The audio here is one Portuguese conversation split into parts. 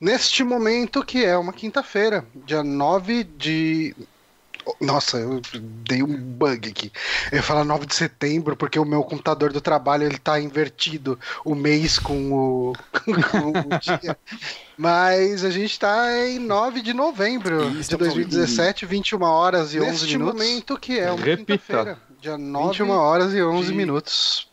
Neste momento, que é uma quinta-feira, dia 9 de. Nossa, eu dei um bug aqui. Eu ia falar 9 de setembro, porque o meu computador do trabalho ele tá invertido o mês com o, com o dia. Mas a gente tá em 9 de novembro Isso, de 2017, 21 horas e 11 Neste minutos. momento, que é uma quinta-feira, dia 9 21 horas e 11 de- minutos.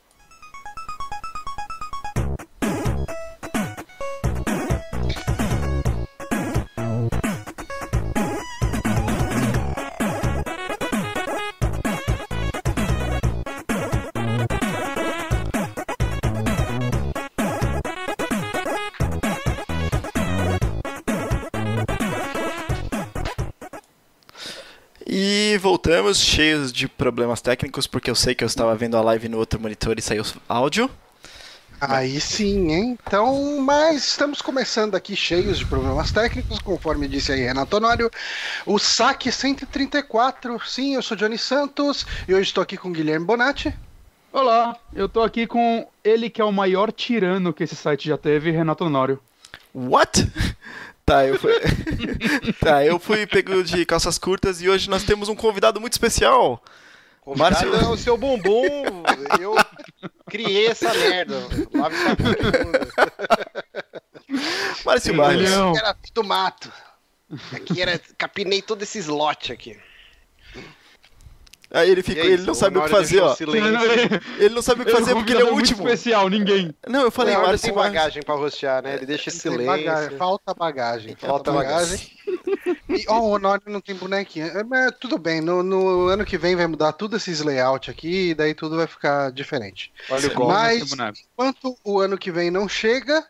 Voltamos cheios de problemas técnicos, porque eu sei que eu estava vendo a live no outro monitor e saiu áudio. Aí sim, hein? Então, mas estamos começando aqui cheios de problemas técnicos, conforme disse aí Renato Honório. O saque 134, sim, eu sou Johnny Santos e hoje estou aqui com Guilherme Bonatti. Olá, eu tô aqui com ele que é o maior tirano que esse site já teve, Renato Honório. What? Tá, eu fui. tá, eu fui pego de calças curtas e hoje nós temos um convidado muito especial. Convidado Márcio- é o seu bumbum. Eu criei essa merda. Lave bunda. Márcio Barros. Aqui era do mato. Aqui era. Capinei todo esse slot aqui. Aí ele ficou, ele não sabe o que fazer, ó. silêncio. Ele não sabe o que fazer porque ele é o último. especial, ninguém. Não, eu falei, Márcio tem bagagem pra rostear, né? Ele deixa Tem bagagem, silêncio. falta bagagem. Falta bagagem. E, ó, o Honório não tem bonequinho. É, mas tudo bem, no, no ano que vem vai mudar tudo esses layout aqui e daí tudo vai ficar diferente. Olha o golpe. Mas- boneco. Enquanto o ano que vem não chega,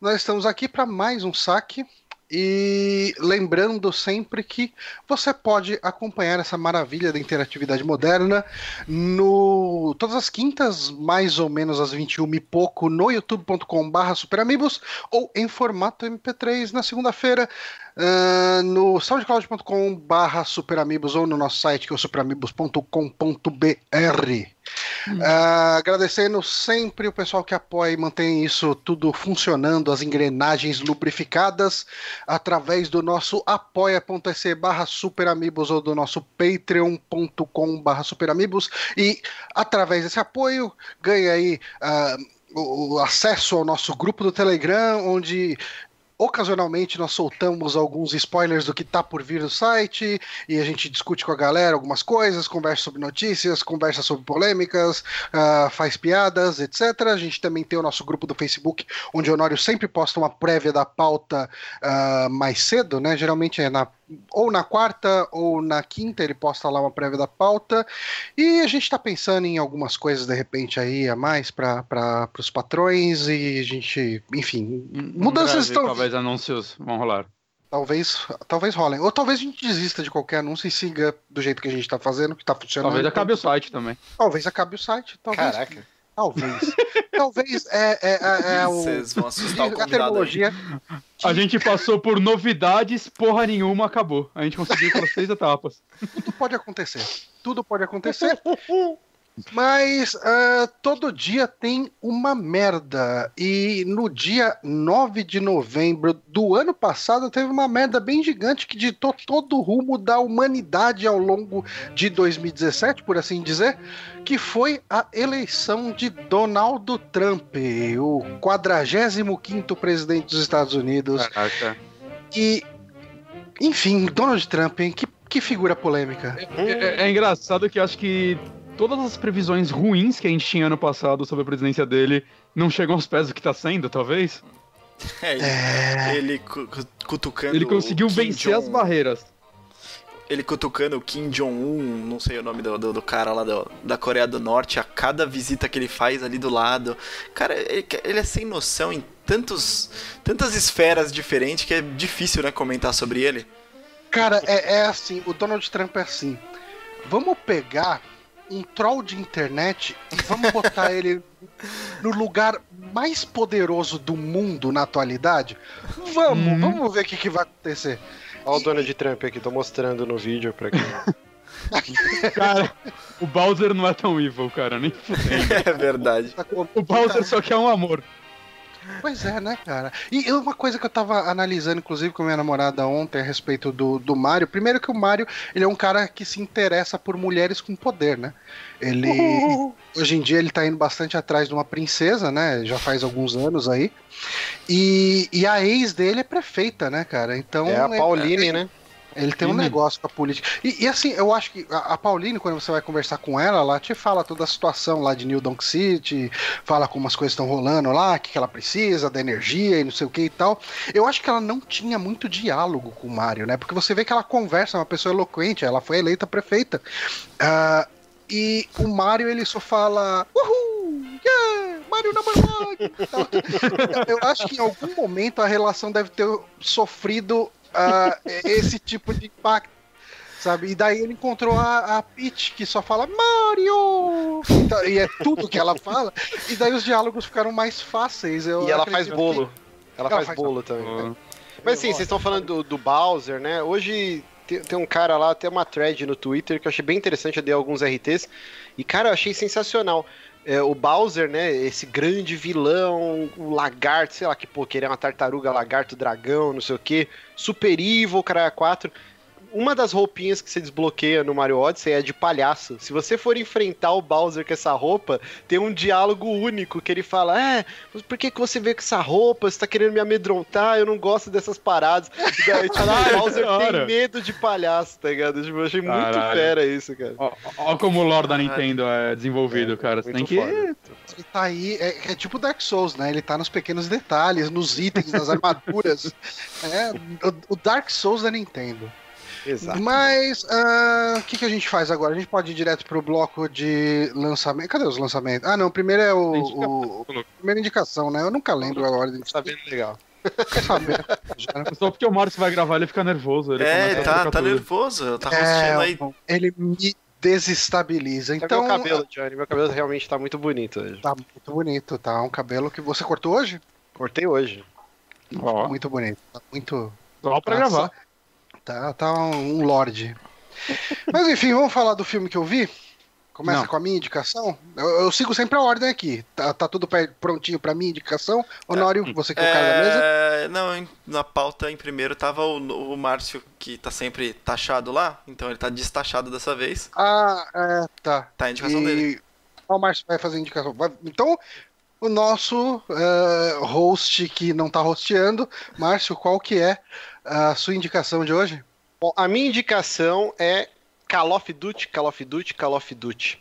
nós estamos aqui para mais um saque. E lembrando sempre que você pode acompanhar essa maravilha da interatividade moderna no todas as quintas, mais ou menos às 21 e pouco, no youtube.com/barra superamigos ou em formato MP3 na segunda-feira. ah, no soundcloud.com/barra superamigos ou no nosso site que é o superamigos.com.br. Ah, agradecendo sempre o pessoal que apoia e mantém isso tudo funcionando, as engrenagens lubrificadas, através do nosso apoia.se barra superamigos ou do nosso patreon.com barra superamigos. E através desse apoio ganha aí o, o acesso ao nosso grupo do Telegram, onde ocasionalmente nós soltamos alguns spoilers do que tá por vir no site e a gente discute com a galera algumas coisas, conversa sobre notícias, conversa sobre polêmicas, ah, faz piadas, etc. A gente também tem o nosso grupo do Facebook, onde o Honório sempre posta uma prévia da pauta ah, mais cedo, né? Geralmente é na ou na quarta ou na quinta ele posta lá uma prévia da pauta e a gente está pensando em algumas coisas de repente aí a mais para os patrões e a gente, enfim, mudanças estão Talvez anúncios vão rolar. Talvez, talvez rolem. Ou talvez a gente desista de qualquer anúncio e siga do jeito que a gente tá fazendo, que tá funcionando. Talvez acabe o site também. Talvez acabe o site. Talvez. Caraca. Talvez. talvez é, é, é, é o. Vocês vão assustar o a convidado. A gente passou por novidades, porra nenhuma, acabou. A gente conseguiu pelas seis etapas. Tudo pode acontecer. Tudo pode acontecer. Mas ah, todo dia tem uma merda. E no dia 9 de novembro do ano passado teve uma merda bem gigante que ditou todo o rumo da humanidade ao longo de 2017, por assim dizer, que foi a eleição de Donald Trump, o 45º presidente dos Estados Unidos. Caraca. E, enfim, Donald Trump, hein? Que, que figura polêmica. É, é engraçado que eu acho que todas as previsões ruins que a gente tinha ano passado sobre a presidência dele não chegam aos pés do que tá sendo, talvez. É, ele, ele cu- cu- cutucando. Ele conseguiu vencer as barreiras. Ele cutucando o Kim Jong-un, não sei o nome do, do, do cara lá do- da Coreia do Norte, a cada visita que ele faz ali do lado. Cara, ele, ele é sem noção em tantos, tantas esferas diferentes que é difícil, né, comentar sobre ele. Cara, é, é assim, o Donald Trump é assim. Vamos pegar um troll de internet e vamos botar ele no lugar mais poderoso do mundo na atualidade? Vamos, Hum. vamos ver o que, que vai acontecer. Olha o Donald Trump aqui, tô mostrando no vídeo pra quem. Cara, o Bowser não é tão evil, cara, nem fudendo. É verdade. Tá O Bowser só quer um amor. Pois é, né, cara? E uma coisa que eu tava analisando, inclusive, com minha namorada ontem a respeito do, do Mario. Primeiro que o Mario, ele é um cara que se interessa por mulheres com poder, né? Ele. Hoje em dia ele tá indo bastante atrás de uma princesa, né? Já faz alguns anos aí. E, e a ex dele é prefeita, né, cara? Então. É a Pauline, né? Ele tem um negócio com a política. E, e, assim, eu acho que a, a Pauline, quando você vai conversar com ela, ela te fala toda a situação lá de New Donk City, fala como as coisas estão rolando lá, o que, que ela precisa, da energia e não sei o que e tal. Eu acho que ela não tinha muito diálogo com o Mário, né? Porque você vê que ela conversa, é uma pessoa eloquente, ela foi eleita prefeita. Uh, e o Mário, ele só fala. Uhul! Yeah! Mario number one! eu acho que em algum momento a relação deve ter sofrido uh, esse tipo de impacto. Sabe? E daí ele encontrou a, a Peach, que só fala Mario! Então, e é tudo que ela fala. E daí os diálogos ficaram mais fáceis. e ela faz bolo. Que... Ela, ela, faz, faz bolo também. Uhum. Mas assim, vocês estão falando do, do, Bowser, né? Hoje tem, tem, um cara lá, tem uma thread no Twitter que eu achei bem interessante, eu dei alguns RTs. E, cara, eu achei sensacional é, o Bowser, né? Esse grande vilão, o lagarto, sei lá que pô, querer uma tartaruga, lagarto, dragão, não sei o que. Super Evil, cara 4 uma das roupinhas que você desbloqueia no Mario Odyssey é de palhaço. Se você for enfrentar o Bowser com essa roupa, tem um diálogo único que ele fala: É, por que, que você veio com essa roupa? Você tá querendo me amedrontar? Eu não gosto dessas paradas. E daí, tipo, o Bowser tem medo de palhaço, tá ligado? Tipo, eu achei Caralho. muito fera isso, cara. Ó, ó como o lore da Nintendo é desenvolvido, é, cara. Você tem que. Ele tá aí, é, é, tipo Dark Souls, né? Ele tá nos pequenos detalhes, nos itens, nas armaduras. é, o, o Dark Souls da Nintendo. Exato. Mas ah, o uh, que, que a gente faz agora? A gente pode ir direto pro bloco de lançamento. Cadê os lançamentos? Ah, não. Primeiro é o. o primeira indicação, né? Eu nunca lembro a ordem. Tá bem legal. Saber. Só porque o Márcio vai gravar, ele fica nervoso. Ele é, tá, tá nervoso. Tá é, aí. Ele me desestabiliza. Então, meu cabelo, Johnny. Meu cabelo realmente tá muito bonito hoje. Tá muito bonito, tá? Um cabelo que você cortou hoje? Cortei hoje. Oh. Muito bonito. Tá muito. Só pra Nossa. gravar. Tá, tá um lorde. Mas enfim, vamos falar do filme que eu vi. Começa Não. com a minha indicação. Eu, eu, sigo sempre a ordem aqui. Tá, tá tudo prontinho pra minha indicação? Honório, é, você que é o cara da mesa? É, não, na pauta em primeiro tava o, o Márcio, que tá sempre taxado lá. Então ele tá destachado dessa vez. Ah, é, tá. Tá a indicação e... dele. O Márcio vai fazer a indicação. Então, o nosso uh, host que não tá hosteando, Márcio, qual que é a sua indicação de hoje? Bom, a minha indicação é Call of Duty, Call of Duty, Call of Duty.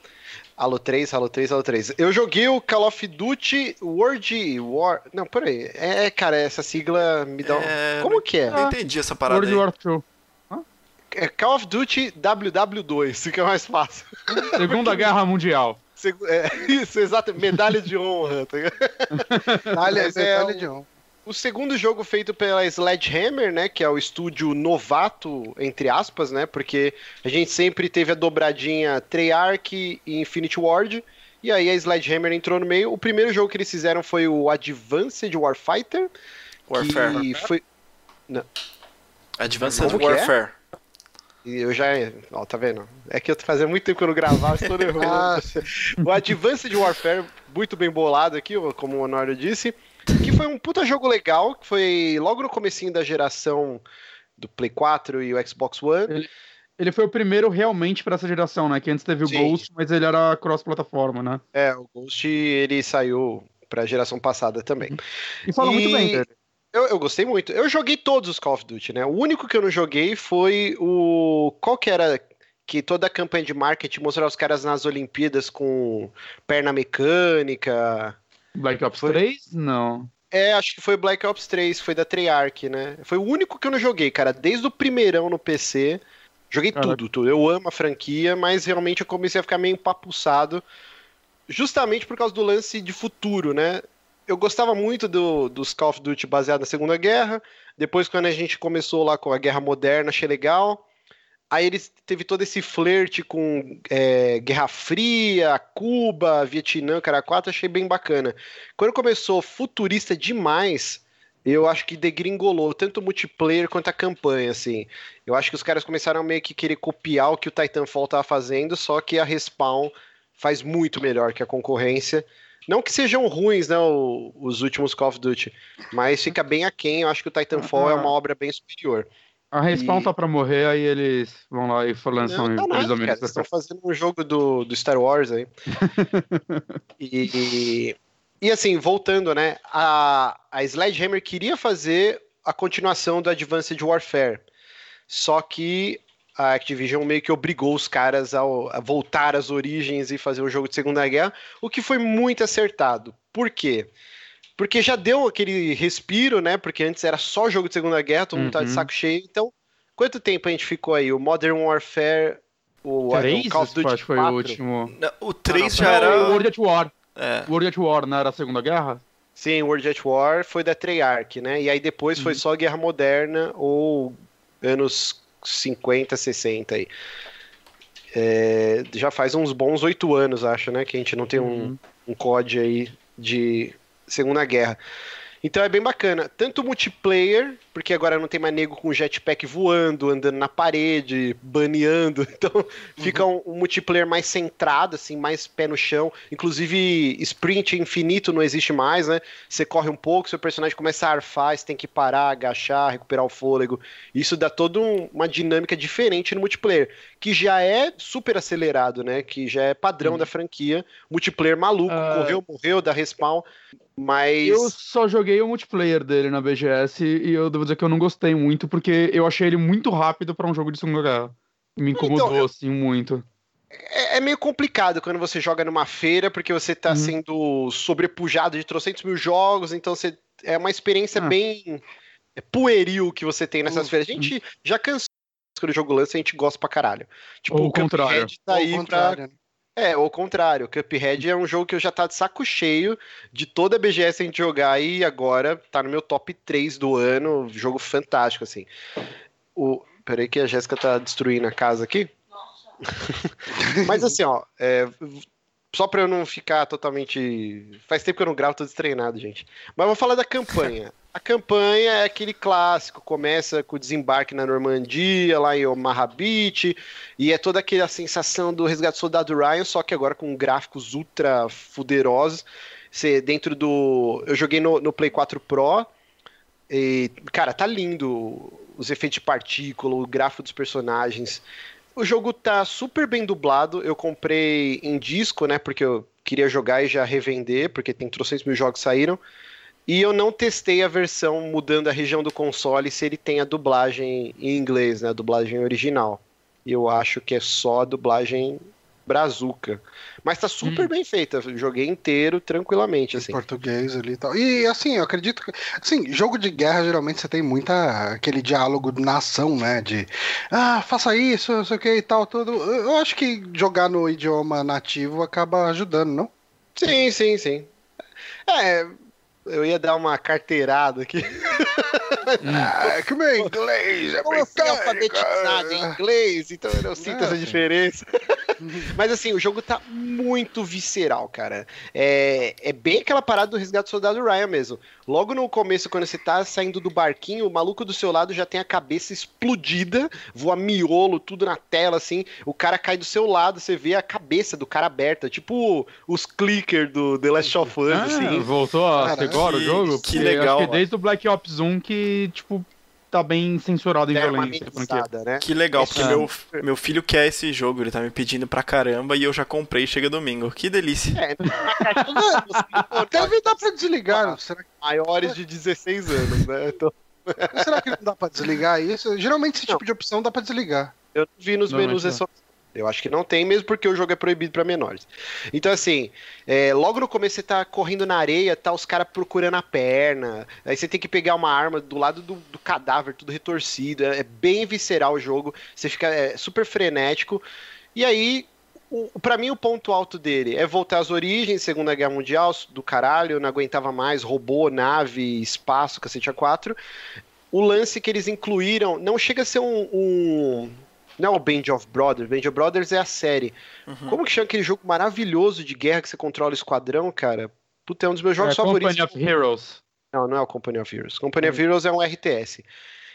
Halo 3, Halo 3, Halo 3. Eu joguei o Call of Duty World War. Não, peraí. É, cara, essa sigla me dá. É... Como que é? Não entendi essa parada. World aí. War 2. É Call of Duty WW2, fica mais fácil. Segunda Guerra Mundial. É, isso, exato. Medalha de honra. Tá medalha, é, medalha de honra. O segundo jogo feito pela Sledgehammer, né, que é o estúdio novato, entre aspas, né, porque a gente sempre teve a dobradinha Treyarch e Infinity Ward, e aí a Sledgehammer entrou no meio. O primeiro jogo que eles fizeram foi o Advanced Warfighter, Warfare. que foi... Não. Advanced Como é? Warfare. E eu já. Ó, tá vendo? É que eu fazia muito tempo que eu não gravava, estou nervoso. o Advanced Warfare, muito bem bolado aqui, como o Honório disse. Foi um puta jogo legal, que foi logo no comecinho da geração do Play 4 e o Xbox One. Ele, ele foi o primeiro realmente para essa geração, né? Que antes teve o Sim. Ghost, mas ele era cross-plataforma, né? É, o Ghost ele saiu pra geração passada também. E falou e... muito bem dele. Eu, eu, gostei muito. Eu joguei todos os Call of Duty, né? O único que eu não joguei foi o. Qual que era que toda a campanha de marketing mostrava os caras nas Olimpíadas com perna mecânica. Black Ops foi... 3? Não. É, acho que foi Black Ops 3, foi da Treyarch, né? Foi o único que eu não joguei, cara. Desde o primeirão no PC, joguei Caraca. tudo, tudo. Eu amo a franquia, mas realmente eu comecei a ficar meio empapuçado, justamente por causa do lance de futuro, né? Eu gostava muito do, dos Call of Duty baseado na Segunda Guerra. Depois, quando a gente começou lá com a Guerra Moderna, achei legal. Aí ele teve todo esse flerte com é, Guerra Fria, Cuba, Vietnã, cara, 4, achei bem bacana. Quando começou futurista demais, eu acho que degringolou tanto o multiplayer quanto a campanha, assim. Eu acho que os caras começaram a meio que querer copiar o que o Titanfall tava fazendo, só que a Respawn faz muito melhor que a concorrência. Não que sejam ruins, né, os últimos Call of Duty, mas fica bem aquém. Eu acho que o Titanfall é uma obra bem superior. A Respawn e... tá pra morrer, aí eles vão lá e lançam não, tá nada, Eles estão fazendo um jogo do, do Star Wars aí. e, e assim, voltando, né? A, a Sledgehammer queria fazer a continuação do Advanced Warfare. Só que a Activision meio que obrigou os caras ao, a voltar às origens e fazer um jogo de Segunda Guerra, o que foi muito acertado. Por quê? Porque já deu aquele respiro, né? Porque antes era só jogo de Segunda Guerra, todo mundo uhum. tá de uhum. saco cheio. Então, quanto tempo a gente ficou aí? O Modern Warfare, o, 3, o Call of Duty acho foi 4. o último. Não, o 3 ah, já era. O World at War. É. O World at War não era a Segunda Guerra? Sim, World at War foi da Treyarch, né? E aí depois uhum. foi só Guerra Moderna ou anos 50, 60 aí. É, já faz uns bons oito anos, acho, né? Que a gente não tem uhum. um, um COD aí de Segunda Guerra. Então é bem bacana. Tanto multiplayer, porque agora não tem mais nego com jetpack voando, andando na parede, baneando. Então fica uhum. um, um, multiplayer mais centrado, assim, mais pé no chão. Inclusive, sprint infinito não existe mais, né? Você corre um pouco, seu personagem começa a arfar, você tem que parar, agachar, recuperar o fôlego. Isso dá toda um, uma dinâmica diferente no multiplayer, que já é super acelerado, né? Que já é padrão uhum. da franquia. Multiplayer maluco, uh... correu, morreu, dá respawn. Mas. Eu só joguei o multiplayer dele na BGS e eu devo dizer que eu não gostei muito, porque eu achei ele muito rápido para um jogo de Segunda Guerra. Me então, incomodou, então, assim, muito. É, é, meio complicado quando você joga numa feira, porque você tá uhum. sendo sobrepujado de trocentos mil jogos, então você. É uma experiência ah. bem pueril que você tem nessas uhum. feiras. A gente já cansou quando o jogo lança, a gente gosta pra caralho. Tipo, Ou o contrário. tá Ou aí pra né? É, o contrário. Cuphead é um jogo que eu já tá de saco cheio de toda a BGS a gente jogar e agora tá no meu top 3 do ano. Jogo fantástico, assim. O... Peraí que a Jéssica tá destruindo a casa aqui. Mas assim, ó, é... só pra eu não ficar totalmente. Faz tempo que eu não gravo, tô destreinado, gente. Mas vou falar da campanha. A campanha é aquele clássico, começa com o desembarque na Normandia, lá em Omaha Beach, e é toda aquela sensação do resgate soldado Ryan, só que agora com gráficos ultra fuderosos. Você, dentro do. Eu joguei no, no Play 4 Pro, e, cara, tá lindo os efeitos de partícula, o gráfico dos personagens. O jogo tá super bem dublado. Eu comprei em disco, né? Porque eu queria jogar e já revender, porque tem trocentos mil jogos saíram. E eu não testei a versão mudando a região do console se ele tem a dublagem em inglês, né? A dublagem original. Eu acho que é só a dublagem brazuca. Mas tá super hum. bem feita. Joguei inteiro tranquilamente, assim. Em português ali e tal. E assim, eu acredito que. Assim, jogo de guerra geralmente você tem muita. aquele diálogo na ação, né? De. Ah, faça isso, não sei o que e tal, tudo. Eu acho que jogar no idioma nativo acaba ajudando, não? Sim, sim, sim. É, eu ia dar uma carteirada aqui. ah, que meu inglês é Como assim alfabetizado em inglês? Então eu sinto essa diferença. Mas assim, o jogo tá muito visceral, cara. É, é bem aquela parada do resgate do soldado Ryan mesmo. Logo no começo, quando você tá saindo do barquinho, o maluco do seu lado já tem a cabeça explodida, voa miolo, tudo na tela, assim. O cara cai do seu lado, você vê a cabeça do cara aberta, tipo os clicker do The Last of Us, ah, assim. Voltou a agora o jogo? Que legal. Acho que desde o Black Ops 1 que, tipo, tá bem censurado em é violência. Né? Que legal, porque meu, meu filho quer esse jogo, ele tá me pedindo pra caramba e eu já comprei chega domingo. Que delícia. É, deve dar pra desligar. Será que... Maiores de 16 anos, né? Então... Será que não dá pra desligar isso? Geralmente esse tipo de opção dá pra desligar. Eu não vi nos não, menus essa opção. Eu acho que não tem, mesmo porque o jogo é proibido para menores. Então, assim, é, logo no começo você tá correndo na areia, tá os caras procurando a perna. Aí você tem que pegar uma arma do lado do, do cadáver, tudo retorcido. É, é, bem visceral o jogo. Você fica é, super frenético. E aí, para mim, o ponto alto dele é voltar às origens, Segunda Guerra Mundial, do caralho, não aguentava mais, robô, nave, espaço, cacete A4. O lance que eles incluíram não chega a ser um, um não é o Band of Brothers. Band of Brothers é a série. Uhum. Como que chama aquele jogo maravilhoso de guerra que você controla o esquadrão, cara? Puta, é um dos meus jogos é, favoritos. Company of Heroes. Não, não é o Company of Heroes. Company uhum. of Heroes é um RTS.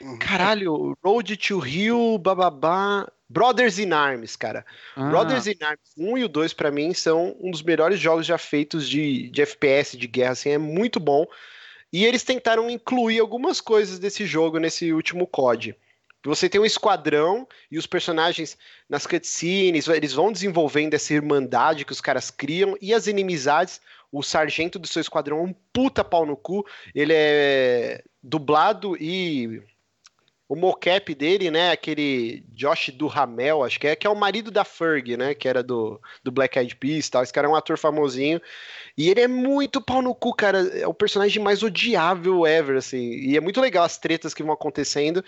Uhum. Caralho, Road to Rio, bababá. Brothers in Arms, cara. Ah. Brothers in Arms 1 e o 2, para mim, são um dos melhores jogos já feitos de, de FPS, de guerra, assim, é muito bom. E eles tentaram incluir algumas coisas desse jogo nesse último COD. Você tem um esquadrão e os personagens nas cutscenes, eles vão desenvolvendo essa irmandade que os caras criam e as inimizades. O sargento do seu esquadrão é um puta pau no cu. Ele é dublado e o mocap dele, né, aquele Josh Duhamel, acho que é, que é o marido da Ferg, né, que era do, do Black Eyed Peas tal. Esse cara é um ator famosinho. E ele é muito pau no cu, cara. É o personagem mais odiável ever, assim. E é muito legal as tretas que vão acontecendo.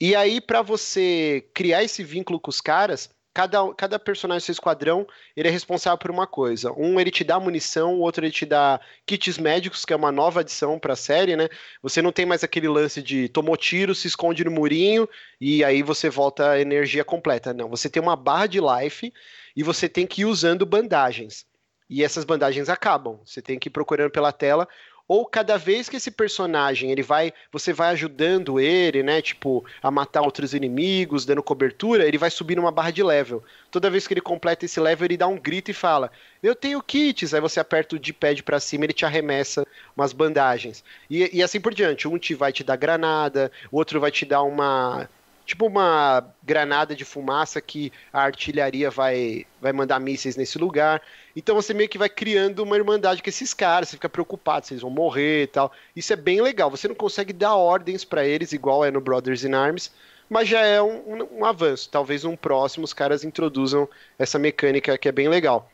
E aí, para você criar esse vínculo com os caras, cada, cada personagem do seu esquadrão, ele é responsável por uma coisa. Um, ele te dá munição, o outro, ele te dá kits médicos, que é uma nova adição para a série, né? Você não tem mais aquele lance de tomou tiro, se esconde no murinho e aí você volta a energia completa. Não, você tem uma barra de life e você tem que ir usando bandagens. E essas bandagens acabam. Você tem que ir procurando pela tela ou cada vez que esse personagem ele vai, você vai ajudando ele, né, tipo, a matar outros inimigos, dando cobertura, ele vai subir numa barra de level. Toda vez que ele completa esse level, ele dá um grito e fala: "Eu tenho kits". Aí você aperta o D-pad para cima, ele te arremessa umas bandagens. E, e assim por diante. Um te vai te dar granada, o outro vai te dar uma tipo uma granada de fumaça que a artilharia vai, vai mandar mísseis nesse lugar. Então você meio que vai criando uma irmandade com esses caras, você fica preocupado se eles vão morrer e tal. Isso é bem legal. Você não consegue dar ordens para eles, igual é no Brothers in Arms, mas já é um, um, um avanço. Talvez um próximo os caras introduzam essa mecânica que é bem legal.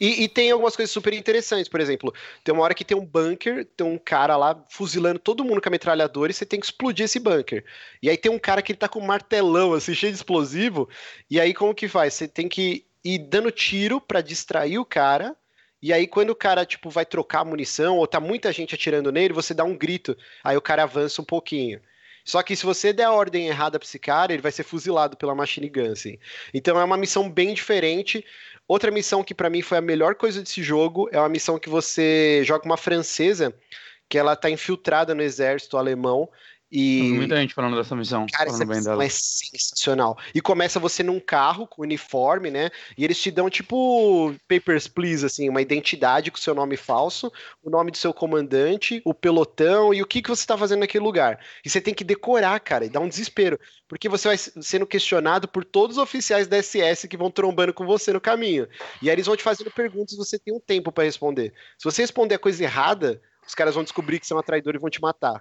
E, e, tem algumas coisas super interessantes, por exemplo, tem uma hora que tem um bunker, tem um cara lá fuzilando todo mundo com a metralhadora e você tem que explodir esse bunker. E aí tem um cara que ele tá com um martelão, assim, cheio de explosivo, e aí como que faz? Você tem que ir dando tiro para distrair o cara, e aí quando o cara, tipo, vai trocar munição, ou tá muita gente atirando nele, você dá um grito, aí o cara avança um pouquinho. Só que se você der a ordem errada pra esse cara, ele vai ser fuzilado pela machine gun, assim. Então é uma missão bem diferente. Outra missão que para mim foi a melhor coisa desse jogo é uma missão que você joga uma francesa que ela tá infiltrada no exército alemão e... Muita gente falando dessa missão. Cara, essa missão é sensacional. E começa você num carro com uniforme, né? E eles te dão tipo Papers, Please, assim, uma identidade com seu nome falso, o nome do seu comandante, o pelotão e o que, que você tá fazendo naquele lugar. E você tem que decorar, cara, e dá um desespero. Porque você vai sendo questionado por todos os oficiais da SS que vão trombando com você no caminho. E aí eles vão te fazendo perguntas e você tem um tempo para responder. Se você responder a coisa errada, os caras vão descobrir que você é uma traidora e vão te matar.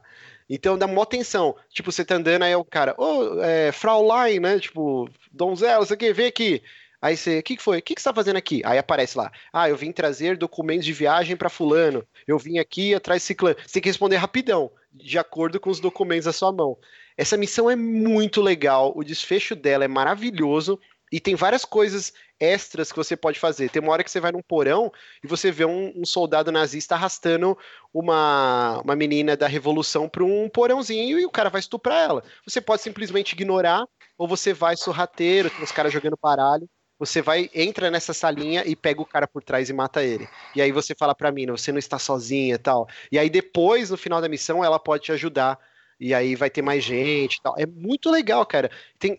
Então dá mó tensão. Tipo, você tá andando, aí é o cara, ô, oh, é, Fraulein, né? Tipo, donzela, você quer ver aqui? Aí você, o que, que foi? O que, que você tá fazendo aqui? Aí aparece lá, ah, eu vim trazer documentos de viagem para fulano. Eu vim aqui atrás desse clã. Você tem que responder rapidão, de acordo com os documentos da sua mão. Essa missão é muito legal, o desfecho dela é maravilhoso. E tem várias coisas extras que você pode fazer. Tem uma hora que você vai num porão e você vê um, um soldado nazista arrastando uma, uma menina da revolução para um porãozinho e o cara vai estuprar ela. Você pode simplesmente ignorar ou você vai sorrateiro, tem os caras jogando baralho. Você vai, entra nessa salinha e pega o cara por trás e mata ele. E aí você fala pra mim, você não está sozinha tal. E aí depois, no final da missão, ela pode te ajudar e aí vai ter mais gente tal. É muito legal, cara. Tem,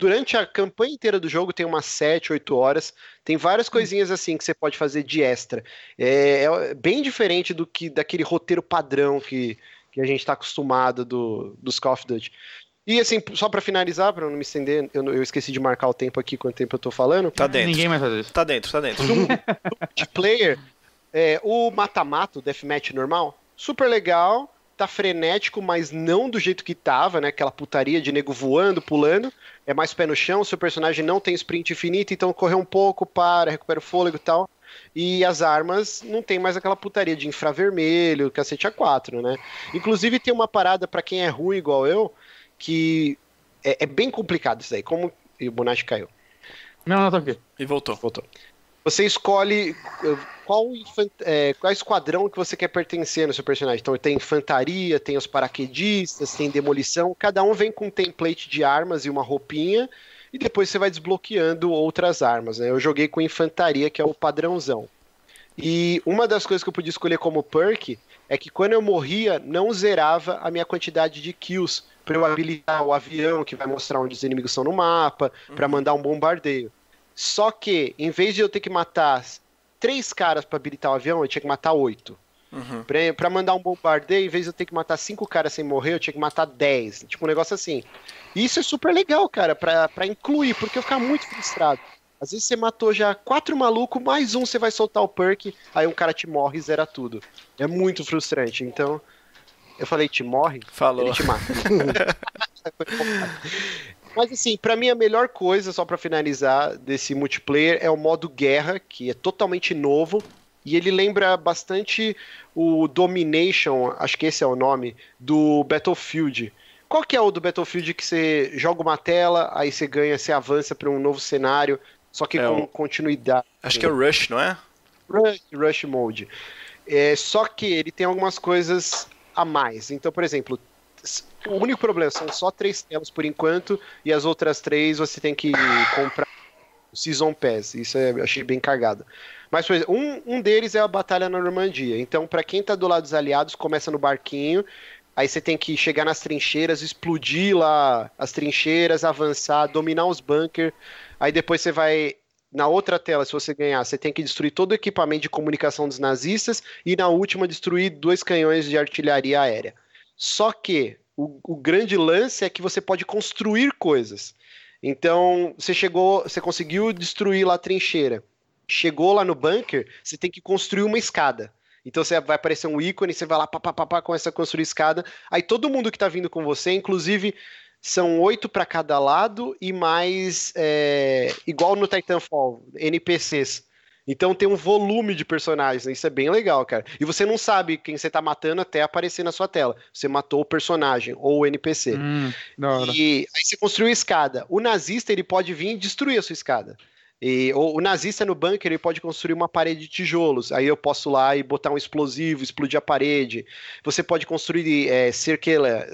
durante a campanha inteira do jogo tem umas 7, 8 horas. Tem várias hum. coisinhas assim que você pode fazer de extra. É, é bem diferente do que daquele roteiro padrão que, que a gente está acostumado do, dos Call of Duty. E assim, só para finalizar, para não me estender, eu, eu, esqueci de marcar o tempo aqui, quanto tempo eu tô falando. Tá dentro. Ninguém mais faz isso. Tá dentro, tá dentro. De player, é, o mata-mata, o deathmatch normal, super legal tá frenético, mas não do jeito que tava, né? Aquela putaria de nego voando, pulando. É mais pé no chão, seu personagem não tem sprint infinito, então correr um pouco, para, recupera o fôlego e tal. E as armas não tem mais aquela putaria de infravermelho, cacete A4, né? Inclusive tem uma parada para quem é ruim igual eu, que é, é bem complicado isso aí. Como. E o Bonatti caiu. Não, não, tá aqui. E voltou. Voltou. Você escolhe eh, qual, é, qual esquadrão que você quer pertencer no seu personagem. Então tem infantaria, tem os paraquedistas, tem demolição. Cada um vem com um template de armas e uma roupinha. E depois você vai desbloqueando outras armas. Né? Eu joguei com infantaria, que é o padrãozão. E uma das coisas que eu podia escolher como perk é que quando eu morria, não zerava a minha quantidade de kills para eu habilitar o avião que vai mostrar onde os inimigos são no mapa, uhum. para mandar um bombardeio. Só que, em vez de eu ter que matar três caras para habilitar o avião, eu tinha que matar oito. Uhum. Pra, pra, mandar um bombardeio, em vez de eu ter que matar cinco caras sem morrer, eu tinha que matar dez. Tipo, um negócio assim. E isso é super legal, cara, pra, pra incluir, porque eu ficava muito frustrado. Às vezes você matou já quatro malucos, mais um você vai soltar o perk, aí um cara te morre e zera tudo. É muito frustrante. Então, eu falei, te morre? Falou. Ele te mata. Mas assim, para mim a melhor coisa, só para finalizar, desse multiplayer é o modo guerra, que é totalmente novo. E ele lembra bastante o Domination, acho que esse é o nome, do Battlefield. Qual que é o do Battlefield que você joga uma tela, aí você ganha, você avança para um novo cenário, só que é com o... continuidade. Acho que é o Rush, não é? Rush, Rush Mode. É, só que ele tem algumas coisas a mais. Então, por exemplo, o único problema são só três telas por enquanto, e as outras três você tem que comprar o Season Pass. Isso eu achei bem cagado. Mas, por exemplo, um, um deles é a Batalha na Normandia. Então, para quem tá do lado dos aliados, começa no barquinho. Aí você tem que chegar nas trincheiras, explodir lá as trincheiras, avançar, dominar os bunkers. Aí depois você vai na outra tela, se você ganhar, você tem que destruir todo o equipamento de comunicação dos nazistas e na última destruir dois canhões de artilharia aérea. Só que o, o grande lance é que você pode construir coisas. Então, você chegou, você conseguiu destruir lá a trincheira. Chegou lá no bunker, você tem que construir uma escada. Então você vai aparecer um ícone, você vai lá, papapá, começa a construir escada. Aí todo mundo que tá vindo com você, inclusive são oito para cada lado e mais é, igual no Titanfall, NPCs. Então tem um volume de personagens, isso é bem legal, cara. E você não sabe quem você tá matando até aparecer na sua tela. Você matou o personagem ou o NPC. Hum, e aí você construiu a escada. O nazista ele pode vir e destruir a sua escada. E, o, o, nazista no bunker ele pode construir uma parede de tijolos. Aí eu posso lá e botar um explosivo, explodir a parede. Você pode construir é, cerca,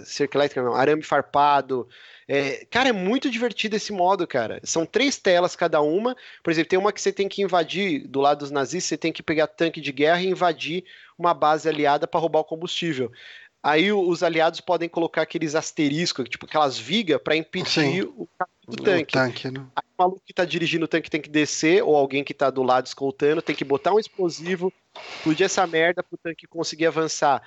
cerca elétrica, não, arame farpado. É, cara, é muito divertido esse modo, cara. São três telas cada uma. Por exemplo, tem uma que você tem que invadir do lado dos nazistas, você tem que pegar tanque de guerra e invadir uma base aliada para roubar o combustível. Aí os aliados podem colocar aqueles asteriscos, tipo aquelas vigas, para impedir Sim. o do tanque. O tanque né? Aí o maluco que tá dirigindo o tanque tem que descer, ou alguém que tá do lado escoltando tem que botar um explosivo, explodir essa merda pro tanque conseguir avançar.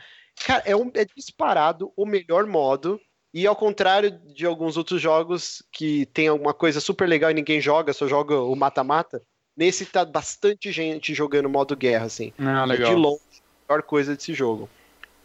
Cara, é, um, é disparado o melhor modo. E ao contrário de alguns outros jogos que tem alguma coisa super legal e ninguém joga, só joga o mata-mata, nesse tá bastante gente jogando modo guerra, assim. Ah, legal. De longe, a melhor coisa desse jogo.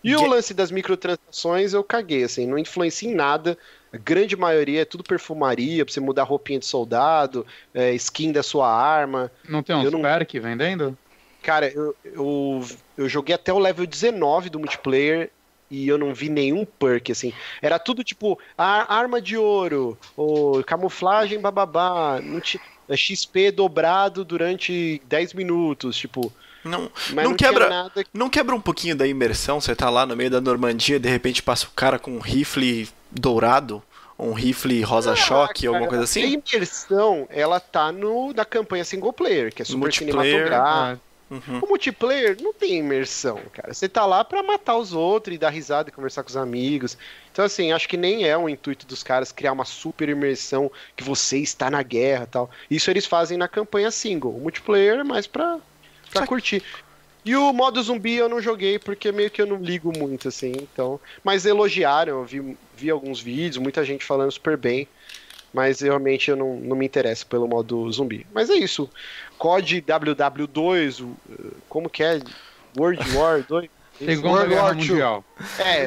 E o lance das microtransações eu caguei, assim, não influencia em nada. A grande maioria é tudo perfumaria, pra você mudar roupinha de soldado, é, skin da sua arma. Não tem uns não... perk vendendo? Cara, eu, eu, eu joguei até o level 19 do multiplayer e eu não vi nenhum perk, assim. Era tudo tipo, arma de ouro, ou camuflagem bababá, é XP dobrado durante 10 minutos, tipo... Não, não, não quebra, não quebra um pouquinho da imersão. Você tá lá no meio da Normandia, de repente passa o cara com um rifle dourado, um rifle rosa ah, alguma coisa assim. A imersão, ela tá no na campanha single player, que é super cinematográfico. É. Uhum. O multiplayer não tem imersão, cara. Você tá lá para matar os outros e dar risada e conversar com os amigos. Então, assim, acho que nem é o intuito dos caras criar uma super imersão que você está na guerra tal. Isso eles fazem na campanha single. O multiplayer é mais pra pra curtir. E o modo zumbi eu não joguei porque meio que eu não ligo muito, assim, então. Mas elogiaram, eu vi, vi alguns vídeos, muita gente falando super bem. Mas realmente eu não, não me interesso pelo modo zumbi. Mas é isso. COD WW2, como que é? World War 2? Segunda Guerra War Mundial. É,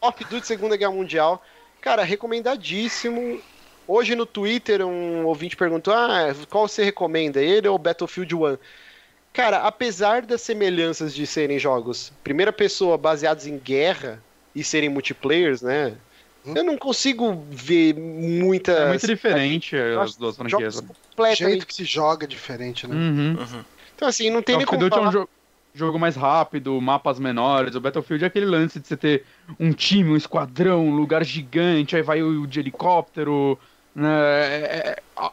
Call of Duty Segunda Guerra Mundial. Cara, recomendadíssimo. Hoje no Twitter um ouvinte perguntou: ah, qual você recomenda, ele ou Battlefield 1? Cara, apesar das semelhanças de serem jogos primeira pessoa baseados em guerra e serem multiplayers, né? Hum. Eu não consigo ver muita. É muito diferente as duas franquias. O jeito que se joga é diferente, né? Uhum. Uhum. Então, assim, não tem nem como. Falar... É um jogo, jogo mais rápido, mapas menores. O Battlefield é aquele lance de você ter um time, um esquadrão, um lugar gigante, aí vai o de helicóptero. Né? É, é,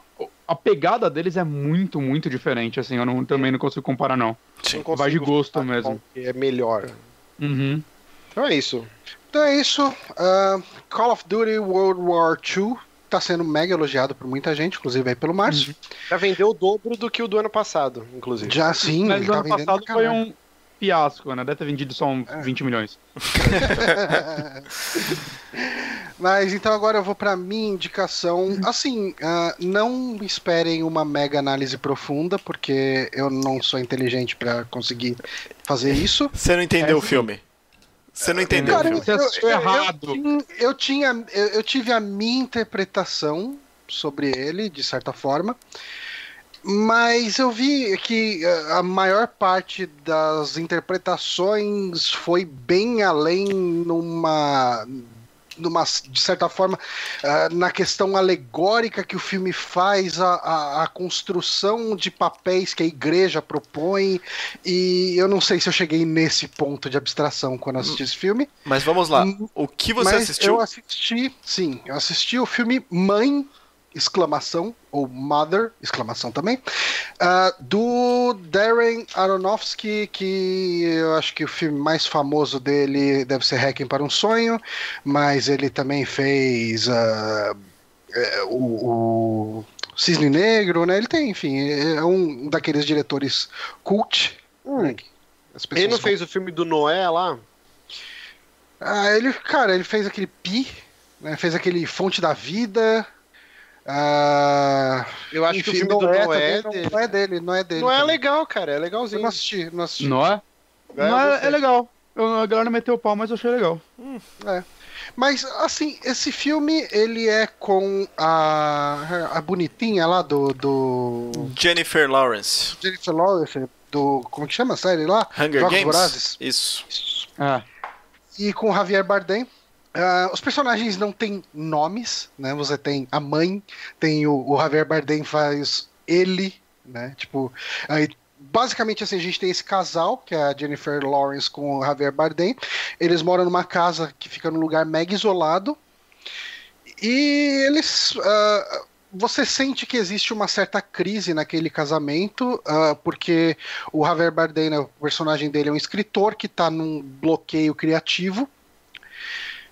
a pegada deles é muito, muito diferente, assim, eu não, também não consigo comparar, não. Sim, Vai de gosto mesmo. É melhor. Uhum. Então é isso. Então é isso. Uh, Call of Duty World War II tá sendo mega elogiado por muita gente, inclusive aí pelo Márcio. Uhum. Já vendeu o dobro do que o do ano passado, inclusive. Já sim, Mas tá ano passado foi um fiasco, né? Deve ter vendido só uns é. 20 milhões. Mas então agora eu vou para minha indicação. Assim, uh, não esperem uma mega análise profunda, porque eu não sou inteligente para conseguir fazer isso. Você não entendeu é, o filme? Você não entendeu Cara? Você assistiu errado. Eu, eu, tinha, eu, eu tive a minha interpretação sobre ele, de certa forma. Mas eu vi que a maior parte das interpretações foi bem além numa numa, de certa forma, uh, na questão alegórica que o filme faz, a, a, a, construção de papéis que a igreja propõe, e eu não sei se eu cheguei nesse ponto de abstração quando assisti esse filme. Mas vamos lá, hum, o que você Mas assistiu? Eu assisti, sim, eu assisti o filme Mãe exclamação, ou Mother, exclamação também, uh, do Darren Aronofsky, que eu acho que o filme mais famoso dele deve ser Hacking para um Sonho, mas ele também fez uh, o, o, Cisne Negro, né? Ele tem, enfim, é um daqueles diretores cult. Hum. Né? Ele não fez o filme do Noé lá? Ah, ele, cara, ele fez aquele Pi, né? fez aquele Fonte da Vida, ah, eu acho enfim, que o filme do é Noé, dele. não é dele, não é dele. Não é legal, cara, é legalzinho. Eu não assisti, não assisti. Não é? Não é, é legal. Eu, a galera meteu o pau, mas eu achei legal. Hum. É. Mas, assim, esse filme, ele é com a, a bonitinha lá do, do... Jennifer Lawrence. Jennifer Lawrence, do... Como que chama a série lá? Hunger Jogos Games? Vorazes. Isso. Isso. Ah. E com o Javier Bardem. Uh, os personagens não têm nomes, né? Você tem a mãe, tem o, o Javier Bardem faz ele, né? Tipo, aí basicamente assim, a gente tem esse casal, que é a Jennifer Lawrence com o Javier Bardem. Eles moram numa casa que fica num lugar mega isolado. E eles. Uh, você sente que existe uma certa crise naquele casamento, uh, porque o Javier Bardem, né, o personagem dele, é um escritor que está num bloqueio criativo.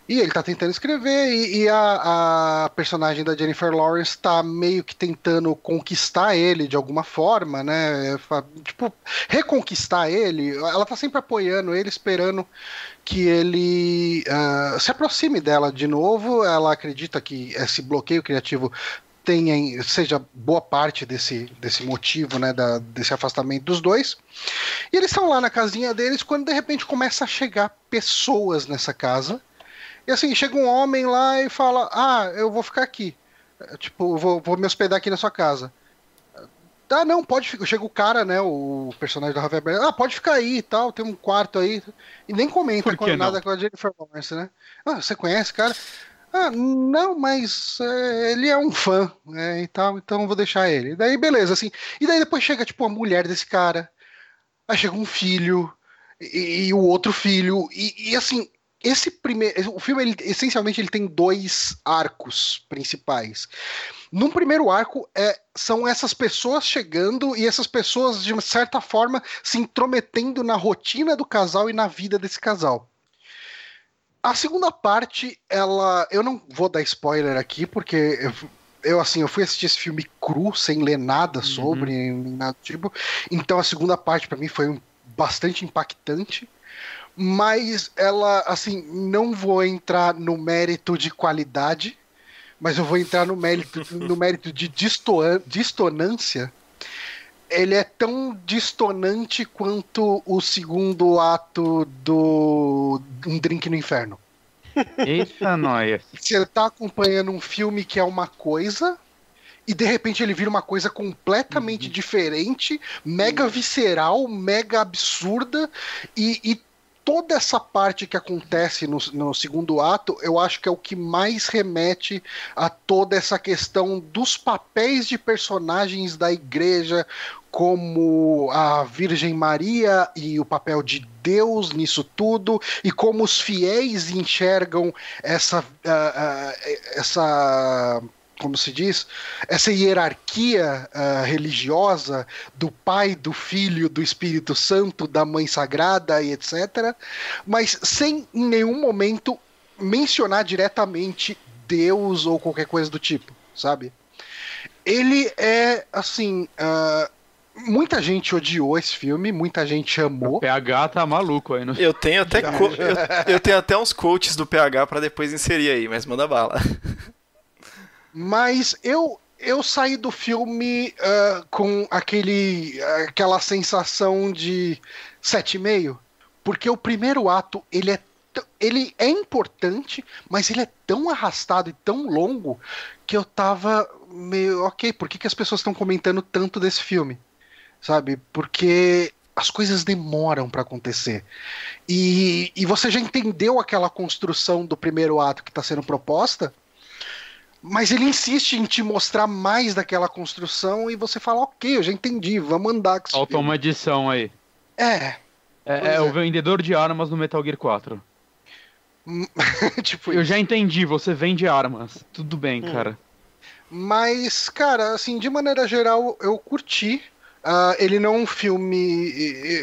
E ele tá tentando escrever, e, e a, a, personagem da Jennifer Lawrence tá meio que tentando conquistar ele de alguma forma, né? Tipo, reconquistar ele. Ela tá sempre apoiando ele, esperando que ele uh, se aproxime dela de novo. Ela acredita que esse bloqueio criativo tenha, seja boa parte desse, desse motivo, né, da, desse afastamento dos dois. E eles estão lá na casinha deles quando de repente começa a chegar pessoas nessa casa e assim, chega um homem lá e fala: Ah, eu vou ficar aqui. Tipo, vou, vou me hospedar aqui na sua casa. Ah, não, pode ficar. Chega o cara, né? O personagem da Javier Bardem. Ah, pode ficar aí e tal, tem um quarto aí. E nem comenta com nada com a Jennifer Lawrence, né? Ah, você conhece, cara? Ah, não, mas é, ele é um fã, né? E tal, então vou deixar ele. E daí, beleza, assim. E daí depois chega, tipo, a mulher desse cara. Aí chega um filho. E, e o outro filho. E, e assim, esse primeiro, o filme ele, essencialmente ele tem dois arcos principais. Num primeiro arco é, são essas pessoas chegando e essas pessoas de uma certa forma se intrometendo na rotina do casal e na vida desse casal. A segunda parte, ela, eu não vou dar spoiler aqui porque eu, eu assim, eu fui assistir esse filme cru, sem ler nada uhum. sobre, uhum. nada tipo. Então a segunda parte para mim foi bastante impactante mas ela, assim, não vou entrar no mérito de qualidade, mas eu vou entrar no mérito, no mérito de distonância. Ele é tão distonante quanto o segundo ato do Um Drink no Inferno. Eita, nóia. Você tá acompanhando um filme que é uma coisa, e de repente ele vira uma coisa completamente uhum. diferente, mega visceral, mega absurda, e, e toda essa parte que acontece no, no, segundo ato, eu acho que é o que mais remete a toda essa questão dos papéis de personagens da igreja, como a Virgem Maria e o papel de Deus nisso tudo, e como os fiéis enxergam essa, uh, uh, essa como se diz, essa hierarquia uh, religiosa do Pai, do Filho, do Espírito Santo, da Mãe Sagrada e etc., mas sem em nenhum momento mencionar diretamente Deus ou qualquer coisa do tipo, sabe? Ele é, assim. Uh, muita gente odiou esse filme, muita gente amou. O PH tá maluco aí, não? Eu tenho até, eu, eu, tenho até uns quotes do PH para depois inserir aí, mas manda bala. Mas eu, eu saí do filme uh, com aquele, aquela sensação de 7,5, porque o primeiro ato ele é ele é importante, mas ele é tão arrastado e tão longo que eu tava meio ok. Por que, que as pessoas estão comentando tanto desse filme? Sabe? Porque as coisas demoram para acontecer. E, e você já entendeu aquela construção do primeiro ato que está sendo proposta, mas ele insiste em te mostrar mais daquela construção e você fala, ok, eu já entendi, vamos andar com isso. Falta uma edição aí. É. É, é, o vendedor de armas no Metal Gear 4. tipo Eu isso. já entendi, você vende armas. Tudo bem, hum. cara. Mas, cara, assim, de maneira geral, eu curti. Uh, ele não é um filme.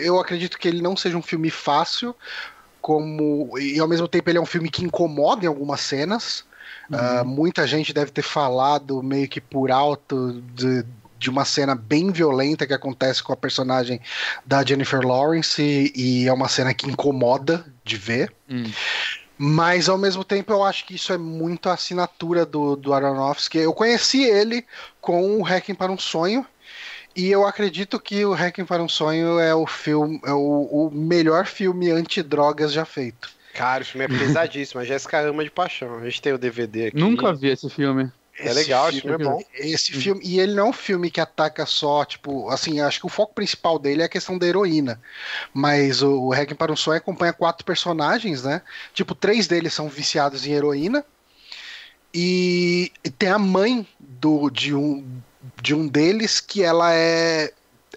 Eu acredito que ele não seja um filme fácil, como. E ao mesmo tempo ele é um filme que incomoda em algumas cenas. Uhum. Uh, muita gente deve ter falado meio que por alto de, de uma cena bem violenta que acontece com a personagem da Jennifer Lawrence e, e é uma cena que incomoda de ver. Uhum. Mas ao mesmo tempo eu acho que isso é muito a assinatura do, do Aronofsky. Eu conheci ele com o Hacking para um Sonho. E eu acredito que o Hacking para um Sonho é o filme, é o, o melhor filme antidrogas já feito. Cara, o filme é pesadíssimo. A Jéssica ama de paixão. A gente tem o DVD aqui. Nunca vi esse filme. É esse legal, filme, esse filme é bom. Esse hum. filme, e ele não é um filme que ataca só, tipo, assim, acho que o foco principal dele é a questão da heroína. Mas o, o Requiem para um Sonho acompanha quatro personagens, né? Tipo, três deles são viciados em heroína. E, e tem a mãe do, de, um, de um deles que ela é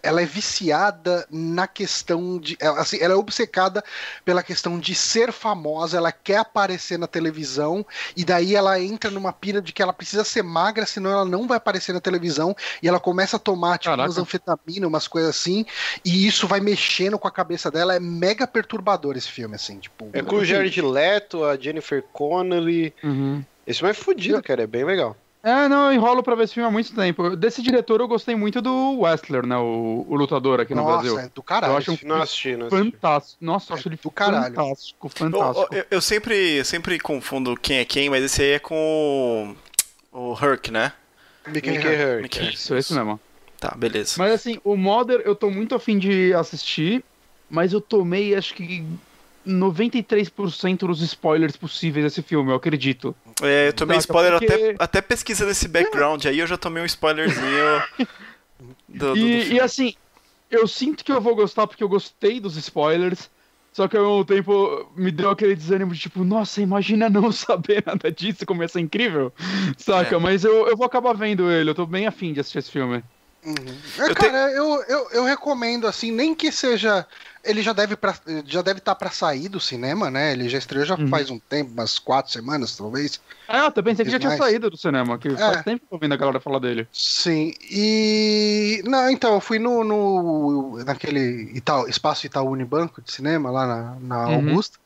ela é viciada na questão de. Ela, assim, ela é obcecada pela questão de ser famosa, ela quer aparecer na televisão, e daí ela entra numa pira de que ela precisa ser magra, senão ela não vai aparecer na televisão, e ela começa a tomar, tipo, Caraca. umas anfetaminas, umas coisas assim, e isso vai mexendo com a cabeça dela. É mega perturbador esse filme, assim, tipo. É com o Jared Leto, a Jennifer Connelly. Uhum. Esse filme é fodido, cara, é bem legal. É, não, eu enrolo pra ver esse filme há muito tempo. Desse diretor eu gostei muito do Westler, né? O, o lutador aqui no Nossa, Brasil. É do caralho. Eu acho um não assisti, não assisti. fantástico. Nossa, eu acho é ele do caralho. fantástico, fantástico. Eu, eu, eu, sempre, sempre confundo quem é quem, mas esse aí é com o, o Herc, né? Mickey, Mickey Herc. Isso, esse mesmo. Tá, beleza. Mas assim, o Modern eu tô muito afim de assistir, mas eu tomei acho que 93% dos spoilers possíveis desse filme, eu acredito. É, eu tomei Saca, spoiler porque... até, até pesquisando esse background, é. aí eu já tomei um spoilerzinho. do, do, e, do e, assim, eu sinto que eu vou gostar porque eu gostei dos spoilers, só que ao mesmo tempo me deu aquele desânimo de tipo, nossa, imagina não saber nada disso, como ia ser incrível. Saca? É. Mas eu, eu vou acabar vendo ele, eu tô bem afim de assistir esse filme. Uhum. É, eu cara, te... eu, eu, eu recomendo, assim, nem que seja ele já deve pra, já deve estar tá para sair do cinema, né? Ele já estreou já uhum. faz um tempo, umas quatro semanas, talvez. Ah, eu também pensei que já tinha saído do cinema, que é. faz tempo que eu ouvindo a galera falar dele. Sim, e... Não, então, eu fui no, no naquele Itaú, espaço Itaú Unibanco de cinema, lá na, na uhum. Augusta.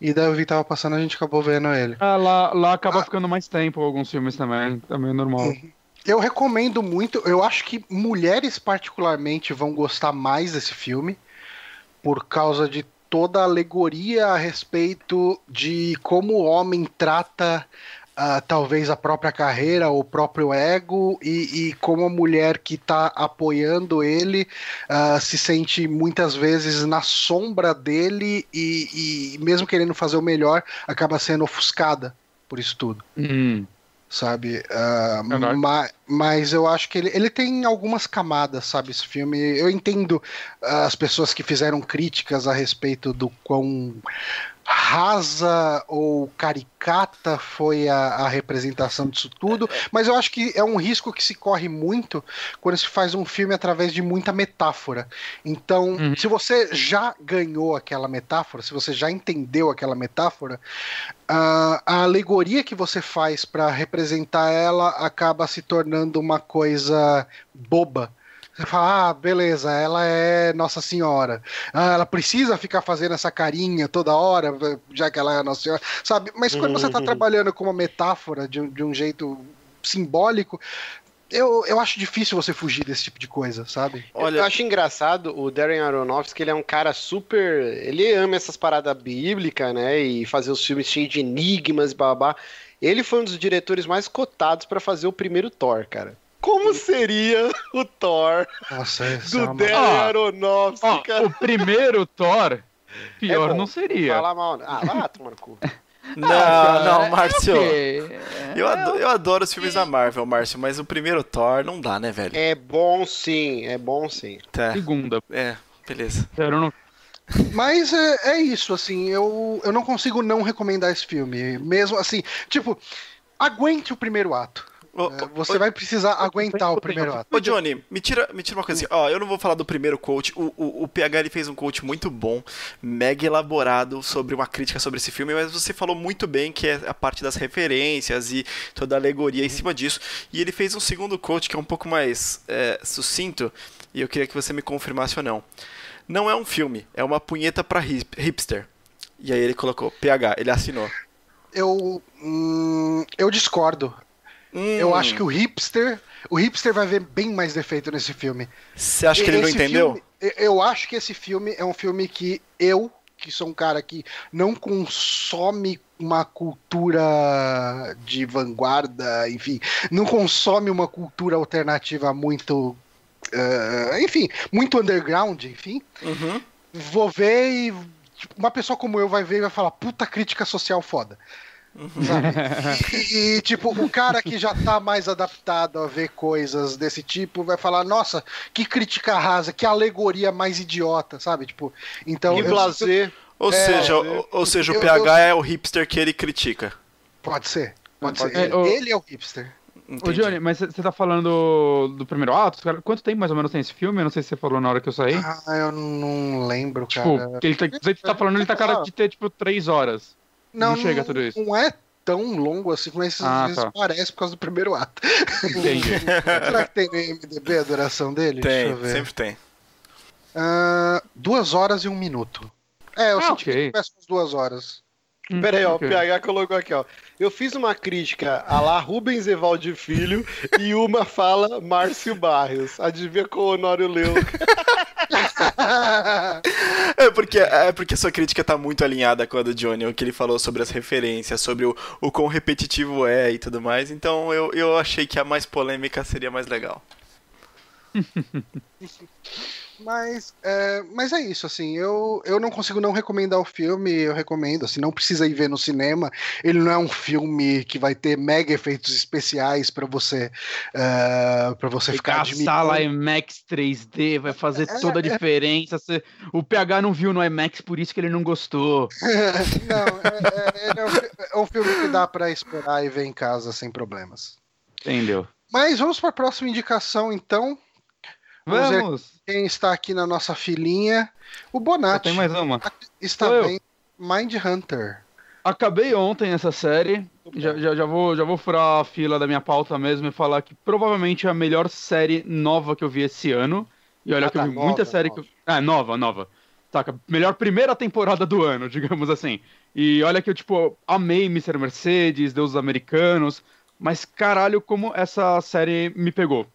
E daí eu vi que tava passando, a gente acabou vendo ele. Ah, lá, lá acaba ah. ficando mais tempo alguns filmes também, também é normal. Uhum. Eu recomendo muito, eu acho que mulheres particularmente vão gostar mais desse filme por causa de toda a alegoria a respeito de como o homem trata uh, talvez a própria carreira, o próprio ego e, e como a mulher que está apoiando ele uh, se sente muitas vezes na sombra dele e, e, mesmo querendo fazer o melhor acaba sendo ofuscada por isso tudo. Hum sabe? Uh, é ma mas eu acho que ele, ele tem algumas camadas, sabe? Esse filme. Eu entendo uh, as pessoas que fizeram críticas a respeito do quão rasa ou caricata foi a, a, representação disso tudo, mas eu acho que é um risco que se corre muito quando se faz um filme através de muita metáfora. Então, uhum. se você já ganhou aquela metáfora, se você já entendeu aquela metáfora, a, a alegoria que você faz para representar ela acaba se tornando uma coisa boba Você fala, ah, beleza, ela é Nossa Senhora. Ah, ela precisa ficar fazendo essa carinha toda hora, já que ela é Nossa Senhora, sabe? Mas quando você está trabalhando com uma metáfora de, de um jeito simbólico, eu, eu acho difícil você fugir desse tipo de coisa, sabe? Olha, eu acho engraçado o Darren Aronofsky, ele é um cara super. Ele ama essas paradas bíblicas, né? E fazer os filmes cheios de enigmas e babá. Ele foi um dos diretores mais cotados para fazer o primeiro Thor, cara. Como seria o Thor Nossa, do é Darren Aronofsky, cara? O primeiro Thor, pior é não seria. Fala mal. Ah, tomar no cu. Não, ah, não, é Márcio. É eu, adoro, eu adoro os filmes da Marvel, Márcio, mas o primeiro Thor não dá, né, velho? É bom sim, é bom sim. Tá. Segunda. É, beleza. Eu não... Mas é, é, isso, assim, eu, eu não consigo não recomendar esse filme. Mesmo assim, tipo, aguente o primeiro ato. É, você vai precisar aguentar o primeiro ato. Ô, Johnny, me tira, me tira uma coisa assim. Ó, eu não vou falar do primeiro coach. O, o, o PH ele fez um coach muito bom, mega elaborado sobre uma crítica sobre esse filme, mas você falou muito bem que é a parte das referências e toda a alegoria em cima disso. E ele fez um segundo coach que é um pouco mais é, sucinto, e eu queria que você me confirmasse ou não. Não é um filme, é uma punheta pra hipster. E aí ele colocou PH, ele assinou. Eu. Hum, eu discordo. Hum. Eu acho que o hipster. O hipster vai ver bem mais defeito nesse filme. Você acha que ele não entendeu? Filme, eu acho que esse filme é um filme que eu, que sou um cara que não consome uma cultura de vanguarda, enfim, não consome uma cultura alternativa muito. Uh, enfim, muito underground, enfim. Uhum. Vou ver e. Tipo, uma pessoa como eu vai ver e vai falar, puta crítica social foda. E, e, tipo, o cara que já tá mais adaptado a ver coisas desse tipo vai falar, nossa, que crítica rasa, que alegoria mais idiota, sabe? Tipo, então. Que blazer. Ou, é, seja, ou, ou seja, o PH eu, é o hipster que ele critica. Pode ser. Pode, pode ser. ser. É, ele é o hipster. Entendi. Ô, Johnny, mas você tá falando do, do primeiro ato? Quanto tempo mais ou menos tem esse filme? Eu não sei se você falou na hora que eu saí. Ah, eu não lembro, tipo, cara. Ele tá, você tá falando, ele tá cara de ter, tipo, três horas. Não, não chega tudo isso. Não é tão longo assim, mas ah, às vezes tá. parece por causa do primeiro ato. Entendi. Será que tem no MDB a duração dele? Tem, sempre tem. Uh, duas horas e um minuto. É, eu ah, senti okay. que umas duas horas. Hum, Pera aí, ó, okay. o PH colocou aqui, ó. Eu fiz uma crítica a lá Rubens Evaldi Filho e uma fala Márcio Barrios. Adivinha qual Honório leu? é, porque, é porque sua crítica tá muito alinhada com a do Johnny, o que ele falou sobre as referências, sobre o, o quão repetitivo é e tudo mais. Então eu, eu achei que a mais polêmica seria mais legal. Mas é, mas é isso, assim, eu, eu não consigo não recomendar o filme, eu recomendo, assim, não precisa ir ver no cinema, ele não é um filme que vai ter mega efeitos especiais para você uh, para você ficar admirando. sala IMAX 3D vai fazer é, toda a é. diferença, você, o PH não viu no IMAX, por isso que ele não gostou. não, é, é, um, é um filme que dá para esperar e ver em casa sem problemas. Entendeu. Mas vamos para a próxima indicação, então. Vamos! Quem está aqui na nossa filinha? O Bonatti. tem mais uma. Está bem. Mind Hunter. Acabei ontem essa série. Já, já, já, vou, já vou furar a fila da minha pauta mesmo e falar que provavelmente é a melhor série nova que eu vi esse ano. E olha ah, que eu tá, vi nova, muita série nova. que eu... Ah, nova, nova. Saca? Melhor primeira temporada do ano, digamos assim. E olha que eu, tipo, amei Mr. Mercedes, Deuses Americanos. Mas caralho, como essa série me pegou.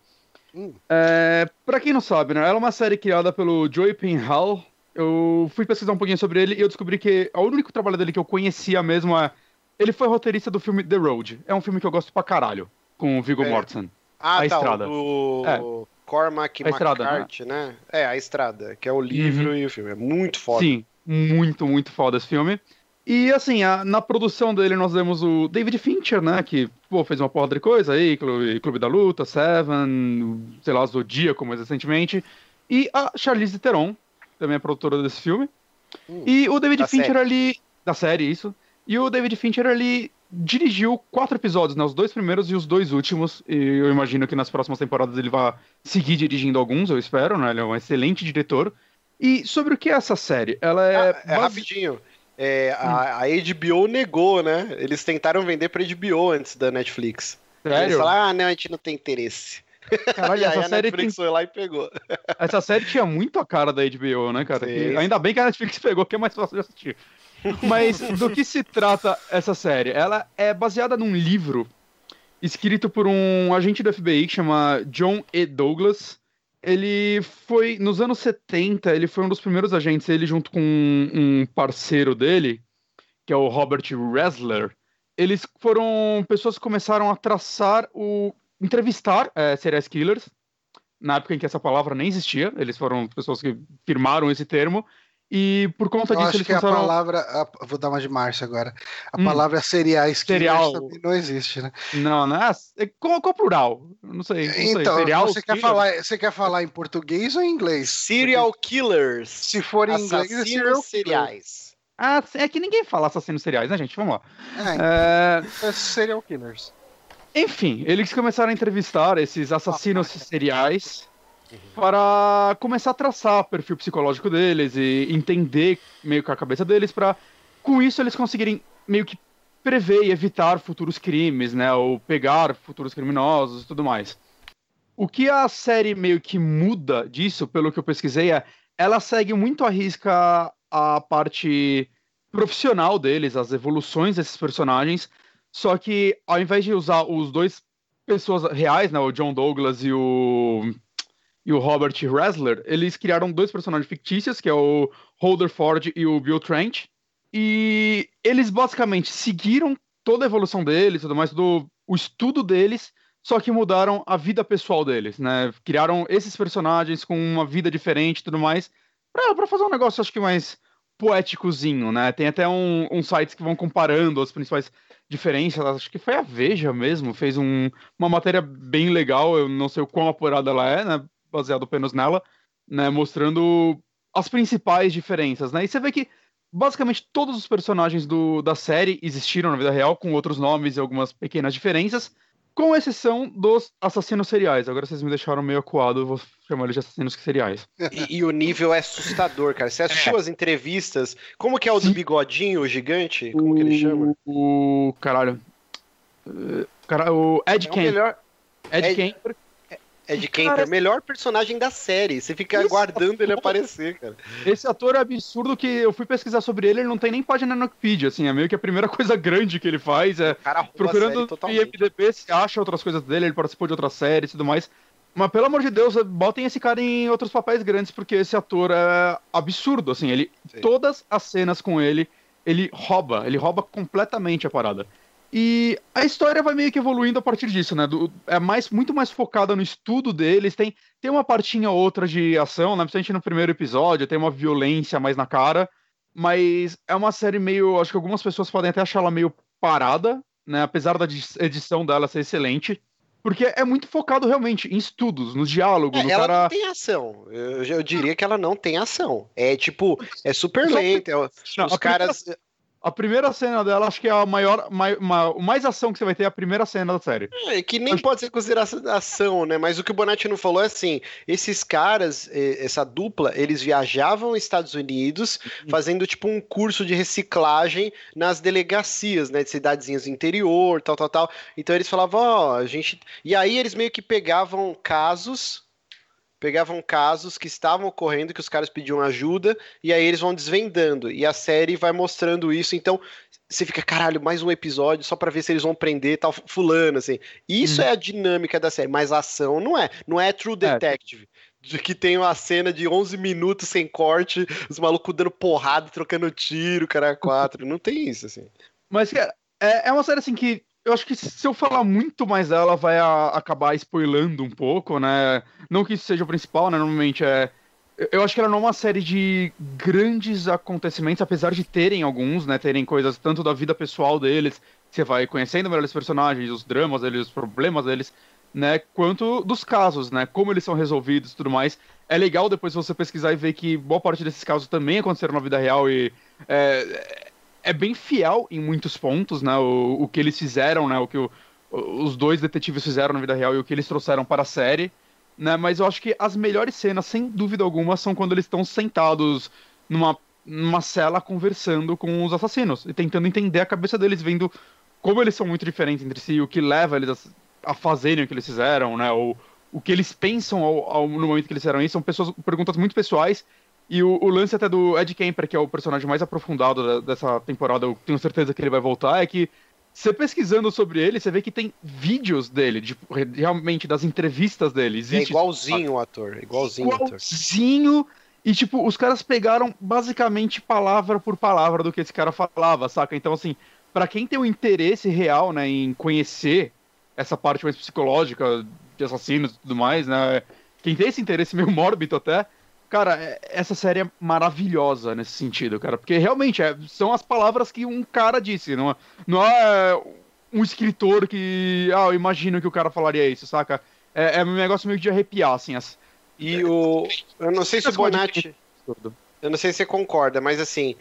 Hum. É, pra quem não sabe, né? Ela é uma série criada pelo Joey Penhall. Eu fui pesquisar um pouquinho sobre ele e eu descobri que o único trabalho dele que eu conhecia mesmo é. Ele foi roteirista do filme The Road. É um filme que eu gosto pra caralho, com o Viggo é. Mortensen. Ah, a tá, Estrada. O é. Cormac a McCarthy, né? né? É, A Estrada, que é o livro uhum. e o filme. É muito foda. Sim, muito, muito foda esse filme. E assim, a, na produção dele nós vemos o David Fincher, né? Que pô, fez uma porra de coisa aí, Clube, Clube da Luta, Seven, sei lá, Zodíaco mais recentemente. E a Charlize Theron, também é produtora desse filme. Hum, e o David Fincher ali. Da série, isso. E o David Fincher ali dirigiu quatro episódios, né? Os dois primeiros e os dois últimos. E eu imagino que nas próximas temporadas ele vai seguir dirigindo alguns, eu espero, né? Ele é um excelente diretor. E sobre o que é essa série? Ela é. Ah, é rapidinho. É, a, a, HBO negou, né? Eles tentaram vender pra HBO antes da Netflix. Sério? Eles falaram, ah, não, a gente não tem interesse. Caralho, essa série Netflix tem... foi lá e pegou. Essa série tinha muito a cara da HBO, né, cara? Que... Ainda bem que a Netflix pegou, que é mais fácil de assistir. Mas do que se trata essa série? Ela é baseada num livro escrito por um agente do FBI que chama John E. Douglas. Ele foi, nos anos 70, ele foi um dos primeiros agentes, ele junto com um parceiro dele, que é o Robert Ressler, eles foram pessoas que começaram a traçar o. entrevistar é, serial killers, na época em que essa palavra nem existia, eles foram pessoas que firmaram esse termo, e por conta Eu disso acho eles que começaram... a palavra. A, vou dar uma de Márcio agora. A hum, palavra cereais cereal também não existe, né? Não, não é. é qual, qual plural? Não sei. Não então, sei. Cereal você, quer falar, você quer falar em português ou em inglês? Serial Porque, killers. Se for em inglês, é serial cereais. Ah, é que ninguém fala assassinos seriais, né, gente? Vamos lá. É, é... é serial killers. Enfim, eles começaram a entrevistar esses assassinos ah, seriais para começar a traçar o perfil psicológico deles e entender meio que a cabeça deles para com isso eles conseguirem meio que prever e evitar futuros crimes, né, ou pegar futuros criminosos e tudo mais. O que a série meio que muda disso, pelo que eu pesquisei, é ela segue muito à risca a parte profissional deles, as evoluções desses personagens, só que ao invés de usar os dois pessoas reais, né, o John Douglas e o e o Robert Ressler, eles criaram dois personagens fictícios, que é o Holder Ford e o Bill Trent. E eles basicamente seguiram toda a evolução deles, tudo mais, todo o estudo deles, só que mudaram a vida pessoal deles, né? Criaram esses personagens com uma vida diferente e tudo mais, pra fazer um negócio, acho que mais poéticozinho, né? Tem até um, um sites que vão comparando as principais diferenças. Acho que foi a Veja mesmo, fez um, uma matéria bem legal. Eu não sei o quão apurada ela é, né? Baseado apenas nela, né, mostrando as principais diferenças, né? E você vê que basicamente todos os personagens do, da série existiram na vida real, com outros nomes e algumas pequenas diferenças, com exceção dos assassinos seriais. Agora vocês me deixaram meio acuado, eu vou chamar eles de assassinos seriais. E, e, o nível é assustador, cara. Você assistiu é. as entrevistas? Como que é o do bigodinho, o gigante? Como o, que ele chama? O. Caralho. Uh, cara, o Ed é Kemper. Melhor... Ed, Ed Kemper é de Kemper, cara, melhor personagem da série. Você fica aguardando ator, ele aparecer, cara. Esse ator é absurdo que eu fui pesquisar sobre ele, ele não tem nem página no Wikipedia, assim, é meio que a primeira coisa grande que ele faz é procurando no IMDB se acha outras coisas dele, ele participou de outras séries e tudo mais. Mas pelo amor de Deus, botem esse cara em outros papéis grandes, porque esse ator é absurdo, assim, ele Sim. todas as cenas com ele, ele rouba, ele rouba completamente a parada. E a história vai meio que evoluindo a partir disso, né? Do, é mais, muito mais focada no estudo deles. Tem, tem uma partinha ou outra de ação, né? Principalmente no primeiro episódio, tem uma violência mais na cara. Mas é uma série meio. Acho que algumas pessoas podem até achar ela meio parada, né? Apesar da edição dela ser excelente. Porque é muito focado realmente em estudos, nos diálogos. É, no ela cara... não tem ação. Eu, eu, diria que ela não tem ação. É tipo, é super lenta. É, os caras. A primeira cena dela, acho que é a maior, mai, ma, mais ação que você vai ter é a primeira cena da série. É, que nem acho... pode ser considerada ação, né? Mas o que o Bonatti não falou é assim: esses caras, essa dupla, eles viajavam aos Estados Unidos uhum. fazendo tipo um curso de reciclagem nas delegacias, né? De cidadezinhas do interior, tal, tal, tal. Então eles falavam, ó, oh, a gente. E aí eles meio que pegavam casos pegavam casos que estavam ocorrendo, que os caras pediam ajuda, e aí eles vão desvendando. E a série vai mostrando isso. Então, você fica, caralho, mais um episódio só para ver se eles vão prender tal fulano, assim. Isso hum. é a dinâmica da série, mas a ação não é. Não é True é. Detective. É. De que tem uma cena de 11 minutos sem corte, os malucos dando porrada, trocando tiro, cara, quatro. não tem isso, assim. Mas é, é uma série assim que eu acho que se eu falar muito mais dela, vai a, acabar spoilando um pouco, né? Não que isso seja o principal, né? Normalmente é. Eu acho que ela não é uma série de grandes acontecimentos, apesar de terem alguns, né? Terem coisas tanto da vida pessoal deles, você vai conhecendo melhor os personagens, os dramas deles, os problemas deles, né? Quanto dos casos, né? Como eles são resolvidos e tudo mais. É legal depois você pesquisar e ver que boa parte desses casos também aconteceram na vida real e. É, é bem fiel em muitos pontos, né? O, o que eles fizeram, né? O que o, os dois detetives fizeram na vida real e o que eles trouxeram para a série, né? Mas eu acho que as melhores cenas, sem dúvida alguma, são quando eles estão sentados numa, numa cela conversando com os assassinos e tentando entender a cabeça deles, vendo como eles são muito diferentes entre si, o que leva eles a, a fazerem o que eles fizeram, né? Ou o que eles pensam ao, ao, no momento que eles fizeram isso são pessoas, perguntas muito pessoais. E o, o, lance até do Ed Kemper, que é o personagem mais aprofundado da, dessa temporada, eu tenho certeza que ele vai voltar, é que você pesquisando sobre ele, você vê que tem vídeos dele, de, realmente das entrevistas dele. Existe, é igualzinho o ator, igualzinho, igualzinho o ator. E, tipo, os caras pegaram basicamente palavra por palavra do que esse cara falava, saca? Então, assim, para quem tem um interesse real, né, em conhecer essa parte mais psicológica de assassinos e tudo mais, né? Quem tem esse interesse meio mórbido até, cara, é, essa série é maravilhosa nesse sentido, cara. Porque realmente é, são as palavras que um cara disse, não é, não é um escritor que. Ah, eu imagino que o cara falaria isso, saca? É, é um negócio meio de arrepiar, assim. As, e o. Eu não sei se o Bonatti. Eu não sei se você concorda, mas assim,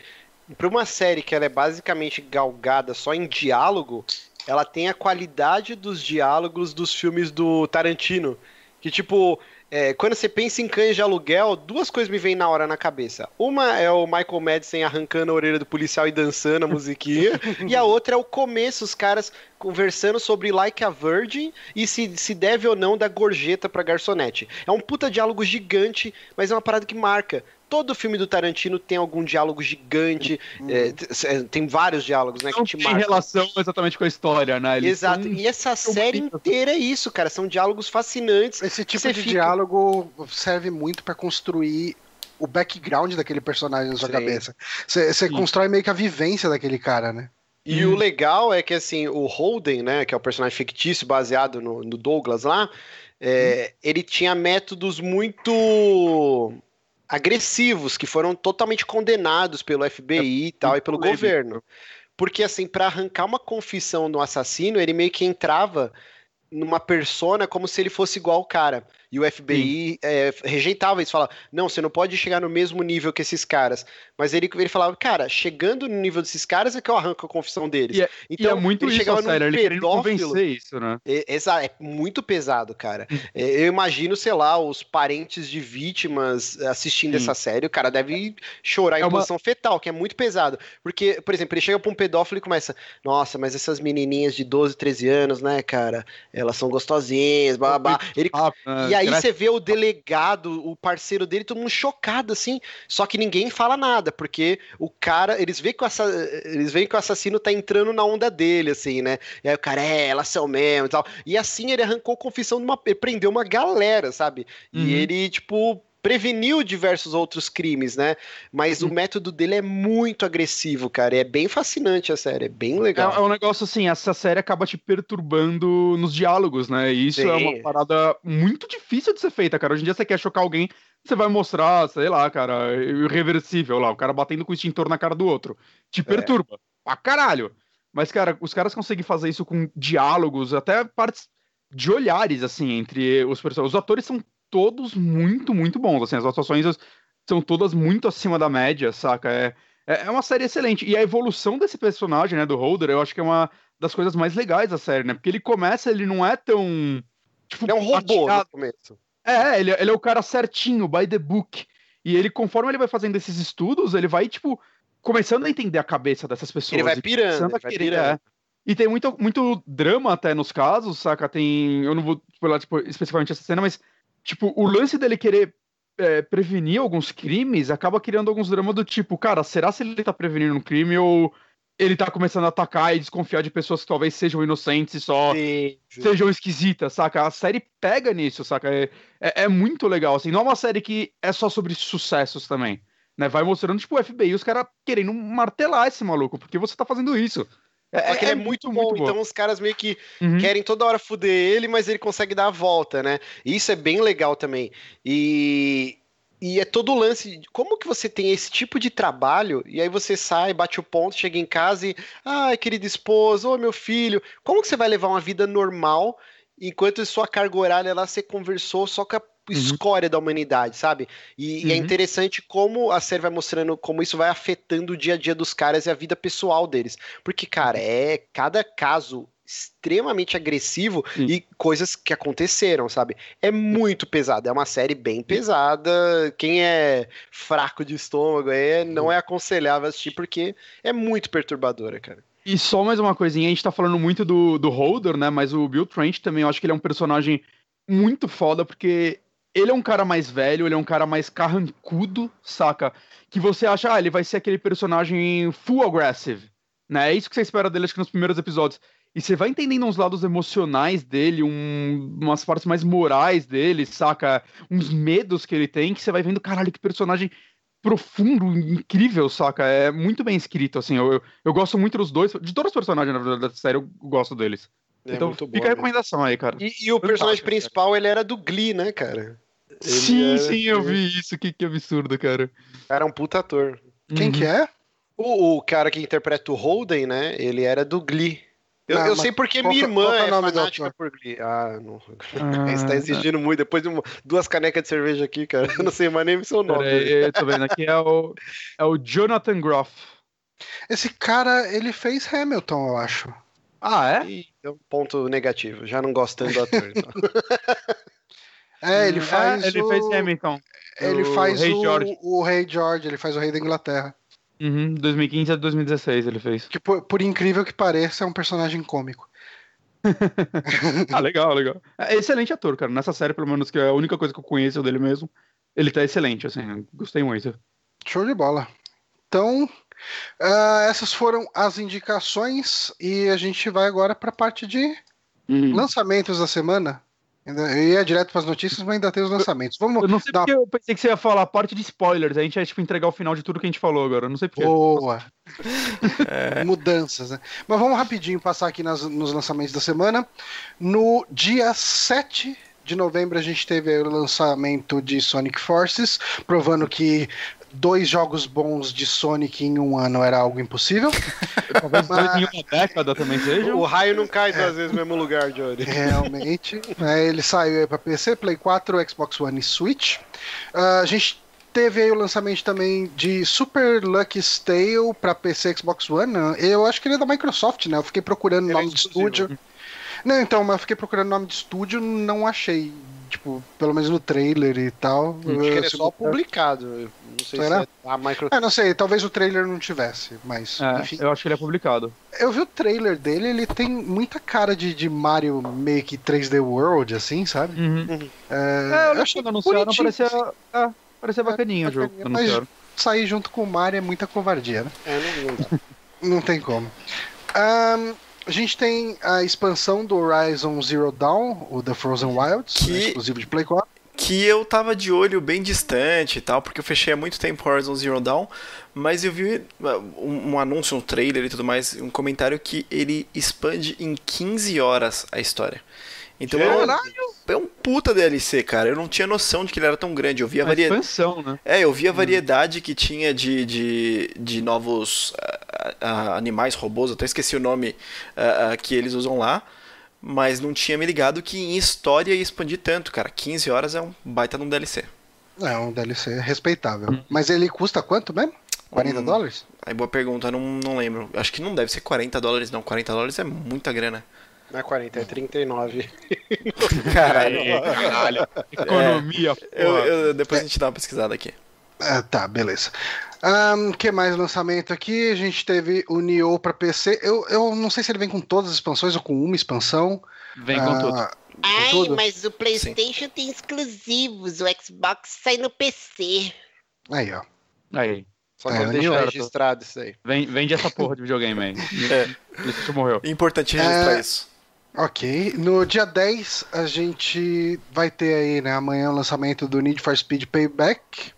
para uma série que ela é basicamente galgada só em diálogo, ela tem a qualidade dos diálogos dos filmes do Tarantino. Que, tipo, é, quando você pensa em cães de aluguel, duas coisas me vêm na hora na cabeça. Uma é o Michael Madison arrancando a orelha do policial e dançando a musiquinha. e a outra é o começo, os caras conversando sobre Like a Virgin e se, se deve ou não dar gorjeta pra garçonete. É um puta diálogo gigante, mas é uma parada que marca todo filme do Tarantino tem algum diálogo gigante, uhum. é, é tem vários diálogos, né, Não que te marcam. relação exatamente com a história, né? Eles Exato, e essa série inteira é isso, cara, são diálogos fascinantes. Esse tipo de fica... diálogo serve muito para construir o background daquele personagem na sua Sim. cabeça. Você constrói meio que a vivência daquele cara, né? E hum. o legal é que, assim, o Holden, né, que é o personagem fictício baseado no, no Douglas lá, é, hum. ele tinha métodos muito agressivos que foram totalmente condenados pelo FBI é, e tal e pelo governo. Porque assim, para arrancar uma confissão no assassino, ele meio que entrava numa persona como se ele fosse igual ao cara. E o FBI é, rejeitava isso, falava, não, você não pode chegar no mesmo nível que esses caras. Mas ele, ele falava, cara, chegando no nível desses caras é que eu arranco a confissão deles. E é, então, e é muito ele isso, chegava sério, ele convencer isso, né? É, é, muito pesado, cara. É, eu imagino, sei lá, os parentes de vítimas assistindo Sim. essa série, o cara deve chorar em é uma... posição fetal, que é muito pesado. Porque, por exemplo, ele chega pra um pedófilo e começa, nossa, mas essas menininhas de 12, 13 anos, né, cara, elas são gostosinhas, blá, blá, blá. Ele... Ah, e aí você vê o delegado, o parceiro dele, todo mundo chocado, assim. Só que ninguém fala nada, porque o cara, eles veem que o, assa... eles veem que o assassino tá entrando na onda dele, assim, né? E aí o cara, é, elas são mesmo e tal. E assim ele arrancou confissão de uma. Ele prendeu uma galera, sabe? Uhum. E ele, tipo, preveniu diversos outros crimes, né? Mas uhum. o método dele é muito agressivo, cara. É bem fascinante a série, é bem legal. É, é um negócio assim, essa série acaba te perturbando nos diálogos, né? E isso Sim. é uma parada muito difícil de ser feita, cara. Hoje em dia você quer chocar alguém, você vai mostrar, sei lá, cara, irreversível lá, o cara batendo com o extintor na cara do outro. Te é. perturba. É. Pra caralho. Mas, cara, os caras conseguem fazer isso com diálogos, até partes de olhares, assim, entre os personagens. Os atores são todos muito, muito bons. Assim, as atuações são todas muito acima da média, saca? É, é, é uma série excelente. E a evolução desse personagem, né, do Holder, eu acho que é uma das coisas mais legais da série, né? Porque ele começa, ele não é tão. Tipo, ele é um robô atirado. no começo. É, ele, ele é o cara certinho, by the book. E ele, conforme ele vai fazendo esses estudos, ele vai, tipo, começando a entender a cabeça dessas pessoas. Ele vai pirando, ele vai querer, pirando. É. E tem muito, muito drama até nos casos, saca? Tem. Eu não vou falar tipo, especificamente essa cena, mas tipo, o lance dele querer é, prevenir alguns crimes acaba criando alguns dramas do tipo, cara, será se ele tá prevenindo um crime ou ele tá começando a atacar e desconfiar de pessoas que talvez sejam inocentes e só sim, sejam esquisitas, saca? A série pega nisso, saca? É, é, é, muito legal, assim. Não é uma série que é só sobre sucessos também, né? Vai mostrando, tipo, o FBI, os caras querendo martelar esse maluco, porque você tá fazendo isso. É, é que ele é, é muito, muito bom, muito então os caras meio que uhum. querem toda hora fuder ele, mas ele consegue dar a volta, né? E isso é bem legal também. E, e é todo o lance. De como que você tem esse tipo de trabalho e aí você sai, bate o ponto, chega em casa e. Ai, querido esposo, ô meu filho. Como que você vai levar uma vida normal enquanto sua carga horária lá você conversou só com a Uhum. escória da humanidade, sabe? E, uhum. e, é uhum. interessante como a série vai mostrando como isso vai afetando o dia a dia dos caras e a vida pessoal deles. Porque, cara, é cada caso extremamente agressivo e coisas que aconteceram, sabe? É muito pesado, é uma série bem pesada. Quem é fraco de estômago aí não é aconselhável assistir porque é muito perturbadora, cara. E só mais uma coisinha, a gente tá falando muito do, do Holder, né? Mas o Bill Trent também, eu acho que ele é um personagem muito foda, porque ele é um cara mais velho, ele é um cara mais carrancudo, saca? Que você acha, ah, ele vai ser aquele personagem full aggressive, né? É isso que você espera dele, acho que nos primeiros episódios. E você vai entendendo uns lados emocionais dele, um, umas partes mais morais dele, saca? Uns medos que ele tem, que você vai vendo, caralho, que personagem profundo, incrível, saca? É muito bem escrito, assim. Eu, eu, eu gosto muito dos dois, de todos os personagens, na verdade, da série, eu gosto deles. É então fica boa, a recomendação aí, cara. E, e o personagem principal, cara. ele era do Glee, né, cara? Ele sim, sim, eu vi isso. Que, que absurdo, cara. Era um puta ator. Quem uhum. que é? O, o, cara que interpreta o Holden, né? Ele era do Glee. Eu, não, eu sei porque minha irmã é, é fanática por Glee. Ah, não. Ah, Você tá exigindo muito. Depois de uma, duas canecas de cerveja aqui, cara. Eu não sei mais nem o seu nome. Aí, eu tô vendo aqui, é o, é o Jonathan Groff. Esse cara, ele fez Hamilton, eu acho. Ah, é? E é um ponto negativo. Já não gostando do ator. É, ele hum, faz. É, ele o... fez Hamilton. Ele o faz Rei o, George. o Rei George, ele faz o Rei da Inglaterra. Uhum, 2015 a 2016 ele fez. Que por, por incrível que pareça, é um personagem cômico. ah, legal, legal. É excelente ator, cara. Nessa série, pelo menos, que é a única coisa que eu conheço dele mesmo, ele tá excelente, assim, gostei muito. Show de bola. Então, uh, essas foram as indicações e a gente vai agora para a parte de uhum. lançamentos da semana. Eu ia direto para as notícias, mas ainda tem os lançamentos. Vamos eu não sei dar... porque eu pensei que você ia falar a parte de spoilers. A gente ia tipo, entregar o final de tudo que a gente falou agora. Eu não sei porquê. Boa. é... Mudanças, né? Mas vamos rapidinho passar aqui nas, nos lançamentos da semana. No dia 7 de novembro a gente teve o lançamento de Sonic Forces, provando que dois jogos bons de Sonic em um ano era algo impossível. Talvez Mas... em uma década também seja. O raio não cai duas é. vezes no mesmo lugar, Johnny. Realmente. é, ele saiu para PC, Play 4, Xbox One e Switch. Uh, a gente teve aí o lançamento também de Super Lucky Tale para PC Xbox One. Eu acho que ele é da Microsoft, né? Eu fiquei procurando o nome é de estúdio. Não, então, mas eu fiquei procurando nome de estúdio, não achei tipo, pelo menos no trailer e tal. Acho que ele é só publicado. Não sei Será? se é a micro... Ah, não sei, talvez o trailer não tivesse, mas é, enfim. Eu acho que ele é publicado. Eu vi o trailer dele, ele tem muita cara de, de Mario meio que 3D World, assim, sabe? Uhum. uhum. É, é, eu, eu achei anunciaram, parecia, é, parecia bacaninho é, o jogo. Mas sair junto com o Mario é muita covardia, né? É, não, não, não tem como. Um, a gente tem a expansão do Horizon Zero Dawn, o The Frozen Wilds, que... né, exclusivo de Play 4 que eu tava de olho bem distante e tal, porque eu fechei há muito tempo Horizon Zero Dawn, mas eu vi uh, um, um, anúncio, um trailer e tudo mais, um comentário que ele expande em 15 horas a história. Então é, é um puta DLC, cara. Eu não tinha noção de que ele era tão grande. Eu vi a, a variedade. expansão, né? É, eu vi a hum. variedade que tinha de, de, de novos uh, uh, animais, robôs, eu até esqueci o nome uh, que eles usam lá. Mas não tinha me ligado que em história ia expandir tanto, cara. 15 horas é um baita num DLC. É um DLC respeitável. Hum. Mas ele custa quanto mesmo? 40 hum, dólares? Aí boa pergunta, não, não lembro. Acho que não deve ser 40 dólares, não. 40 dólares é muita grana. Não é 40, é 39. Caralho. Caralho. Economia, é, eu, eu, Depois a gente dá uma pesquisada aqui. Ah, tá, beleza. Um, que mais lançamento aqui? A gente teve o Nioh para PC. Eu, eu não sei se ele vem com todas as expansões ou com uma expansão. Vem com uh, tudo. Ai, tudo? mas o PlayStation Sim. tem exclusivos. O Xbox sai no PC. Aí, ó. Aí. Só é, deixar registrado isso aí. Vende essa porra de videogame aí. é. Isso morreu. Importante registrar é... isso. Ok. No dia 10, a gente vai ter aí, né, amanhã o lançamento do Need for Speed Payback,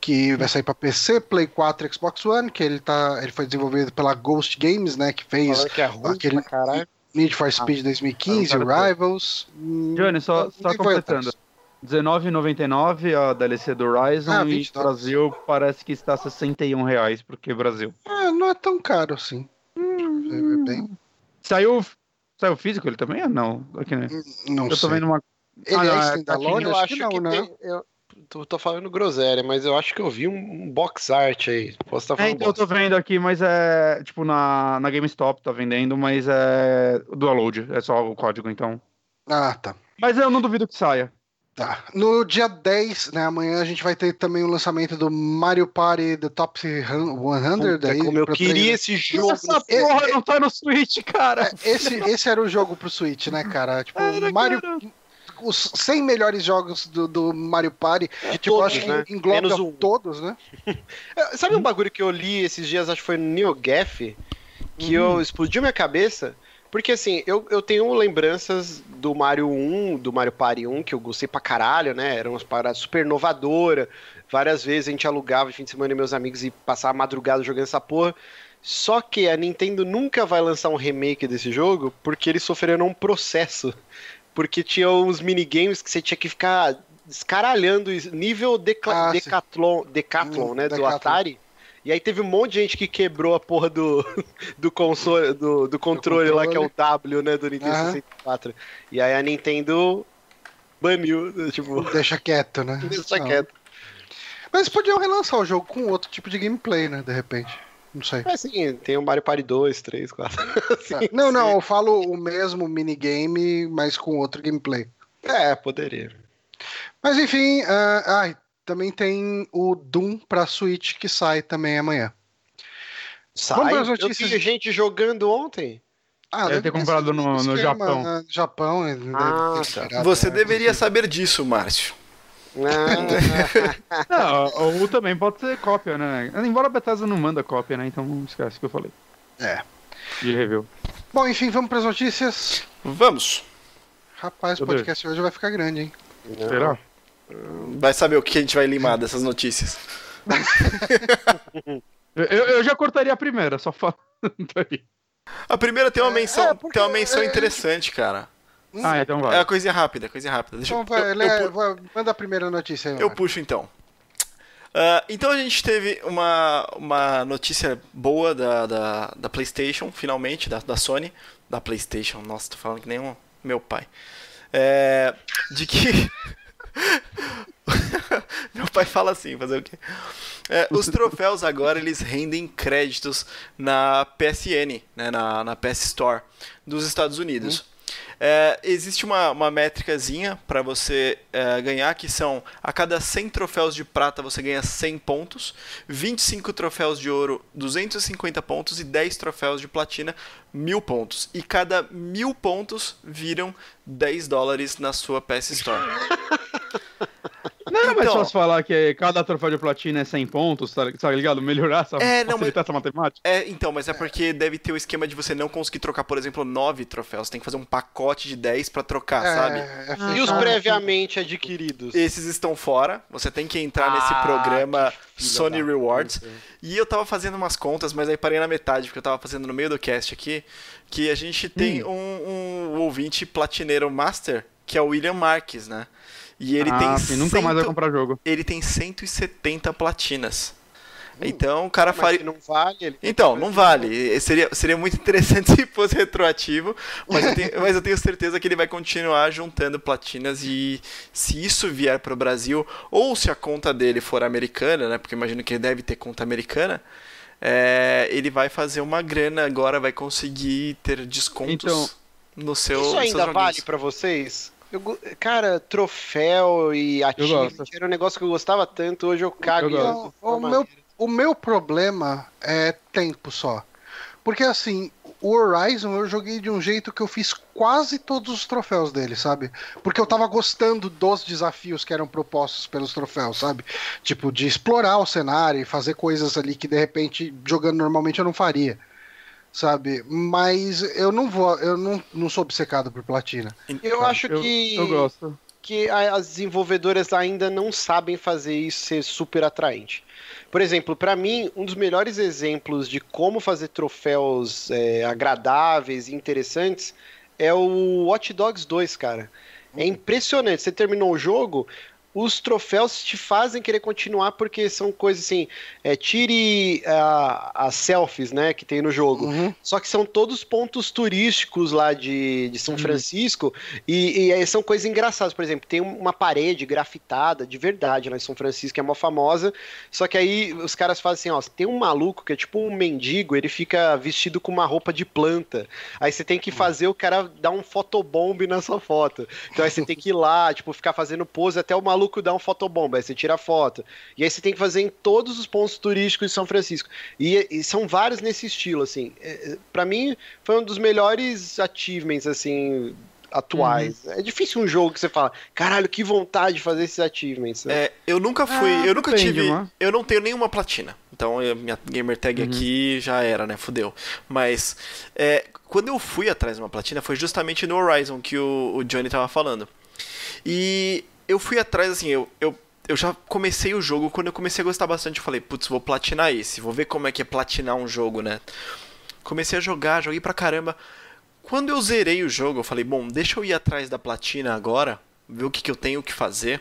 que vai sair para PC, Play 4 e Xbox One, que ele tá, ele foi desenvolvido pela Ghost Games, né, que fez que é ruim aquele Need for Speed ah, 2015, Rivals. Hum, Johnny, só, só completando. R$19,99 a DLC do Horizon ah, e no Brasil parece que está 61 reais, porque Brasil. Ah, não é tão caro assim. Hum, bem... Saiu Saiu físico ele também ou não? Aqui, né? Não eu sei. tô vendo uma. Ele ah, é da loja? Eu acho que não, que né? Tem, eu tô, tô, falando groselha, mas eu acho que eu vi um, um box art aí. Posso estar tá falando é, então box. eu tô vendo aqui, mas é. Tipo, na, na GameStop tá vendendo, mas é. Dual load, é só o código, então. Ah, tá. Mas eu não duvido que saia. Tá. No dia 10, né, amanhã a gente vai ter também o lançamento do Mario Party The Top 100. Puta, aí, como eu queria esse jogo. Essa porra não tá no Switch, cara. É, esse, esse era o jogo pro Switch, né, cara? Tipo, Mario. os 100 melhores jogos do, do Mario Party. De tipo, todos, acho né? que engloba Menos um. todos, né? É, Sabe um bagulho que eu li esses dias, acho que foi no NeoGaf, que eu explodiu minha cabeça? Porque assim, eu, eu tenho lembranças do Mario 1, do Mario Party 1, que eu gostei pra caralho, né? Eram umas paradas super inovadoras. Várias vezes a gente alugava de fim de semana e meus amigos e passava a madrugada jogando essa porra. Só que a Nintendo nunca vai lançar um remake desse jogo porque eles sofreram um processo. Porque tinha uns minigames que você tinha que ficar escaralhando nível Ah. Decathlon, Decathlon Hum, né? Do Decathlon. Atari. E aí teve um monte de gente que quebrou a porra do, do console, do, do controle lá, que é o W, né? Do Nintendo Aham. 64. E aí a Nintendo baniu, tipo, Deixa quieto, né? deixa Não. quieto. Mas podiam relançar o jogo com outro tipo de gameplay, né? De repente. Não sei. Mas assim, tem o Mario Party 2, 3, 4. Assim, não, não, sim. eu falo o mesmo minigame, mas com outro gameplay. É, poderia. Mas enfim, ah, ai, também tem o Doom pra Switch que sai também amanhã. Sai. Vamos pras Eu notícias. vi gente jogando ontem. Ah, Deve ter ter comprado no- no Japão. ah, Japão, ele deve Ah, ter tá. tirado, Você né? deveria saber disso, Márcio. Ah, Não, ou também pode ser cópia, né? Embora a Bethesda não manda cópia, né? Então esquece o que eu falei. É. De review. Bom, enfim, vamos pras notícias. Vamos. Rapaz, o podcast hoje vai ficar grande, hein? Será? Vai saber o que a gente vai limar dessas notícias. Eu, eu- eu já cortaria a primeira, só falando aí. A primeira tem uma menção, é, porque tem uma menção é- interessante, cara. Ah, então É vai. uma coisinha rápida, coisinha rápida. Deixa Então eu, vai, eu, eu pu- vai, manda a primeira notícia aí. eu puxo então. Ah, então a gente teve uma, uma notícia boa da, da, da PlayStation, finalmente, da, da Sony. Da PlayStation, nossa, tô falando que nem um meu pai. É, de que. meu pai fala assim, fazer o quê? É, os troféus agora eles rendem créditos na PSN, né, na, na PS Store dos Estados Unidos. É, existe uma, uma métricazinha para você é, ganhar, que são a cada 100 troféus de prata você ganha 100 pontos, 25 troféus de ouro, 250 pontos e 10 troféus de platina, 1000 pontos. E cada 1000 pontos viram 10 dólares na sua PS Store. Não era mais Então- fácil falar que cada troféu de platina é 100 pontos, tá, tá ligado? Melhorar essa, É, não, facilitar essa matemática. É, então, mas é porque deve ter o esquema de você não conseguir trocar, por exemplo, 9 troféus. Tem que fazer um pacote de 10 para trocar, sabe? É, e os fica- previamente adquiridos? Esses estão fora. Você tem que entrar nesse Ah, programa que filha Sony da Rewards. puta. E eu tava fazendo umas contas, mas aí parei na metade, porque eu tava fazendo no meio do cast aqui, que a gente tem um, um ouvinte platineiro master, que é o William Marques, né? E ele ah, tem sim, nunca mais vai comprar jogo. ele tem 170 platinas. Então o cara faria. não vale, Então, não vale. Seria, seria muito interessante se fosse retroativo, mas eu, tenho, mas eu tenho certeza que ele vai continuar juntando platinas e se isso vier para o Brasil, ou se a conta dele for americana, né? Porque eu imagino que ele deve ter conta americana, é, ele vai fazer uma grana agora, vai conseguir ter descontos Então, no seu. Isso ainda vale pra vocês? Eu cara, troféu e achievement gosto. era um negócio que eu gostava tanto, hoje eu cago Eu. O meu, o meu problema é tempo só. Porque assim, o Horizon eu joguei de um jeito que eu fiz quase todos os troféus dele, sabe? Porque eu tava gostando dos desafios que eram propostos pelos troféus, sabe? Tipo, de explorar o cenário e fazer coisas ali que de repente, jogando normalmente, eu não faria. Sabe? Mas eu não vou, eu não, não sou obcecado por platina. Eu acho eu, que, eu gosto. que as desenvolvedoras ainda não sabem fazer isso ser super atraente. Por exemplo, pra mim, um dos melhores exemplos de como fazer troféus é, agradáveis e interessantes é o Watch Dogs 2, cara. É impressionante. Você terminou o jogo, os troféus te fazem querer continuar porque são coisas assim. É, tire ah, as selfies, né, que tem no jogo. Uhum. Só que são todos pontos turísticos lá de, de São Francisco e, e aí são coisas engraçadas. Por exemplo, tem uma parede grafitada de verdade lá em São Francisco, que é uma famosa. Só que aí os caras fazem assim: ó, tem um maluco que é tipo um mendigo, ele fica vestido com uma roupa de planta. Aí você tem que fazer o cara dar um fotobomb na sua foto. Então aí você tem que ir lá, tipo, ficar fazendo pose até o maluco dar um fotobomb. Aí você tira a foto. E aí você tem que fazer em todos os pontos turísticos de São Francisco. E, e são vários nesse estilo, assim. É, é, Pra mim, foi um dos melhores achievements, assim, atuais. Uhum. É difícil um jogo que você fala, caralho, que vontade de fazer esses achievements. Né? É, eu nunca fui, ah, eu nunca tive, eu não tenho nenhuma platina. Então eu, minha gamer tag uhum. aqui já era, né? Fudeu. Mas é, quando eu fui atrás de uma platina foi justamente no Horizon que o, o Johnny tava falando. E eu fui atrás, assim, eu, eu eu já comecei o jogo, quando eu comecei a gostar bastante, eu falei, putz, vou platinar esse, vou ver como é que é platinar um jogo, né? Comecei a jogar, joguei pra caramba. Quando eu zerei o jogo, eu falei, bom, deixa eu ir atrás da platina agora, ver o que, que eu tenho que fazer.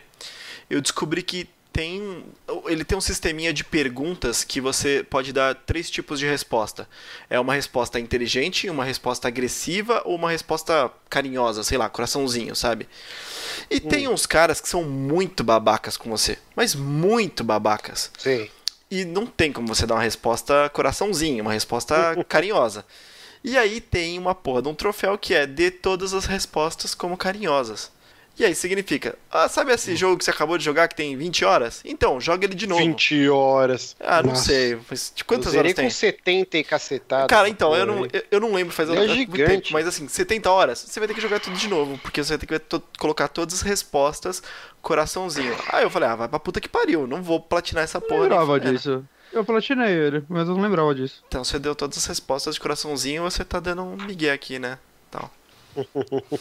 Eu descobri que tem ele tem um sisteminha de perguntas que você pode dar três tipos de resposta. É uma resposta inteligente, uma resposta agressiva ou uma resposta carinhosa, sei lá, coraçãozinho, sabe? E hum. tem uns caras que são muito babacas com você, mas muito babacas. Sim. E não tem como você dar uma resposta coraçãozinho, uma resposta carinhosa. E aí tem uma porra de um troféu que é dê todas as respostas como carinhosas. E aí significa, ah, sabe esse jogo que você acabou de jogar que tem 20 horas? Então, joga ele de novo. 20 horas. Ah, não Nossa. sei. De quantas horas tem? com 70 e cacetado. Cara, então, eu não, eu, eu não lembro faz é gigante. tempo, mas assim, 70 horas, você vai ter que jogar tudo de novo, porque você vai ter que to colocar todas as respostas coraçãozinho. Aí eu falei, ah, vai pra puta que pariu, não vou platinar essa porra. Eu lembrava disso. Eu platinei ele, mas eu não lembrava disso. Então, você deu todas as respostas de coraçãozinho, você tá dando um migué aqui, né? Tal.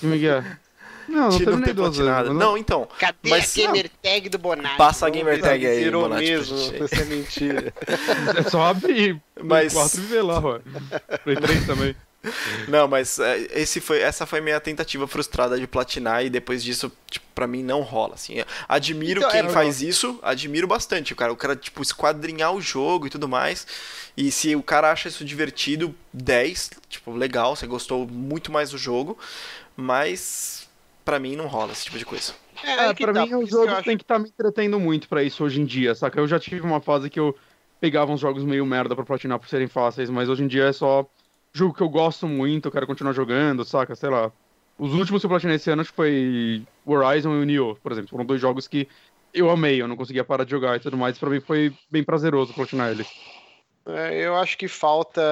Miguel. Não, não terminei duas vezes. Não, então. Cadê mas, a gamer tag do Bonatti? Passa a gamer tag aí, Tirou Bonatti. mesmo, isso é mentira. é só abrir mas... 4 e ver lá, ó. Play 3 também. Não, mas é, esse foi, essa foi minha tentativa frustrada de platinar e depois disso, tipo, pra mim não rola, assim. Admiro então, quem é, faz isso, admiro bastante. O cara, o cara, tipo, esquadrinhar o jogo e tudo mais. E se o cara acha isso divertido, 10, tipo, legal, você gostou muito mais do jogo. Mas para mim não rola esse tipo de coisa. É, é pra tá, mim os jogos acho... tem que estar tá me entretendo muito para isso hoje em dia, saca? Eu já tive uma fase que eu pegava uns jogos meio merda pra platinar por serem fáceis, mas hoje em dia é só jogo que eu gosto muito, eu quero continuar jogando, saca? Sei lá. Os últimos que eu platinei esse ano acho que foi Horizon e o Nioh, por exemplo. Foram dois jogos que eu amei, eu não conseguia parar de jogar e tudo mais. Pra mim foi bem prazeroso platinar eles. É, eu acho que falta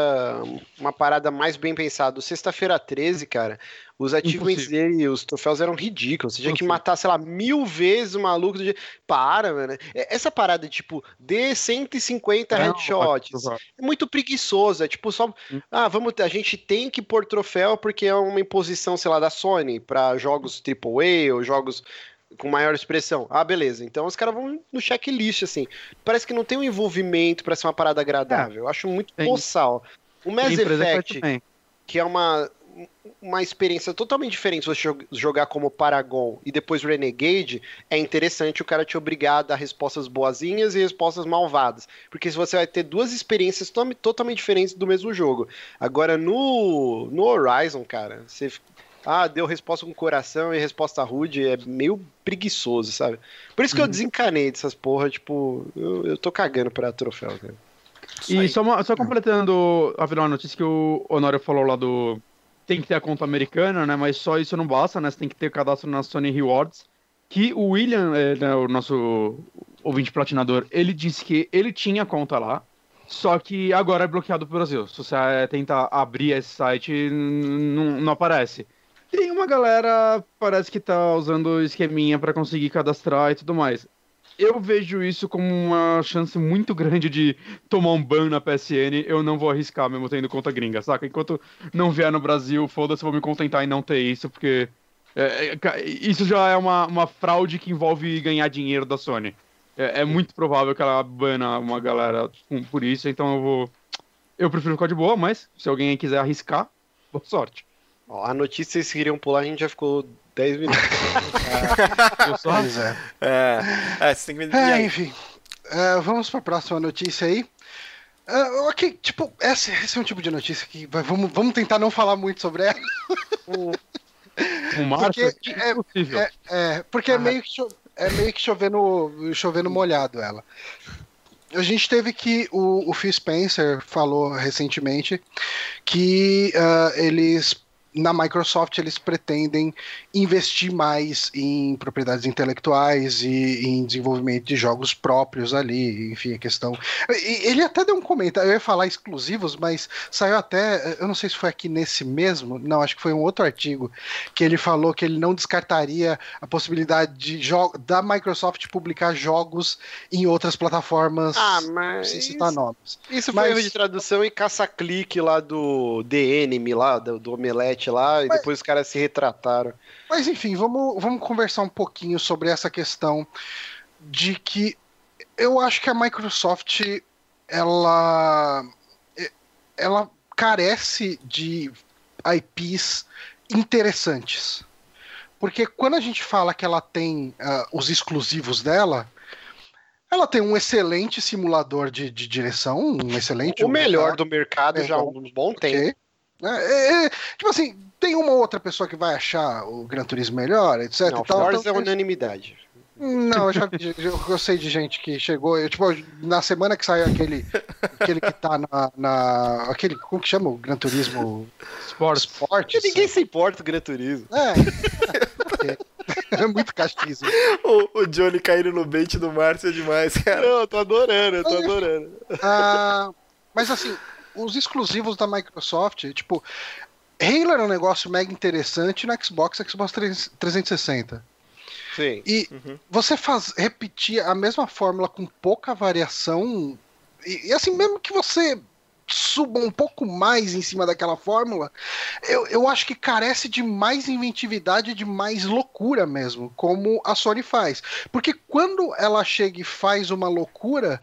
uma parada mais bem pensada. Sexta-feira 13, cara, os achievements dele, os troféus eram ridículos. Você tinha que matar, sei lá, mil vezes o maluco do dia. Para, mano. É, essa parada, tipo, dê 150 Não, headshots. É muito preguiçoso. É tipo só. Hum. Ah, vamos. A gente tem que pôr troféu porque é uma imposição, sei lá, da Sony para jogos AAA ou jogos com maior expressão. Ah, beleza. Então os caras vão no checklist, assim. Parece que não tem um envolvimento para ser uma parada agradável. É. Eu acho muito boçal. O Mass Effect, que é uma, uma experiência totalmente diferente você jogar como Paragon e depois Renegade, é interessante o cara te obrigar a dar respostas boazinhas e respostas malvadas. Porque se você vai ter duas experiências to totalmente diferentes do mesmo jogo. Agora, no, no Horizon, cara, você ah, deu resposta com coração e resposta rude, é meio preguiçoso, sabe? Por isso que uhum. eu desencanei dessas porra, tipo, eu, eu tô cagando pra troféu, cara. E só, uma, só completando a notícia que o Honório falou lá do. Tem que ter a conta americana, né? Mas só isso não basta, né? Você tem que ter cadastro na Sony Rewards. Que o William, é, né, o nosso ouvinte platinador, ele disse que ele tinha conta lá. Só que agora é bloqueado pro Brasil. Se você é, tentar abrir esse site, não aparece. Tem uma galera, parece que tá usando esqueminha para conseguir cadastrar e tudo mais. Eu vejo isso como uma chance muito grande de tomar um ban na PSN. Eu não vou arriscar mesmo tendo conta gringa, saca? Enquanto não vier no Brasil, foda-se, vou me contentar em não ter isso, porque é, é, isso já é uma, uma fraude que envolve ganhar dinheiro da Sony. É, é muito provável que ela bana uma galera por isso, então eu vou. Eu prefiro ficar de boa, mas se alguém quiser arriscar, boa sorte. Ó, a notícia vocês queriam pular, a gente já ficou 10 minutos. ah, só? É. É, é, você tem que me... é, enfim, uh, vamos para a próxima notícia aí. Uh, ok, tipo, esse, esse, é um tipo de notícia que vai, vamos, vamos tentar não falar muito sobre ela. O, o Márcio porque é, é, é, é, porque ah. é meio que, cho, é meio que chovendo, chovendo molhado ela. A gente teve que o, o Phil Spencer falou recentemente que uh, eles na Microsoft eles pretendem investir mais em propriedades intelectuais e em desenvolvimento de jogos próprios ali, enfim, a questão. Ele até deu um comentário, eu ia falar exclusivos, mas saiu até, eu não sei se foi aqui nesse mesmo, não, acho que foi um outro artigo, que ele falou que ele não descartaria a possibilidade de da Microsoft publicar jogos em outras plataformas. Ah, mas. Sem citar nomes. Isso mas... foi erro de tradução e caça-clique lá do The Enemy, lá, do, do Omelete lá, e depois os caras se retrataram. Mas enfim, vamos, vamos conversar um pouquinho sobre essa questão de que eu acho que a Microsoft ela ela carece de IPs interessantes. Porque quando a gente fala que ela tem uh, os exclusivos dela, ela tem um excelente simulador de, de direção, um excelente. O melhor do mercado já há um bom tempo. É, é, é, tipo assim, tem uma outra pessoa que vai achar o Gran Turismo melhor, etc. Não, tal, Forza então, é unanimidade. Não, eu já eu sei de gente que chegou. Eu, tipo, na semana que saiu aquele, aquele que tá na, na. Aquele. Como que chama? O Gran Turismo Sport. Sport ninguém se importa com o Gran Turismo. É. é muito castismo. O, o, Johnny caindo no bait do Márcio é demais, cara. Não, eu tô adorando, eu tô adorando. Ah, mas assim, os exclusivos da Microsoft, tipo, Halo era um negócio mega interessante no Xbox, Xbox 360. Sim. E uhum. você faz repetir a mesma fórmula com pouca variação, e, e, assim, mesmo que você suba um pouco mais em cima daquela fórmula, eu, eu acho que carece de mais inventividade, de mais loucura mesmo, como a Sony faz. Porque quando ela chega e faz uma loucura,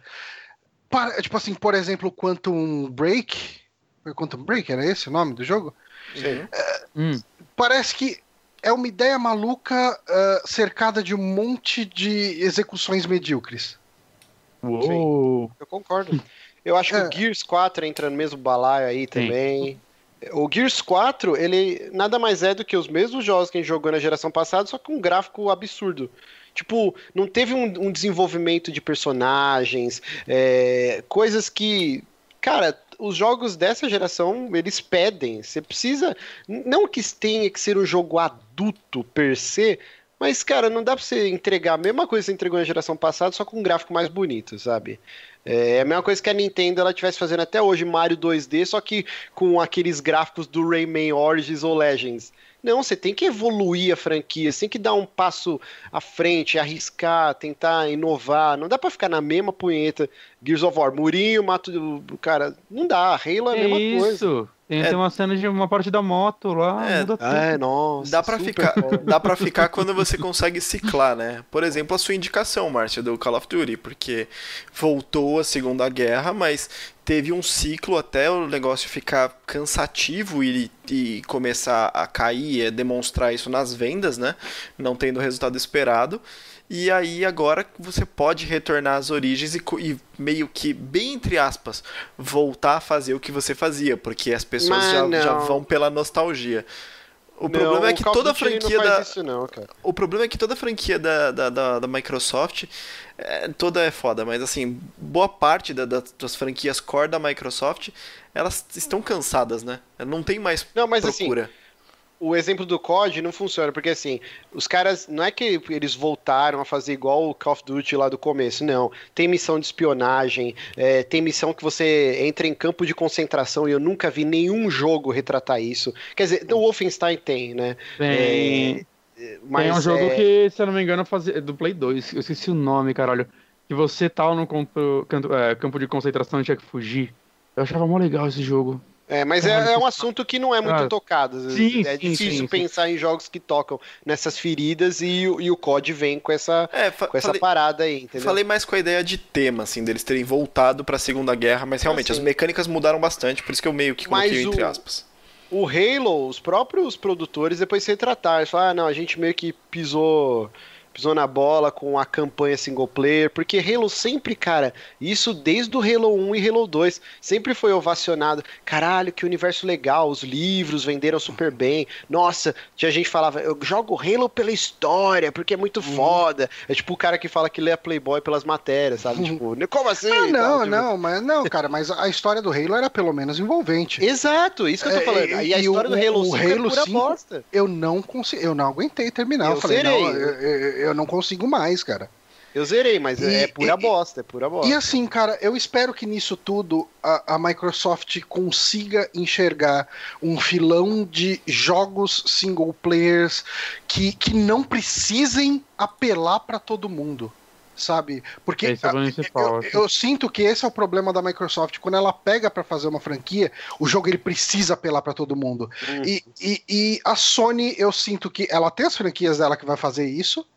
tipo assim, por exemplo, Quantum Break. Foi Quantum Break? Era esse o nome do jogo? Sim. É, hum. Parece que é uma ideia maluca uh, cercada de um monte de execuções medíocres. Uou. Sim, eu concordo. Eu acho é. que o Gears 4 entra no mesmo balaio aí também. Sim. O Gears 4, ele nada mais é do que os mesmos jogos que a gente jogou na geração passada, só com um gráfico absurdo. Tipo, não teve um, um desenvolvimento de personagens, é, coisas que. Cara, os jogos dessa geração, eles pedem. Você precisa. Não que tenha que ser um jogo adulto per se, mas, cara, não dá pra você entregar a mesma coisa que você entregou na geração passada, só com um gráfico mais bonito, sabe? É a mesma coisa que a Nintendo ela tivesse fazendo até hoje Mario 2D, só que com aqueles gráficos do Rayman Origins ou Legends. Não, você tem que evoluir a franquia, você tem que dar um passo à frente, arriscar, tentar inovar. Não dá para ficar na mesma punheta. Gears of War, Murinho, mato. Cara, não dá. Halo é a mesma isso. coisa. Tem, é, tem uma cena de uma parte da moto lá, é, muda tudo. É, nossa. Dá pra, ficar, dá pra ficar quando você consegue ciclar, né? Por exemplo, a sua indicação, Márcia, do Call of Duty, porque voltou a Segunda Guerra, mas teve um ciclo até o negócio ficar cansativo e, e começar a cair, é demonstrar isso nas vendas, né? Não tendo o resultado esperado. E aí agora você pode retornar às origens e, e, meio que, bem entre aspas, voltar a fazer o que você fazia, porque as pessoas já, já, vão pela nostalgia. O não, problema é que toda a franquia da. Não, o problema é que toda a franquia da, da, da, da Microsoft. É, toda é foda, mas assim, boa parte da, da, das franquias core da Microsoft elas estão cansadas, né? Não tem mais não, mas, assim, procura. Assim, o exemplo do COD não funciona, porque assim, os caras, não é que eles voltaram a fazer igual o Call of Duty lá do começo, não. Tem missão de espionagem, é, tem missão que você entra em campo de concentração e eu nunca vi nenhum jogo retratar isso. Quer dizer, o Wolfenstein tem, né? Tem, é, mas tem um jogo é... que, se eu não me engano, fazia, do Play 2, eu esqueci o nome, caralho. Que você tal tá no campo, é, campo de concentração e tinha que fugir. Eu achava mó legal esse jogo. É, mas é, é, um assunto que não é muito ah, tocado. Sim, é sim, difícil sim, pensar em jogos que tocam nessas feridas e, e o COD vem com essa, é, com essa parada aí, entendeu? Falei mais com a ideia de tema, assim, deles terem voltado pra Segunda Guerra, mas realmente assim, as mecânicas mudaram bastante, por isso que eu meio que coloquei entre aspas. O Halo, os próprios produtores depois se retrataram, eles falaram, ah, não, a gente meio que pisou pisou na bola com a campanha single player, porque Halo sempre, cara, isso desde o Halo 1 e Halo 2, sempre foi ovacionado. Caralho, que universo legal, os livros venderam super bem. Nossa, tinha gente que falava, eu jogo Halo pela história, porque é muito uhum. foda. É tipo o cara que fala que lê a Playboy pelas matérias, sabe? Tipo, como assim? Ah, não, tipo... não, mas não, cara, mas a história do Halo era pelo menos envolvente. Exato, isso que eu tô é, falando. É, e, a história o, do Halo 5 Halo é pura 5, bosta. Eu não consigo, eu não aguentei terminar. Eu, eu falei, serei. não, eu, eu, eu não consigo mais, cara. Eu zerei, mas e, é pura e, bosta, é pura bosta. E assim, cara, eu espero que nisso tudo a, a, Microsoft consiga enxergar um filão de jogos single players que, que não precisem apelar para todo mundo. Sabe? Porque é eu, eu, eu, sinto que esse é o problema da Microsoft. Quando ela pega para fazer uma franquia, o jogo ele precisa apelar para todo mundo. Uhum. E, e, e a Sony, eu sinto que ela tem as franquias dela que vai fazer isso.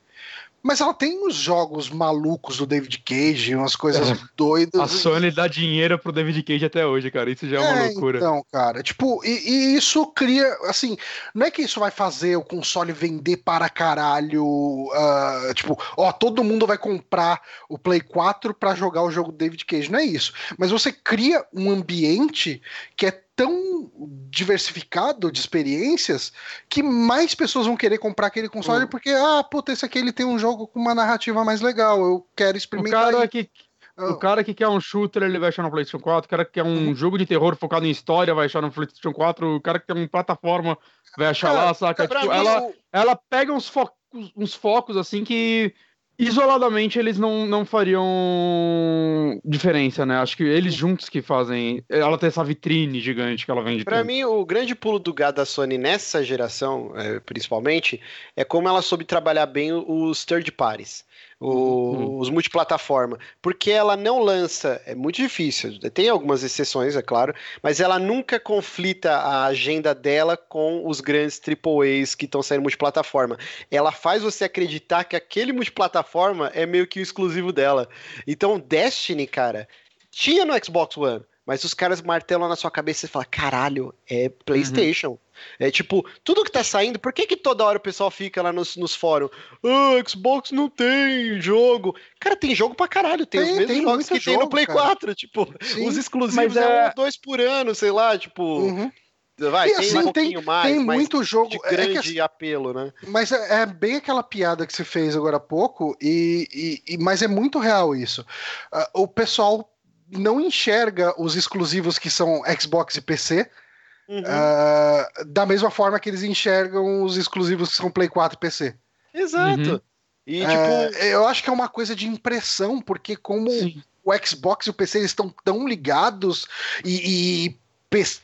Mas ela tem os jogos malucos do David Cage, umas coisas é. doidas. A Sony dá dinheiro pro David Cage até hoje, cara. Isso já é uma é, loucura. Então, cara, tipo, e, e, isso cria, assim, não é que isso vai fazer o console vender para caralho, uh, tipo, ó, todo mundo vai comprar o Play 4 para jogar o jogo do David Cage, não é isso. Mas você cria um ambiente que é tão diversificado de experiências que mais pessoas vão querer comprar aquele console uhum. porque, ah, puta, esse aqui ele tem um jogo com uma narrativa mais legal, eu quero experimentar. O cara que, o cara que quer um shooter, ele vai achar no PlayStation 4. O cara que quer um uhum. jogo de terror focado em história, vai achar no PlayStation 4. O cara que quer uma plataforma, vai achar cara, lá, saca? Tipo, ela, ela pega uns focos, uns focos assim que isoladamente eles não, não fariam diferença, né? Acho que eles juntos que fazem. Ela tem essa vitrine gigante que ela vende. Para mim, o grande pulo do gato da Sony nessa geração, é, principalmente, é como ela soube trabalhar bem os third parties o, uhum. os multiplataforma, porque ela não lança, é muito difícil, tem algumas exceções, é claro, mas ela nunca conflita a agenda dela com os grandes AAAs que estão saindo multiplataforma. Ela faz você acreditar que aquele multiplataforma é meio que o exclusivo dela. Então, Destiny, cara, tinha no Xbox One, mas os caras martelam na sua cabeça e falam: caralho, é PlayStation. Uhum. É tipo, tudo que tá saindo, por que, que toda hora o pessoal fica lá nos, nos fóruns? Ah, Xbox não tem jogo. Cara, tem jogo pra caralho, tem, tem os mesmos tem jogos que jogo, tem no Play cara. 4. Tipo, Sim, os exclusivos é... é um, dois por ano, sei lá, tipo. Uhum. Vai, e tem assim, um pouquinho tem, mais, tem muito jogo de grande é que, apelo, né? Mas é, é, bem aquela piada que você fez agora há pouco, e, e, e mas é muito real isso. Uh, o pessoal não enxerga os exclusivos que são Xbox e PC, Uhum. Uh, da mesma forma que eles enxergam os exclusivos que são Play 4 e PC. Exato. Uhum. E, uh, tipo... eu acho que é uma coisa de impressão, porque como Sim. o Xbox e o PC estão tão ligados e, e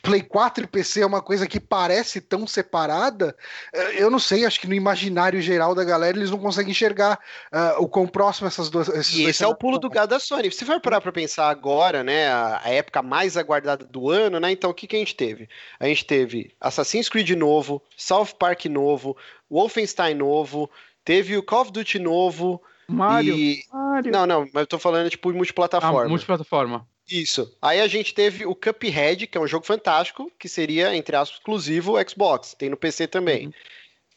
Play 4 e PC é uma coisa que parece tão separada, eh, eu não sei, acho que no imaginário geral da galera eles não conseguem enxergar uh, o quão próximo essas duas. E esse é o pulo do gado da Sony. Se for parar pra pensar agora, né, a, a, época mais aguardada do ano, né, então o que, que a gente teve? A gente teve Assassin's Creed novo, South Park novo, Wolfenstein novo, teve o Call of Duty novo. Mario, e... Mario. Não, não, mas eu tô falando tipo multiplataforma. Ah, multiplataforma. Isso. Aí a gente teve o Cuphead, que é um jogo fantástico, que seria, entre aspas, exclusivo Xbox. Tem no PC também. Uhum.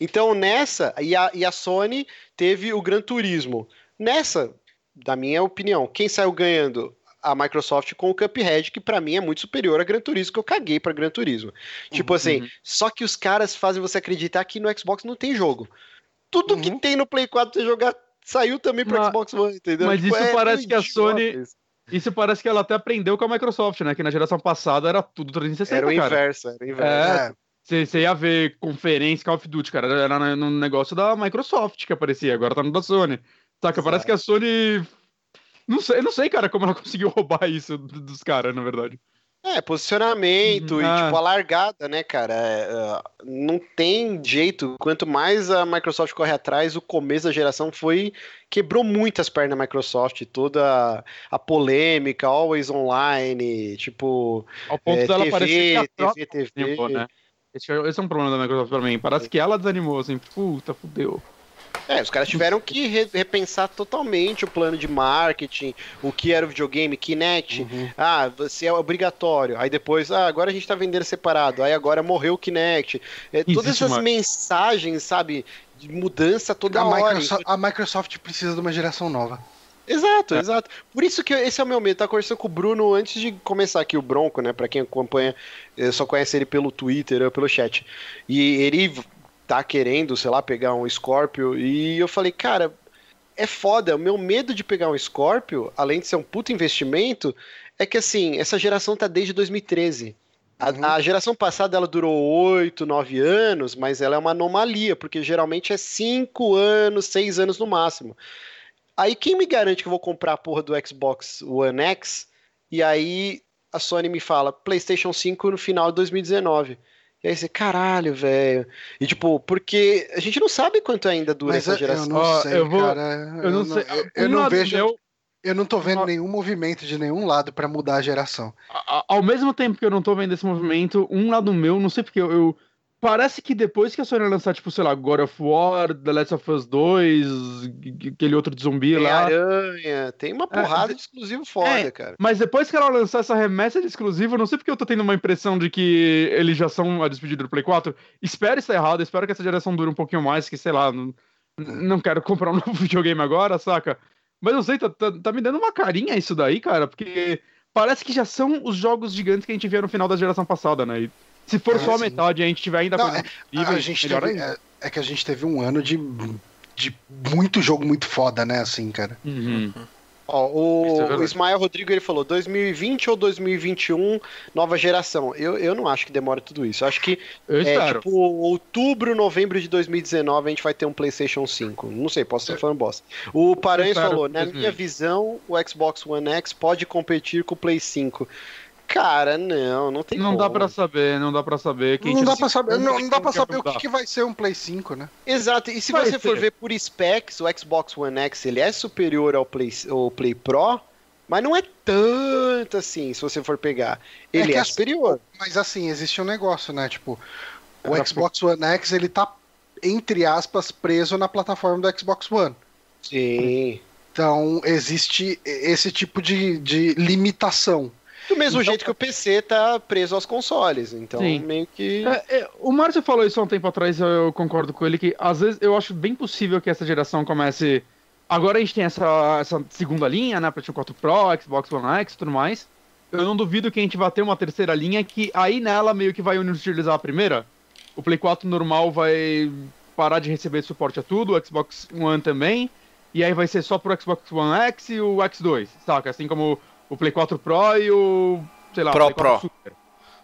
Então, nessa, e a, e a Sony teve o Gran Turismo. Nessa, da minha opinião, quem saiu ganhando? A Microsoft com o Cuphead, que para mim é muito superior a Gran Turismo, que eu caguei pra Gran Turismo. Tipo uhum. assim, só que os caras fazem você acreditar que no Xbox não tem jogo. Tudo uhum. que tem no Play 4 você jogar saiu também pro mas, Xbox One, entendeu? Mas tipo, isso é parece que a Sony. Isso. Isso parece que ela até aprendeu com a Microsoft, né? Que na geração passada era tudo 360, Era o cara. inverso, era o inverso. É, você ia ver conferência Call of Duty, cara, era no negócio da Microsoft que aparecia, agora tá no da Sony. Saca, parece que a Sony... Não sei, não sei, cara, como ela conseguiu roubar isso dos caras, na verdade. É, posicionamento uhum. e, ah. tipo, a largada, né, cara? É, uh, não tem jeito. Quanto mais a Microsoft corre atrás, o começo da geração foi. Quebrou muitas pernas da Microsoft, toda a, polêmica, always online, tipo. Ao ponto é, dela TV, parecer que a TV, TV. Tempo, né? Esse, esse, é um problema da Microsoft pra mim. Parece que ela desanimou, assim, puta, fudeu. É, os caras tiveram que re repensar totalmente o plano de marketing, o que era o videogame, Kinect. Uhum. Ah, você é obrigatório. Aí depois, ah, agora a gente tá vendendo separado. Aí agora morreu o Kinect. É, todas essas uma... mensagens, sabe, de mudança toda a hora. Microsoft, a Microsoft precisa de uma geração nova. Exato, é. exato. Por isso que esse é o meu medo. Tá conversando com o Bruno antes de começar aqui o Bronco, né? Pra quem acompanha, eh, só conhece ele pelo Twitter ou pelo chat. E ele tá querendo, sei lá, pegar um Scorpio. E eu falei, cara, é foda. O meu medo de pegar um Scorpio, além de ser um puto investimento, é que assim, essa geração tá desde 2013. A, uhum. a, geração passada ela durou 8, 9 anos, mas ela é uma anomalia, porque geralmente é 5 anos, 6 anos no máximo. Aí quem me garante que eu vou comprar a porra do Xbox One X e aí a Sony me fala PlayStation 5 no final de 2019. E aí você, caralho, velho. E tipo, porque a gente não sabe quanto ainda dura Mas essa geração. Eu não sei, eu vou, cara. Eu, não, sei. Eu, eu não vejo. Meu... Eu não tô vendo nenhum movimento de nenhum lado para mudar a geração. Ao mesmo tempo que eu não tô vendo esse movimento, um lado meu, não sei porque eu, eu Parece que depois que a Sony lançar, tipo, sei lá, God of War, The Last of Us 2, aquele outro de zumbi tem lá. Aranha, tem uma é, porrada é, de exclusivo foda, é, cara. Mas depois que ela lançar essa remessa de exclusivo, não sei porque eu tô tendo uma impressão de que eles já são a despedida do Play 4. Espero estar errado, espero que essa geração dure um pouquinho mais, que sei lá, não, não quero comprar um novo videogame agora, saca? Mas não sei, tá, tá, tá me dando uma carinha isso daí, cara, porque parece que já são os jogos gigantes que a gente via no final da geração passada, né? E se for é, só a metade, a gente tiver ainda não, é, a gente teve, é, é, que a gente teve um ano de, de muito jogo muito foda, né, assim, cara. Uhum. Ó, o, é o Ismael Rodrigo ele falou 2020 ou 2021, nova geração. Eu, eu não acho que demora tudo isso. Eu acho que eu é, tipo outubro, novembro de 2019 a gente vai ter um PlayStation 5. Não sei, posso estar falando bosta. O Paranhos falou, na minha visão, o Xbox One X pode competir com o Play 5. Cara, não, não tem Não como. dá para saber, não dá para saber. Quem não, dá pra saber não, não dá para saber o que, que, vai ser um Play 5, né? Exato, e se vai você ser. for ver por specs, o Xbox One X ele é superior ao Play, ao Play Pro, mas não é tanto assim, se você for pegar. É ele é, é superior. Mas assim, existe um negócio, né? Tipo, o é Xbox One X ele tá, entre aspas, preso na plataforma do Xbox One. Sim. Então, existe esse tipo de, de limitação. Do mesmo então, jeito que o PC tá preso aos consoles. Então, sim. meio que. É, é, o Márcio falou isso há um tempo atrás, eu concordo com ele, que às vezes eu acho bem possível que essa geração comece. Agora a gente tem essa, essa segunda linha, né? PlayStation 4 Pro, Xbox One X e tudo mais. Eu não duvido que a gente vá ter uma terceira linha que aí nela meio que vai utilizar a primeira. O Play 4 normal vai parar de receber suporte a tudo, o Xbox One também. E aí vai ser só pro Xbox One X e o X2, saca? Assim como o Play 4 Pro e o. sei lá, Pro Pro. Super.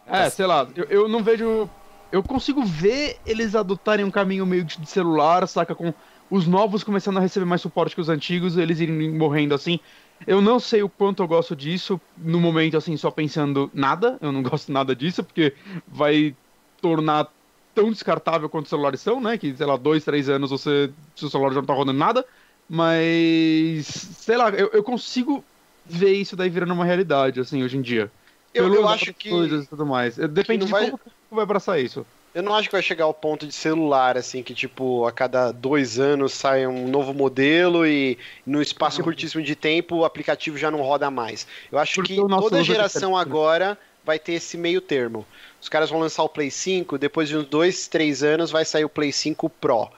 É, sei lá, eu, eu não vejo. Eu consigo ver eles adotarem um caminho meio de celular, saca? Com os novos começando a receber mais suporte que os antigos, eles irem morrendo assim. Eu não sei o quanto eu gosto disso, no momento, assim, só pensando nada. Eu não gosto nada disso, porque vai tornar tão descartável quanto os celulares são, né? Que, sei lá, dois, três anos você, seu celular já não tá rodando nada. Mas, sei lá, eu, eu consigo ver isso daí virando uma realidade, assim, hoje em dia. Eu, eu acho que. Coisas e tudo mais. Depende de vai... como vai abraçar isso. Eu não acho que vai chegar ao ponto de celular, assim, que tipo, a cada dois anos sai um novo modelo e no espaço curtíssimo de tempo o aplicativo já não roda mais. Eu acho Porque que toda geração agora vai ter esse meio termo. Os caras vão lançar o Play 5, depois de uns dois, três anos vai sair o Play 5 Pro.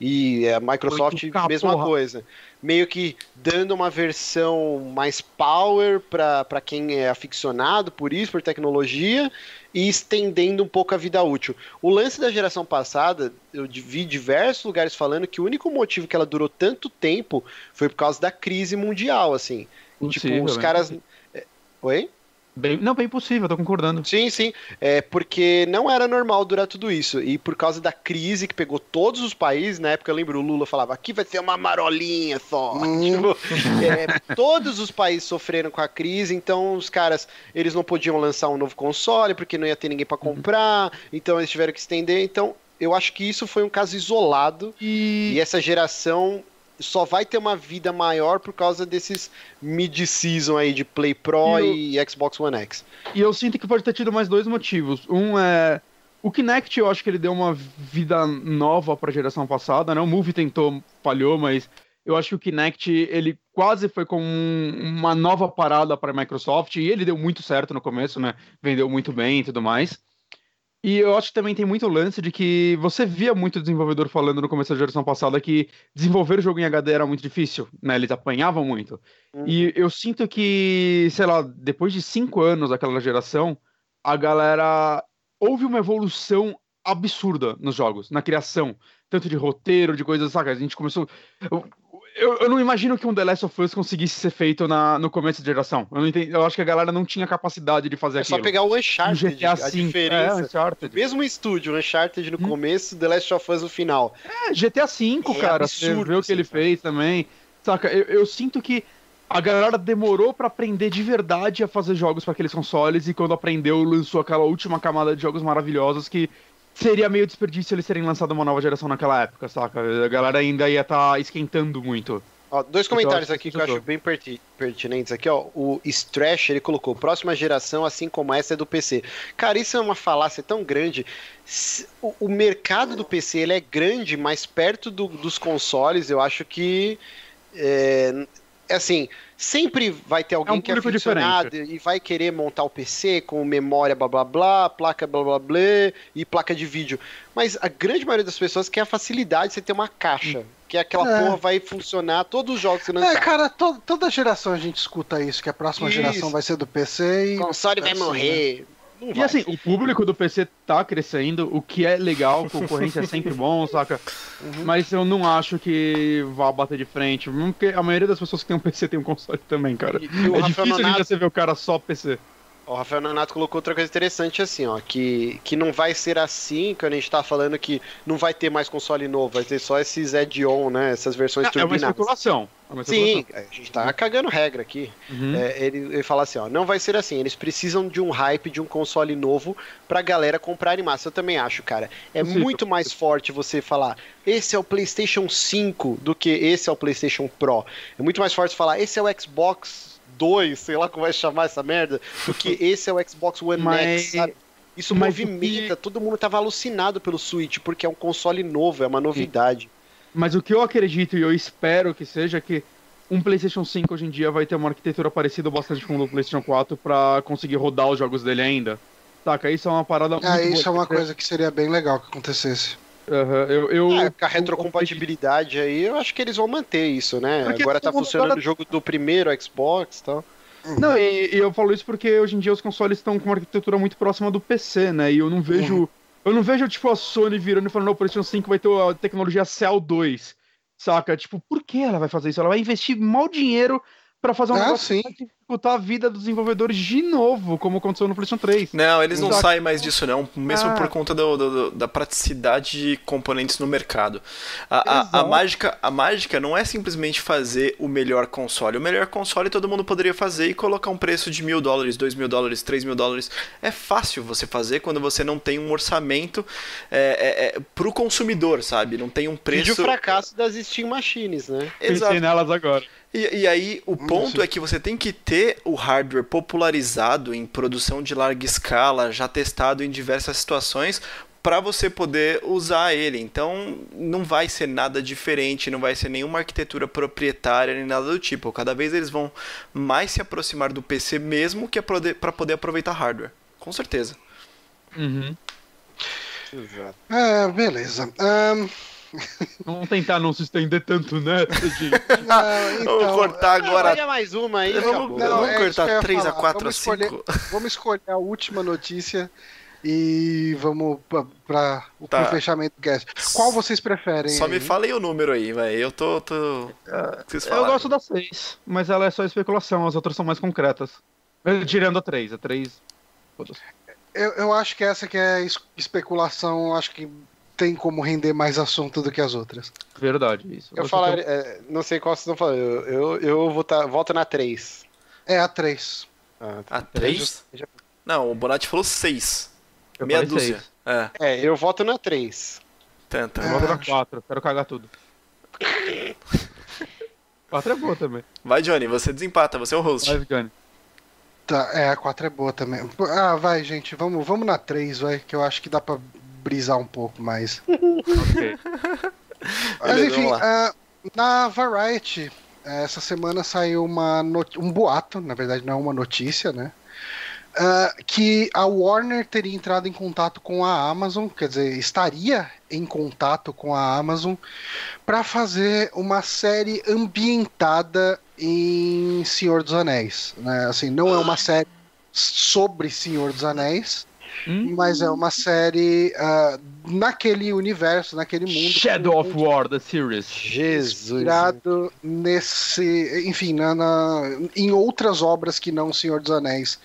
E a Microsoft, mesma porra. coisa meio que dando uma versão mais power para quem é aficionado por isso, por tecnologia, e estendendo um pouco a vida útil. O lance da geração passada, eu vi diversos lugares falando que o único motivo que ela durou tanto tempo foi por causa da crise mundial, assim. tipo, os caras. É, oi? Bem, não, bem possível, tô concordando. Sim, sim. É porque não era normal durar tudo isso. E por causa da crise que pegou todos os países, na época eu lembro o Lula falava, aqui vai ser uma marolinha só. Hum. Tipo, é, todos os países sofreram com a crise, então os caras, eles não podiam lançar um novo console, porque não ia ter ninguém para comprar, então eles tiveram que estender. Então, eu acho que isso foi um caso isolado. E, e essa geração só vai ter uma vida maior por causa desses mid-season aí de Play Pro e, e, Xbox One X. E eu sinto que pode ter tido mais dois motivos. Um é O Kinect eu acho que ele deu uma vida nova pra geração passada, né? O Move tentou, falhou, mas eu acho que o Kinect ele quase foi com uma nova parada para a Microsoft e ele deu muito certo no começo, né? Vendeu muito bem e tudo mais. E eu acho que também tem muito lance de que você via muito desenvolvedor falando no começo da geração passada que desenvolver o jogo em HD era muito difícil, né? Eles apanhavam muito. Uhum. E eu sinto que, sei lá, depois de cinco anos daquela geração, a galera houve uma evolução absurda nos jogos, na criação, tanto de roteiro, de coisas, saca? A gente começou eu, eu, não imagino que um The Last of Us conseguisse ser feito na, no começo da geração. Eu, entendi, eu acho que a galera não tinha capacidade de fazer é aquilo. É só pegar o Uncharted, GTA a diferença. É, Uncharted. Mesmo estúdio, Uncharted no hum. começo, The Last of Us no final. É, GTA V, é cara, absurdo, você vê o que ele cara. fez também. Saca, eu, eu sinto que a galera demorou para aprender de verdade a fazer jogos para aqueles consoles e quando aprendeu lançou aquela última camada de jogos maravilhosos que seria meio desperdício eles terem lançado uma nova geração naquela época, saca? A galera ainda ia estar tá esquentando muito. Ó, dois comentários aqui que eu acho bem pertinentes aqui, ó. O Strash, ele colocou, próxima geração, assim como essa é do PC. Cara, isso é uma falácia tão grande. O, o mercado do PC, ele é grande, mas perto do, dos consoles, eu acho que... É, é assim, sempre vai ter alguém é um que é aficionado diferente. e vai querer montar o PC com memória blá blá blá, placa blá blá blá e placa de vídeo. Mas a grande maioria das pessoas quer a facilidade de você ter uma caixa. Hum. Que aquela é. porra vai funcionar, todos os jogos que não É, cara, to toda geração a gente escuta isso, que a próxima isso. geração vai ser do PC e. O console vai assim, morrer. Né? Não e vai. assim, o público do PC tá crescendo, o que é legal, concorrência é sempre bom, saca? Uhum. Mas eu não acho que vá bater de frente, porque a maioria das pessoas que tem um PC tem um console também, cara. E, e é difícil Nonato... você ver o cara só PC. O Rafael Nonato colocou outra coisa interessante assim, ó, que, que não vai ser assim, quando a gente tá falando que não vai ter mais console novo, vai ter só esses add-on, né, essas versões turbinadas. É uma especulação. É uma Sim, a gente tá cagando regra aqui. Uhum. É, ele, ele fala assim, ó, não vai ser assim, eles precisam de um hype, de um console novo pra galera comprar em massa. Eu também acho, cara. É Possível. muito mais forte você falar, esse é o PlayStation 5 do que esse é o PlayStation Pro. É muito mais forte falar, esse é o Xbox 2, sei lá como vai chamar essa merda, do que esse é o Xbox One Mas... X, sabe? Isso Mas movimenta, que... todo mundo tava alucinado pelo Switch, porque é um console novo, é uma novidade. Mas o que eu acredito e eu espero que seja que um PlayStation 5 hoje em dia vai ter uma arquitetura parecida bastante com o do PlayStation 4 para conseguir rodar os jogos dele ainda. Saca? Isso é uma parada muito. É, isso é uma coisa que seria bem legal que acontecesse. Uhum, eu, eu, é, com a retrocompatibilidade aí, eu acho que eles vão manter isso, né? Porque Agora tá funcionando agora... o jogo do primeiro Xbox e tal. Não, e, e, eu falo isso porque hoje em dia os consoles estão com uma arquitetura muito próxima do PC, né? E eu não vejo. Uhum. Eu não vejo, tipo, a Sony virando e falando, não, o PlayStation 5 vai ter a tecnologia Cell 2. Saca? Tipo, por que ela vai fazer isso? Ela vai investir mal dinheiro para fazer um ah, negócio sim. dificultar a vida dos desenvolvedores de novo, como aconteceu no PlayStation 3. Não, eles não saem mais disso não, mesmo ah. por conta do, do, da praticidade de componentes no mercado. A, a, a, mágica, a mágica não é simplesmente fazer o melhor console. O melhor console todo mundo poderia fazer e colocar um preço de mil dólares, dois mil dólares, três mil dólares. É fácil você fazer quando você não tem um orçamento é, é, é, pro consumidor, sabe? Não tem um preço... E o fracasso das Steam Machines, né? Exato. Pensei nelas agora. E, e aí, o ponto é que você tem que ter o hardware popularizado em produção de larga escala, já testado em diversas situações, para você poder usar ele. Então, não vai ser nada diferente, não vai ser nenhuma arquitetura proprietária nem nada do tipo. Cada vez eles vão mais se aproximar do PC mesmo que para poder aproveitar hardware. Com certeza. Uhum. É, beleza. Um... Vamos tentar não se estender tanto nessa, gente. Não, então, vamos cortar agora. Olha mais uma aí. Vamos, não, vamos é cortar 3 a 4 vamos a 5. Escolher, vamos escolher a última notícia e vamos para o tá. fechamento do cast. Qual vocês preferem? Só aí? me falem o número aí, velho. Eu tô. tô... eu gosto da 6, mas ela é só especulação, as outras são mais concretas. Tirando a 3, a 3. Eu, eu acho que essa que é especulação, acho que tem como render mais assunto do que as outras. Verdade, isso. Eu falar, é, não sei qual vocês estão falando, eu, eu, eu vou tá, volto na 3. É, a 3. Ah, tá. A 3? Não, o Bonatti falou 6. Meia dúzia. É. é, eu voto na 3. Tenta. Eu voto na 4, quero cagar tudo. 4 é boa também. Vai, Johnny, você desempata, você é o host. Vai, Johnny. Tá, é, a 4 é boa também. Ah, vai, gente, vamos, vamos na 3, vai, que eu acho que dá pra brisar um pouco mais. ok. Mas enfim, uh, na Variety, essa semana saiu uma um boato, na verdade não é uma notícia, né? Uh, que a Warner teria entrado em contato com a Amazon, quer dizer, estaria em contato com a Amazon para fazer uma série ambientada em Senhor dos Anéis. Né? Assim, não é uma série sobre Senhor dos Anéis, hum? mas é uma série uh, naquele universo, naquele mundo. Shadow of War, the series. Jesus. Inspirado nesse. Enfim, na, na, em outras obras que não Senhor dos Anéis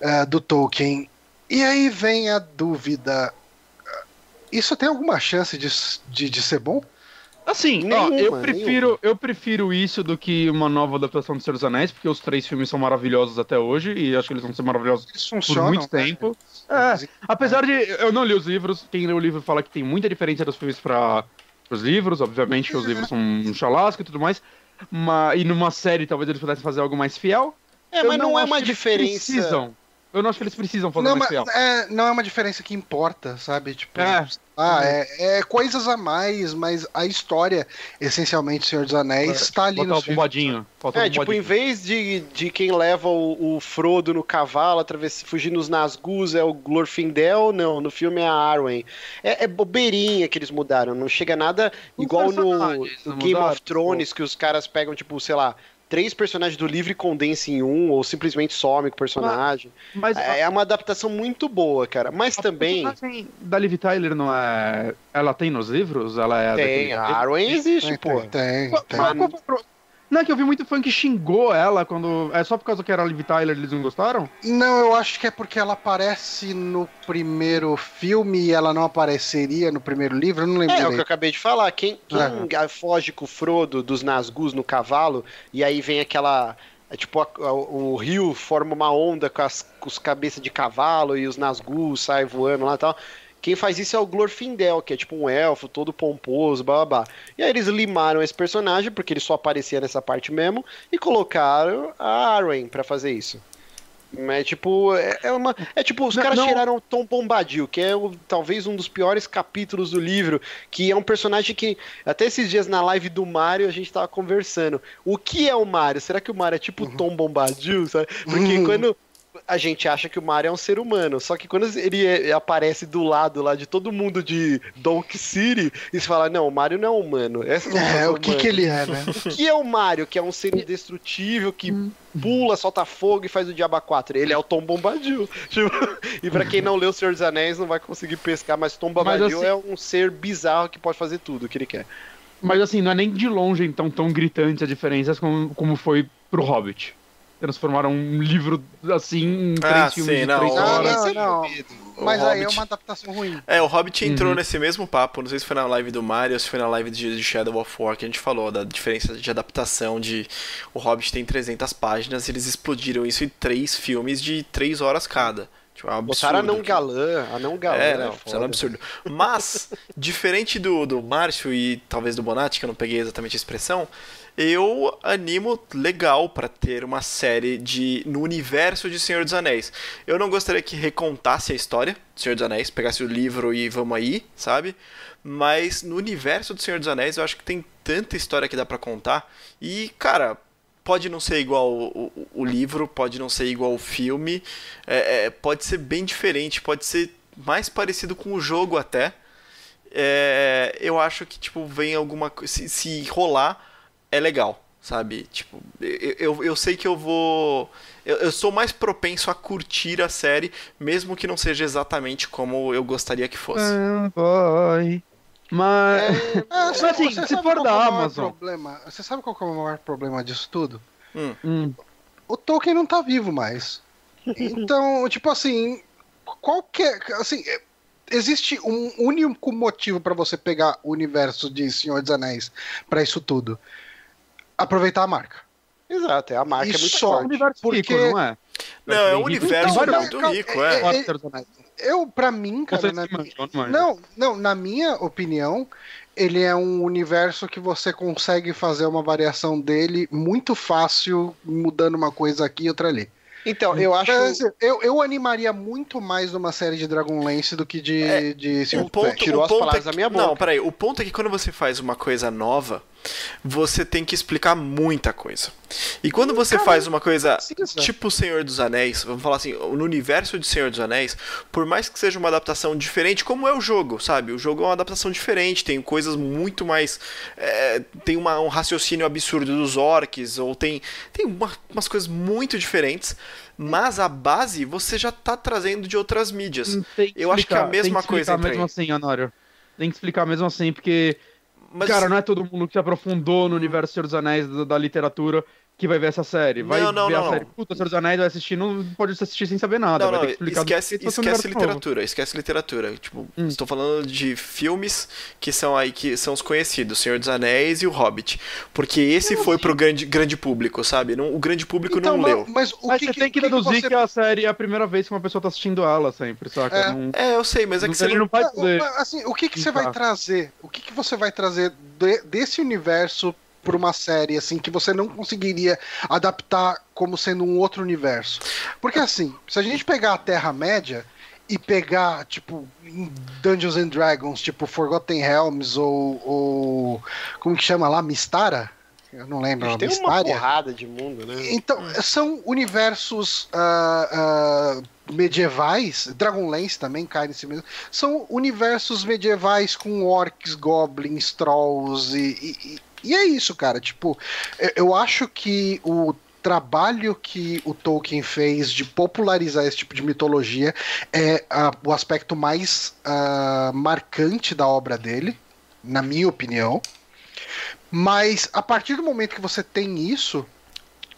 uh, do Tolkien. E aí vem a dúvida: isso tem alguma chance de, de, de ser bom? Assim, nenhuma, ó, eu prefiro eu prefiro isso do que uma nova adaptação de Senhor dos Anéis, porque os três filmes são maravilhosos até hoje e acho que eles vão ser maravilhosos por muito né? tempo. É, apesar de eu não li os livros, quem lê o livro fala que tem muita diferença dos filmes para os livros, obviamente que os livros são um chalasco e tudo mais, mas, e numa série talvez eles pudessem fazer algo mais fiel. É, mas não, não é uma diferença. Precisam. Eu não acho que eles precisam fazer não, mais mas, é, não é uma diferença que importa, sabe? Tipo, é. Ah, é, é, coisas a mais, mas a história, essencialmente, Senhor dos Anéis, está ali no bombadinho. É, tipo, em vez de, de quem leva o, o Frodo no cavalo, através, fugindo os Nazgûs, é o Glorfindel, não, no filme é a Arwen. É, é bobeirinha que eles mudaram, não chega nada igual no, no Game of Thrones, que os caras pegam, tipo, sei lá, três personagens do livro e condensa em um, ou simplesmente some com o personagem. Mas, mas, é, é uma adaptação muito boa, cara. Mas também. da Liv Tyler não é. Ela tem nos livros? Ela é. Tem, a Arwen existe, pô. Tem, tem. tem. Qual, não, é que eu vi muito fã que xingou ela quando. É só por causa que era a Liv Tyler eles não gostaram? Não, eu acho que é porque ela aparece no primeiro filme e ela não apareceria no primeiro livro, eu não lembro. É, é o que eu acabei de falar. Quem, quem foge com o Frodo dos Nazgûs no cavalo e aí vem aquela. É tipo, a, a, o rio forma uma onda com, as, com os cabeças de cavalo e os Nazgûs saem voando lá e tal. Quem faz isso é o Glorfindel, que é tipo um elfo todo pomposo, babá. E aí eles limaram esse personagem, porque ele só aparecia nessa parte mesmo, e colocaram a Arwen para fazer isso. É tipo, é, é, uma. É tipo, os caras tiraram Tom Bombadil, que é o, talvez um dos piores capítulos do livro, que é um personagem que, até esses dias na live do Mario, a gente tava conversando. O que é o Mario? Será que o Mario é tipo uhum. Tom Bombadil, sabe? Porque uhum. quando a gente acha que o Mario é um ser humano. Só que quando ele é, aparece do lado lá de todo mundo de Donk City, e se fala, não, o Mario não é humano. É, é o que, que ele é, né? O que é o Mario? Que é um ser indestrutível, que hum. pula, solta fogo e faz o Diaba 4. Ele é o Tom Bombadil. Tipo, e para quem não leu O Senhor dos Anéis, não vai conseguir pescar, mas Tom Bombadil assim... é um ser bizarro que pode fazer tudo o que ele quer. Mas assim, não é nem de longe então tão gritante a diferença como, como foi pro Hobbit transformaram um livro assim em três ah, filmes sim, de não, três horas. Não, não, não. Mas Hobbit... aí é uma adaptação ruim. É, o Hobbit entrou uhum. nesse mesmo papo, não sei se foi na live do Mario ou se foi na live de Shadow of War que a gente falou da diferença de adaptação de... O Hobbit tem 300 páginas e eles explodiram isso em três filmes de três horas cada. Tipo, é um absurdo. Botaram anão galã, anão galã. É, não, é um absurdo. Mas, diferente do, do Márcio e talvez do Bonatti, que eu não peguei exatamente a expressão, eu animo legal para ter uma série de no universo de Senhor dos Anéis. Eu não gostaria que recontasse a história do Senhor dos Anéis, pegasse o livro e vamos aí, sabe? Mas no universo do Senhor dos Anéis eu acho que tem tanta história que dá para contar e, cara, pode não ser igual o, o, o livro, pode não ser igual o filme, é, é, pode ser bem diferente, pode ser mais parecido com o jogo até. É, eu acho que tipo vem alguma se, se rolar é legal, sabe? Tipo, eu, eu, eu sei que eu vou. Eu, eu, sou mais propenso a curtir a série, mesmo que não seja exatamente como eu gostaria que fosse. Vai. Mas, é, mas assim, se for da é Amazon. Problema? Você sabe qual é o maior problema disso tudo? Hum. hum. O Tolkien não tá vivo mais. Então, tipo assim, qualquer. Assim, existe um único motivo para você pegar o universo de Senhor dos Anéis para isso tudo aproveitar a marca. Exato, é a marca e é muito só, forte. Universo porque... rico, não é? Não, é um universo então, muito não, rico, é. é, é eu, pra mim, cara, na minha, não, não, na minha opinião, ele é um universo que você consegue fazer uma variação dele muito fácil, mudando uma coisa aqui e outra ali. Então, eu acho. Eu, eu animaria muito mais numa série de Dragonlance do que de, é, de um ponto, Tirou um as palavras é que, da minha boca. Não, peraí. O ponto é que quando você faz uma coisa nova, você tem que explicar muita coisa. E quando você Caramba, faz uma coisa tipo Senhor dos Anéis, vamos falar assim, no universo de Senhor dos Anéis, por mais que seja uma adaptação diferente, como é o jogo, sabe? O jogo é uma adaptação diferente, tem coisas muito mais. É, tem uma, um raciocínio absurdo dos orcs, ou tem, tem uma, umas coisas muito diferentes. Mas a base você já tá trazendo de outras mídias. Eu acho que é a mesma coisa. Tem que explicar mesmo assim, Honório. Tem que explicar mesmo assim, porque mas... Cara, não é todo mundo que se aprofundou no universo Senhor dos Anéis da, da literatura que vai ver essa série. Vai não, não, ver não, a série. Puta, Senhor dos Anéis vai assistir, não pode assistir sem saber nada. Não, não, esquece, esquece literatura, esquece literatura. Tipo, hum. estou falando de filmes que são aí, que são os conhecidos, Senhor dos Anéis e o Hobbit. Porque esse foi pro grande, grande público, sabe? Não, o grande público então, não mas, leu. Mas, o mas que, você que, tem que deduzir que, você... que, a série é a primeira vez que uma pessoa tá assistindo ela sempre, saca? É, não, é eu sei, mas é que você não vai poder. Assim, o que, que você vai trazer? O que, que você vai trazer de, desse universo para uma série assim que você não conseguiria adaptar como sendo um outro universo. Porque assim, se a gente pegar a Terra Média e pegar tipo Dungeons and Dragons, tipo Forgotten Realms ou, ou como que chama lá, Mistara? Eu não lembro. Tem uma porrada de mundo, né? Então, são universos uh, uh, medievais, Dragonlance também cai nesse mesmo. São universos medievais com orcs, goblins, trolls e, e, e é isso, cara. Tipo, eu acho que o trabalho que o Tolkien fez de popularizar esse tipo de mitologia é uh, o aspecto mais uh, marcante da obra dele, na minha opinião. Mas a partir do momento que você tem isso,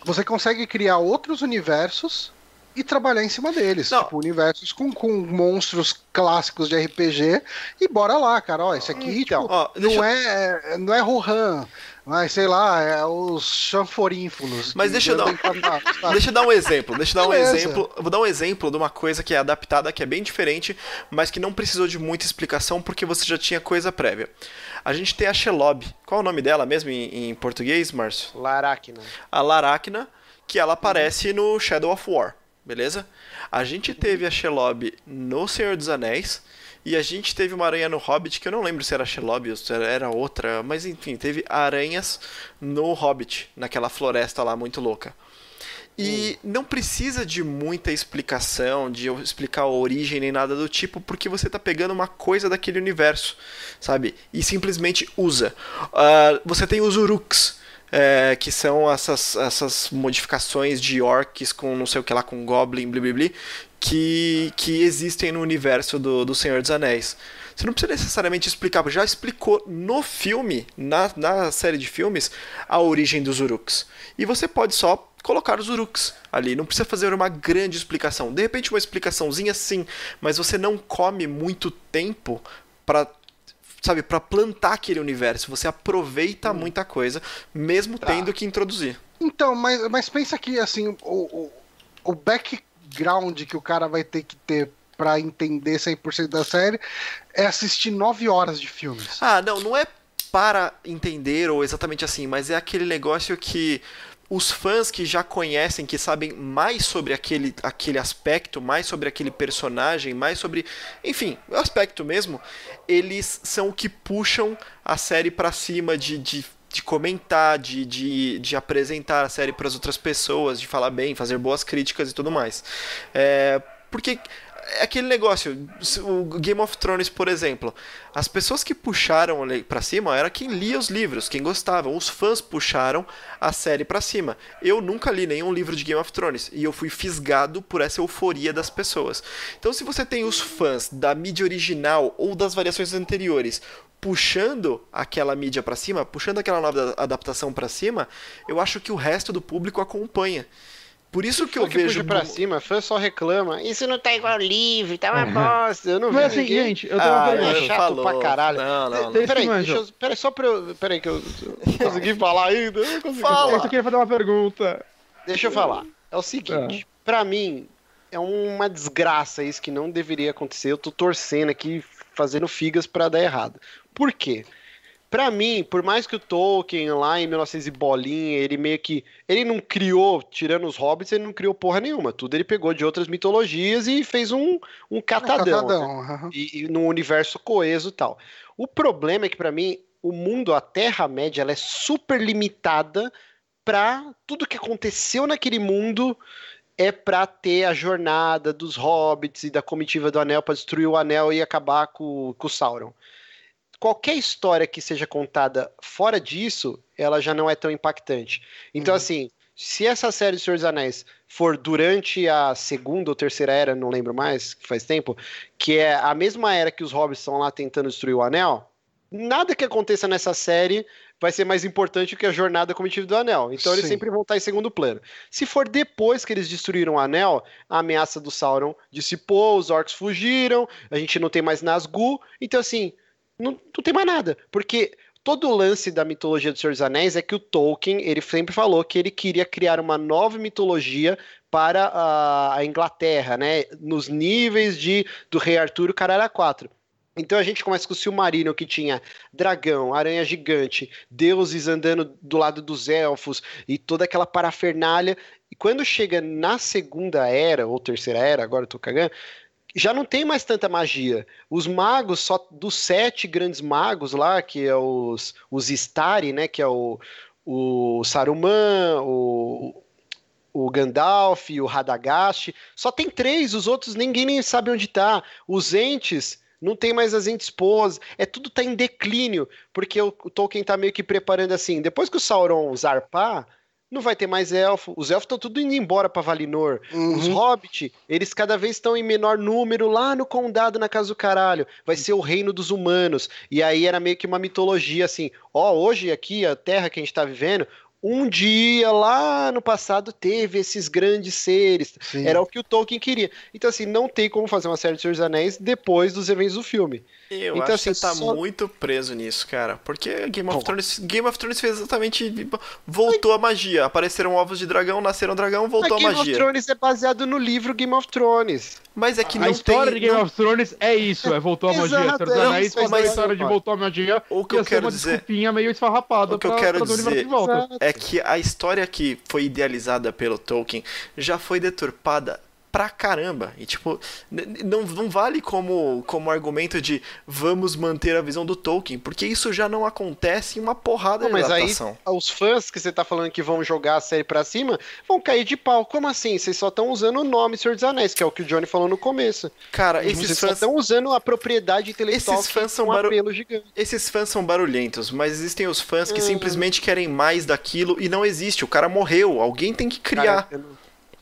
você consegue criar outros universos e trabalhar em cima deles. Não. Tipo, universos com, com monstros clássicos de RPG. E bora lá, cara. Ó, esse aqui então, tipo, ó, não, é, não é Rohan. Mas sei lá, é os chanforínfulos. Mas deixa eu, dar, deixa eu dar um exemplo. Deixa eu dar um exemplo. vou dar um exemplo de uma coisa que é adaptada, que é bem diferente, mas que não precisou de muita explicação porque você já tinha coisa prévia. A gente tem a Shelob. Qual é o nome dela mesmo em, em português, Márcio? Laracna. A Laracna, que ela aparece no Shadow of War beleza? A gente teve a Shelob no Senhor dos Anéis. E a gente teve uma aranha no Hobbit, que eu não lembro se era Shelob ou se era outra, mas enfim, teve aranhas no Hobbit, naquela floresta lá muito louca. E hum. não precisa de muita explicação, de eu explicar a origem nem nada do tipo, porque você está pegando uma coisa daquele universo, sabe? E simplesmente usa. Uh, você tem os Uruks, é, que são essas, essas modificações de orcs com não sei o que lá, com goblin, blibli, que, que existem no universo do, do Senhor dos Anéis. Você não precisa necessariamente explicar, já explicou no filme, na, na série de filmes, a origem dos Uruks. E você pode só colocar os Uruks ali, não precisa fazer uma grande explicação. De repente uma explicaçãozinha sim, mas você não come muito tempo para sabe, para plantar aquele universo. Você aproveita hum. muita coisa, mesmo tá. tendo que introduzir. Então, mas, mas pensa que, assim, o, o, o background que o cara vai ter que ter para entender 100% da série é assistir 9 horas de filmes. Ah, não, não é para entender ou exatamente assim, mas é aquele negócio que os fãs que já conhecem, que sabem mais sobre aquele, aquele aspecto, mais sobre aquele personagem, mais sobre. Enfim, o aspecto mesmo, eles são o que puxam a série para cima de, de, de comentar, de, de, de apresentar a série para as outras pessoas, de falar bem, fazer boas críticas e tudo mais. É, porque é aquele negócio, o Game of Thrones, por exemplo, as pessoas que puxaram para cima era quem lia os livros, quem gostava, os fãs puxaram a série para cima. Eu nunca li nenhum livro de Game of Thrones e eu fui fisgado por essa euforia das pessoas. Então, se você tem os fãs da mídia original ou das variações anteriores puxando aquela mídia para cima, puxando aquela nova adaptação para cima, eu acho que o resto do público acompanha. Por isso que eu que vejo. pra cima, fã só reclama. Isso não tá igual ao livro, tá uma bosta. Eu não Mas assim, ninguém... gente, eu tô ah, uma é chato falou. pra caralho. Não, não, não. Peraí, deixa eu, peraí, só pra eu. Peraí, que eu, consegui falar ainda. Eu não consegui Fala. falar. Eu queria fazer uma pergunta. Deixa eu falar. É o seguinte, é. pra mim, é uma desgraça isso que não deveria acontecer. Eu tô torcendo aqui, fazendo figas para dar errado. Por quê? Pra mim, por mais que o Tolkien lá em 1900 e bolinha, ele meio que. Ele não criou, tirando os hobbits, ele não criou porra nenhuma. Tudo ele pegou de outras mitologias e fez um, um catadão. Um catadão né? uhum. e, e num universo coeso e tal. O problema é que, para mim, o mundo, a Terra-média, ela é super limitada pra tudo que aconteceu naquele mundo é pra ter a jornada dos hobbits e da comitiva do anel para destruir o anel e acabar com, com o Sauron qualquer história que seja contada fora disso, ela já não é tão impactante. Então, uhum. assim, se essa série de Senhor dos Anéis for durante a segunda ou terceira era, não lembro mais, que faz tempo, que é a mesma era que os hobbits estão lá tentando destruir o anel, nada que aconteça nessa série vai ser mais importante que a jornada comitiva do anel. Então Sim. eles sempre vão estar em segundo plano. Se for depois que eles destruíram o anel, a ameaça do Sauron dissipou, os orcs fugiram, a gente não tem mais Nazgûl, então assim, não, não tem mais nada. Porque todo o lance da mitologia do Senhor dos Anéis é que o Tolkien, ele sempre falou que ele queria criar uma nova mitologia para a, a Inglaterra, né? Nos níveis de do Rei Arthur e Caralho 4. Então a gente começa com o Silmarillion, que tinha dragão, aranha gigante, deuses andando do lado dos elfos e toda aquela parafernália. E quando chega na segunda era, ou terceira era, agora eu tô cagando, já não tem mais tanta magia. Os magos, só dos sete grandes magos lá, que é os, os Istari, né? Que é o, o Saruman, o, o Gandalf, o Radagast, só tem três, os outros ninguém nem sabe onde tá. Os entes não tem mais as entes pose, é tudo tá em declínio, porque o Tolkien tá meio que preparando assim, depois que o Sauron zarpar, não vai ter mais elfo. Os elfos estão tudo indo embora para Valinor. Uhum. Os hobbits, eles cada vez estão em menor número lá no condado, na casa do caralho. Vai ser o reino dos humanos. E aí era meio que uma mitologia assim: ó, hoje aqui, a terra que a gente tá vivendo, um dia lá no passado teve esses grandes seres. Sim. Era o que o Tolkien queria. Então, assim, não tem como fazer uma série de Senhor dos Anéis depois dos eventos do filme. Eu então, acho assim, que você tá só... muito preso nisso, cara. Porque Game of, Thrones, Game of Thrones fez exatamente. Voltou a magia. Apareceram ovos de dragão, nasceram dragão, voltou a, a magia. Game of Thrones é baseado no livro Game of Thrones. Mas é que a não história tem, de Game não... of Thrones é isso, é voltou a magia. Exato, Senhor dos Anéis faz a história de voltou a magia. O que eu quero dizer. meio esfarrapada o que eu quero dizer é que a história que foi idealizada pelo Tolkien já foi deturpada pra caramba. E, tipo, não, não vale como, como argumento de vamos manter a visão do Tolkien, porque isso já não acontece em uma porrada não, de mas adaptação. aí os fãs que você tá falando que vão jogar a série pra cima vão cair de pau. Como assim? Vocês só estão usando o nome Senhor dos Anéis, que é o que o Johnny falou no começo. Cara, esses Vocês fãs... estão usando a propriedade intelectual esses fãs são um baru... Esses fãs são barulhentos, mas existem os fãs que hum. simplesmente querem mais daquilo e não existe. O cara morreu, alguém tem que criar. Cara,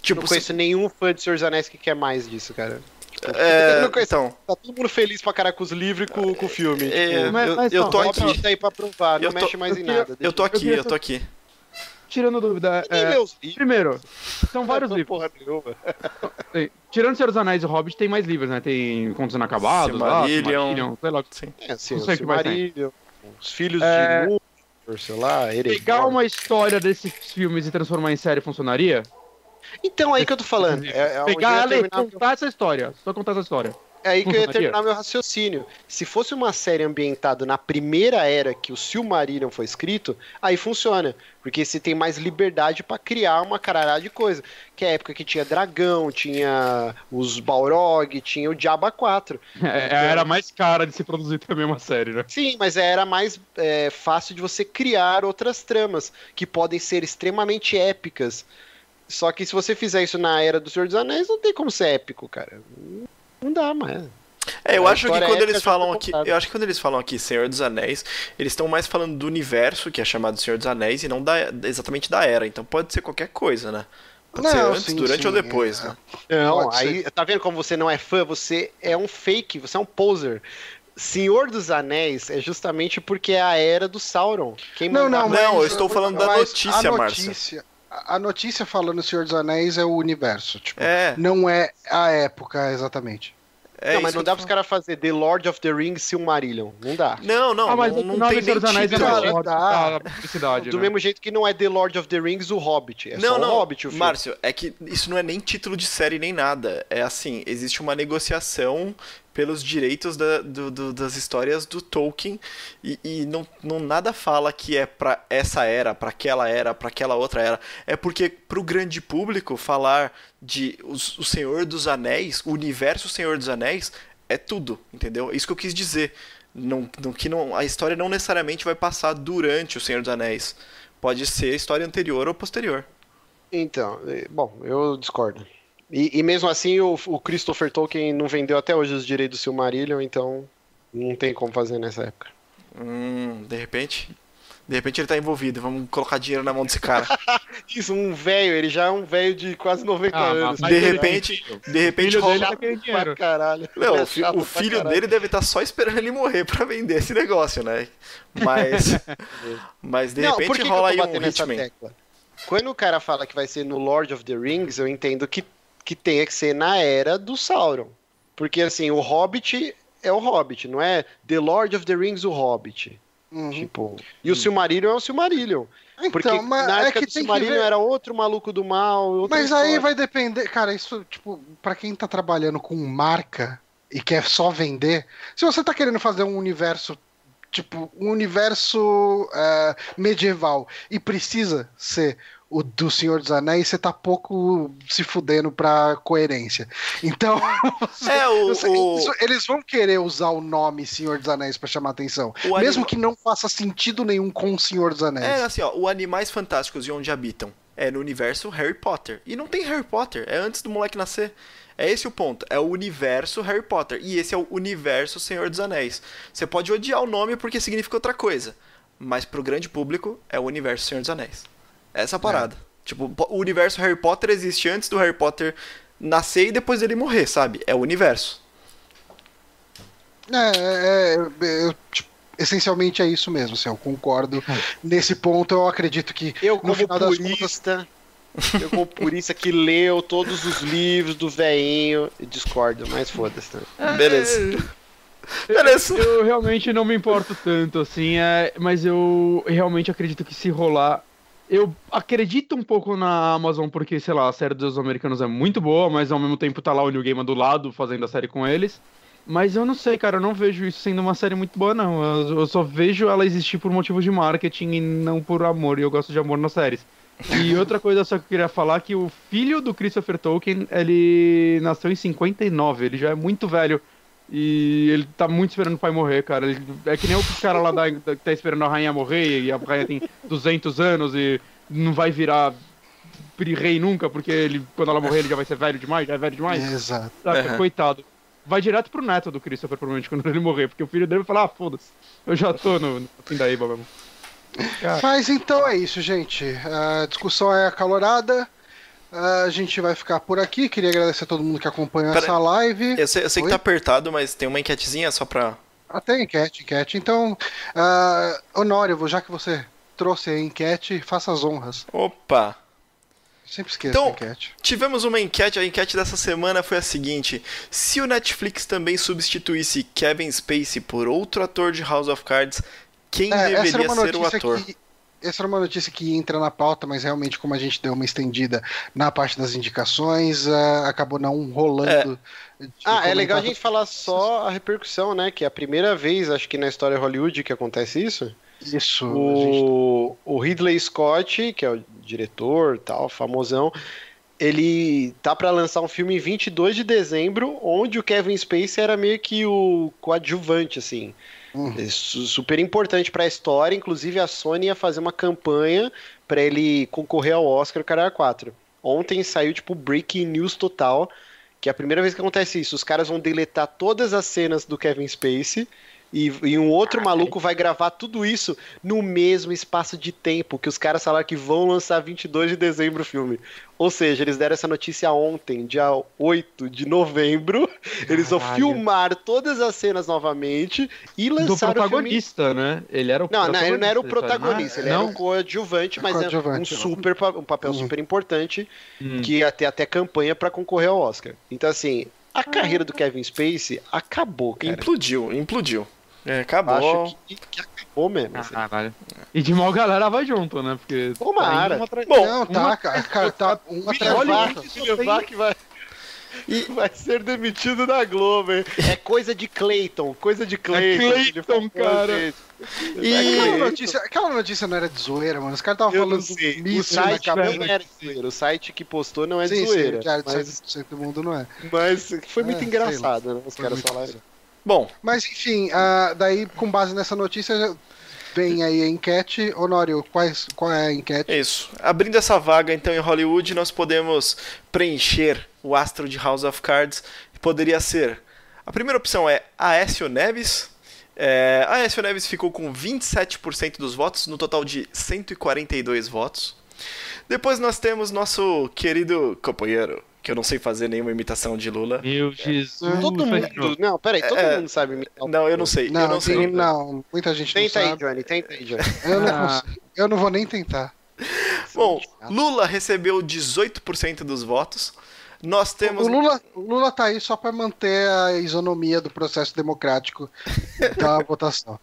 Tipo, não conheço se... nenhum fã de Senhor dos Anéis que quer mais disso, cara. Tipo, é, não conheço, então. Tá todo mundo feliz pra caralho com os livros e com, com o filme. É, tipo, mas, mas, eu, eu tô aqui. Tá aí pra provar, não tô, mexe mais em nada. Eu tô aqui, eu tô aqui. Tirando dúvida, é, primeiro, são vários livros. Porra nenhuma. Tirando Senhor dos Anéis e o Hobbit, tem mais livros, né? Tem Contos Inacabados, Silmarillion, sei lá. Sim. É, sim, não sei o que mais tem. Os Filhos é... de Númenor, sei lá, Erebor. Pegar uma história desses filmes e transformar em série funcionaria? Então, aí que eu tô falando. É, é Pegar ela e contar essa história. Só contar essa história. É aí que eu ia terminar meu raciocínio. Se fosse uma série ambientada na primeira era que o Silmarillion foi escrito, aí funciona. Porque você tem mais liberdade para criar uma caralhada de coisa. Que é a época que tinha dragão, tinha os Balrog, tinha o Diaba 4. É, então, era mais cara de se produzir também uma série, né? Sim, mas era mais é, fácil de você criar outras tramas que podem ser extremamente épicas. Só que se você fizer isso na era do Senhor dos Anéis, não tem como ser épico, cara. Não dá mais. É, eu acho que quando eles falam aqui, eu acho que quando eles falam aqui Senhor dos Anéis, eles estão mais falando do universo que é chamado Senhor dos Anéis e não da, exatamente da era. Então pode ser qualquer coisa, né? Pode não, ser antes, sim, durante sim, ou depois, é. né? Não, aí tá vendo como você não é fã, você é um fake, você é um poser. Senhor dos Anéis é justamente porque é a era do Sauron. Quem não, não, não, eu estou falando da notícia, Márcia a notícia falando Senhor dos Anéis é o universo. Tipo, é. Não é a época exatamente. É não, mas não dá pros caras fazer The Lord of the Rings Silmarillion. Não dá. Não, não. Ah, mas não, não tem nem Anéis é dá. Do né? mesmo jeito que não é The Lord of the Rings o Hobbit. É não, só não. o Hobbit o filme. Márcio, é que isso não é nem título de série nem nada. É assim, existe uma negociação pelos direitos da, do, do, das histórias do Tolkien e, e, não, não nada fala que é para essa era, para aquela era, para aquela outra era. É porque para o grande público falar de os, o Senhor dos Anéis, o universo Senhor dos Anéis é tudo, entendeu? É isso que eu quis dizer. Não, não, que não, a história não necessariamente vai passar durante o Senhor dos Anéis. Pode ser história anterior ou posterior. Então, é, bom, eu discordo. E, e mesmo assim, o, o, Christopher Tolkien não vendeu até hoje os direitos do Silmarillion, então não tem como fazer nessa época. Hum, de repente. De repente ele tá envolvido, vamos colocar dinheiro na mão desse cara. Isso, um velho, ele já é um velho de quase 90 ah, anos. De repente, de repente rola. Tá caralho. Não, é o, o filho dele deve estar tá só esperando ele morrer pra vender esse negócio, né? Mas. mas de não, repente rola aí um Hitman. Quando o cara fala que vai ser no Lord of the Rings, eu entendo que que tenha que ser na era do Sauron. Porque assim, o Hobbit é o Hobbit, não é The Lord of the Rings o Hobbit. Uhum. Tipo, e o Silmarillion é o Silmarillion. Então, Porque mas na é época é que do Silmarillion ver... era outro maluco do mal. Mas história. aí vai depender. Cara, isso, tipo, pra quem tá trabalhando com marca e quer só vender, se você tá querendo fazer um universo tipo, um universo uh, medieval e precisa ser o do Senhor dos Anéis, você tá pouco se fudendo pra coerência. Então, é, o, o... Isso, eles vão querer usar o nome Senhor dos Anéis para chamar atenção. O mesmo anima... que não faça sentido nenhum com o Senhor dos Anéis. É assim, ó, o Animais Fantásticos e Onde Habitam é no universo Harry Potter. E não tem Harry Potter, é antes do moleque nascer. É esse o ponto. É o universo Harry Potter. E esse é o universo Senhor dos Anéis. Você pode odiar o nome porque significa outra coisa. Mas pro grande público é o universo Senhor dos Anéis. Essa parada. É. Tipo, o universo Harry Potter existe antes do Harry Potter nascer e depois dele morrer, sabe? É o universo. É, é, é eu, tipo, essencialmente é isso mesmo, assim, eu concordo. Nesse ponto, eu acredito que. Eu, como purista, contas... eu, como purista que leu todos os livros do veinho, discordo, mas foda-se. Né? Beleza. Beleza. Eu, eu, realmente não me importo tanto, assim, é, mas eu realmente acredito que se rolar eu acredito um pouco na Amazon porque, sei lá, a série dos americanos é muito boa, mas ao mesmo tempo tá lá o New Gamer do lado fazendo a série com eles. Mas eu não sei, cara, eu não vejo isso sendo uma série muito boa, não. Eu, eu só vejo ela existir por motivos de marketing e não por amor, e eu gosto de amor nas séries. E outra coisa só que eu queria falar que o filho do Christopher Tolkien, ele nasceu em 59, ele já é muito velho e ele tá muito esperando o pai morrer, cara. Ele, é que nem o cara lá da, da, que tá esperando a rainha morrer e a rainha tem 200 anos e não vai virar rei nunca, porque ele, quando ela morrer ele já vai ser velho demais, já é velho demais. Exato. Uhum. Coitado. Vai direto pro neto do Christopher, provavelmente, quando ele morrer, porque o filho dele vai falar, ah, foda-se, eu já tô no, no fim da Iba mesmo. Cara. Mas então é isso, gente. A discussão é acalorada. A gente vai ficar por aqui. Queria agradecer a todo mundo que acompanhou Pera, essa live. Eu sei, eu sei que tá apertado, mas tem uma enquetezinha só pra. Ah, tem enquete, enquete. Então, uh, Honório, já que você trouxe a enquete, faça as honras. Opa! Sempre esqueço então, a enquete. Tivemos uma enquete, a enquete dessa semana foi a seguinte: se o Netflix também substituísse Kevin Spacey por outro ator de House of Cards, quem é, deveria ser o ator? Que essa era uma notícia que entra na pauta, mas realmente, como a gente deu uma estendida na parte das indicações, uh, acabou não rolando. É. Ah, é legal a gente falar só a repercussão, né? Que é a primeira vez, acho que na história Hollywood que acontece isso. Isso. O, gente... o Ridley Scott, que é o diretor, tal, famosão, ele tá para lançar um filme em 22 de dezembro, onde o Kevin Spacey era meio que o coadjuvante, assim. É super importante para a história. Inclusive, a Sony ia fazer uma campanha para ele concorrer ao Oscar Caralho 4. Ontem saiu, tipo, breaking news total. Que é a primeira vez que acontece isso. Os caras vão deletar todas as cenas do Kevin Spacey e, e, um outro maluco vai gravar tudo isso no mesmo espaço de tempo que os caras falaram que vão lançar 22 de dezembro o filme. Ou seja, eles deram essa notícia ontem, dia 8 de novembro. Caralho. Eles vão filmar todas as cenas novamente e lançar Do protagonista, o filme... né? Ele era o não, não, ele não era o protagonista, ele não? era o coadjuvante, mas é um super um papel uhum. super importante hum. que ia ter até campanha para concorrer ao Oscar. Então assim, a carreira do Kevin Spacey acabou, cara. Implodiu, implodiu. É, acabou. Acho que, que acabou mesmo. Assim. Caralho. E de mal galera vai junto, né? Porque. Tomara. Tá Bom, não, tá, cara, cara, tá uma atrás que vai. E vai ser demitido da Globo, hein? É coisa de Clayton, coisa de Clayton. É Clayton, cara. E... Aquela, notícia, aquela notícia não era de zoeira, mano. Os caras estavam falando do o site não era de zoeira. O site que postou não é de sim, zoeira. Sim, mas... do mundo não é. Mas foi muito é, engraçado, né? Os caras falaram. Bom. Mas enfim, uh, daí com base nessa notícia, Vem aí a enquete. Honório, quais, qual é a enquete? Isso. Abrindo essa vaga, então, em Hollywood, nós podemos preencher o astro de House of Cards. Poderia ser. A primeira opção é Aécio Neves. É, Aécio Neves ficou com 27% dos votos, no total de 142 votos. Depois nós temos nosso querido companheiro, que eu não sei fazer nenhuma imitação de Lula. Meu Jesus. Todo mundo. Não, peraí, todo é, mundo sabe imitar. Não, eu não sei. Não, eu não, sei. não muita gente tenta não aí, Johnny, tenta aí, Johnny. Eu não, ah. eu não vou nem tentar. Bom, Lula recebeu 18% dos votos. Nós temos. O Lula, o Lula tá aí só para manter a isonomia do processo democrático da votação.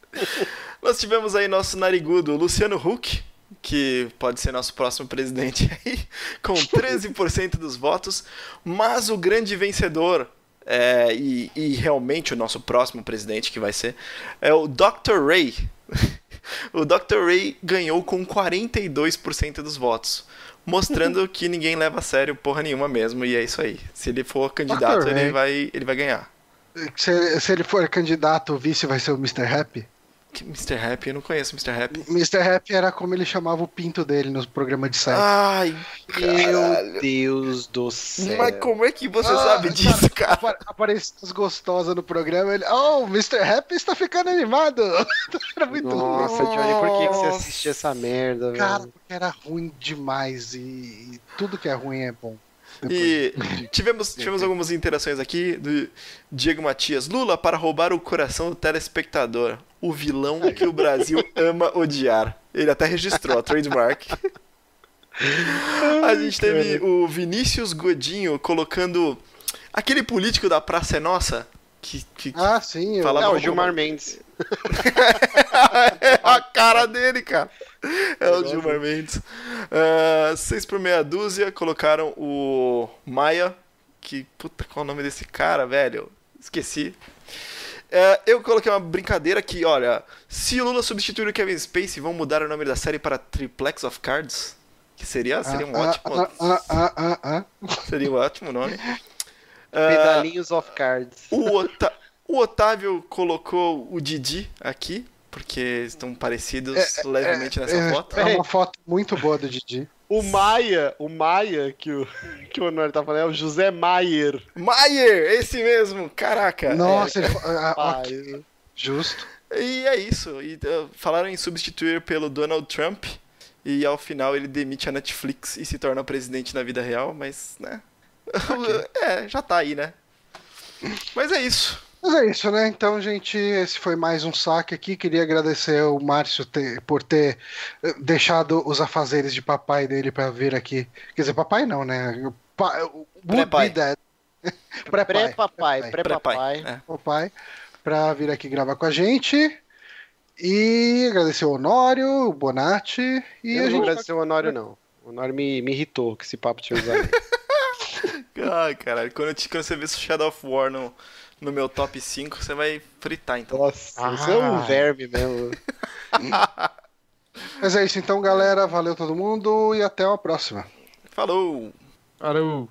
Nós tivemos aí nosso narigudo Luciano Huck, que pode ser nosso próximo presidente aí, com 13% dos votos, mas o grande vencedor é, e, e, realmente o nosso próximo presidente que vai ser é o Dr. Ray. o Dr. Ray ganhou com 42% dos votos, mostrando que ninguém leva a sério porra nenhuma mesmo, e é isso aí. Se ele for candidato, ele vai, ele vai ganhar. Se, se ele for candidato, o vice vai ser o Mr. Happy? Mr. Happy, eu não conheço Mr. Happy. Mr. Happy era como ele chamava o pinto dele no programa de sexo. Ai, meu Deus do céu. Mas como é que você ah, sabe disso, cara? cara? Apareceu as gostosas no programa, ele, oh, Mr. Happy está ficando animado. era muito Nossa, ruim. Johnny, por que, que você assistia essa merda, velho? Cara, porque era ruim demais e, e tudo que é ruim é bom. E tivemos, tivemos algumas interações aqui do Diego Matias. Lula para roubar o coração do telespectador. O vilão que o Brasil ama odiar. Ele até registrou a trademark. A gente teve o Vinícius Godinho colocando aquele político da Praça é Nossa. Que, que, ah, sim. Fala é o Gilmar Mendes. é a cara dele, cara. É o Gilmar Mendes. Uh, seis por meia dúzia colocaram o Maia. Que puta, qual é o nome desse cara, velho? Esqueci. Uh, eu coloquei uma brincadeira que, olha, se o Lula substituir o Kevin Spacey, vão mudar o nome da série para Triplex of Cards? Que seria, seria um ah, ótimo. Ah, ah, seria um ótimo nome. Uh, Pedalinhos of Cards. O, Ota o Otávio colocou o Didi aqui, porque estão parecidos é, é levemente é, nessa é, foto. É uma foto muito boa do Didi. O Maia, o Maia que o, que o Honório tá falando é o José Maier. Maier, esse mesmo, caraca. Nossa, é, ele, ah, okay. justo. E é isso. E, uh, falaram em substituir pelo Donald Trump e ao final ele demite a Netflix e se torna presidente na vida real, mas, né? Okay. é, já tá aí, né? Mas é isso. Mas é isso, né? Então, gente, esse foi mais um saque aqui. Queria agradecer o Márcio ter, por ter eh, deixado os afazeres de papai dele para vir aqui. Quer dizer, papai não, né? Pré-pai. Pré-papai. Pré-papai. Papai. Pra vir aqui gravar com a gente. E agradecer o Honório, o Bonatti. E Eu a não gente agradecer o Honório, não. O Honório me, me irritou com esse papo de usar. Ai, caralho. Quando, quando você vê Shadow of War no no meu top 5, você vai fritar então. Nossa, ah. você é um verme mesmo. Mas é isso então, galera. Valeu todo mundo e até a próxima. Falou! Falou!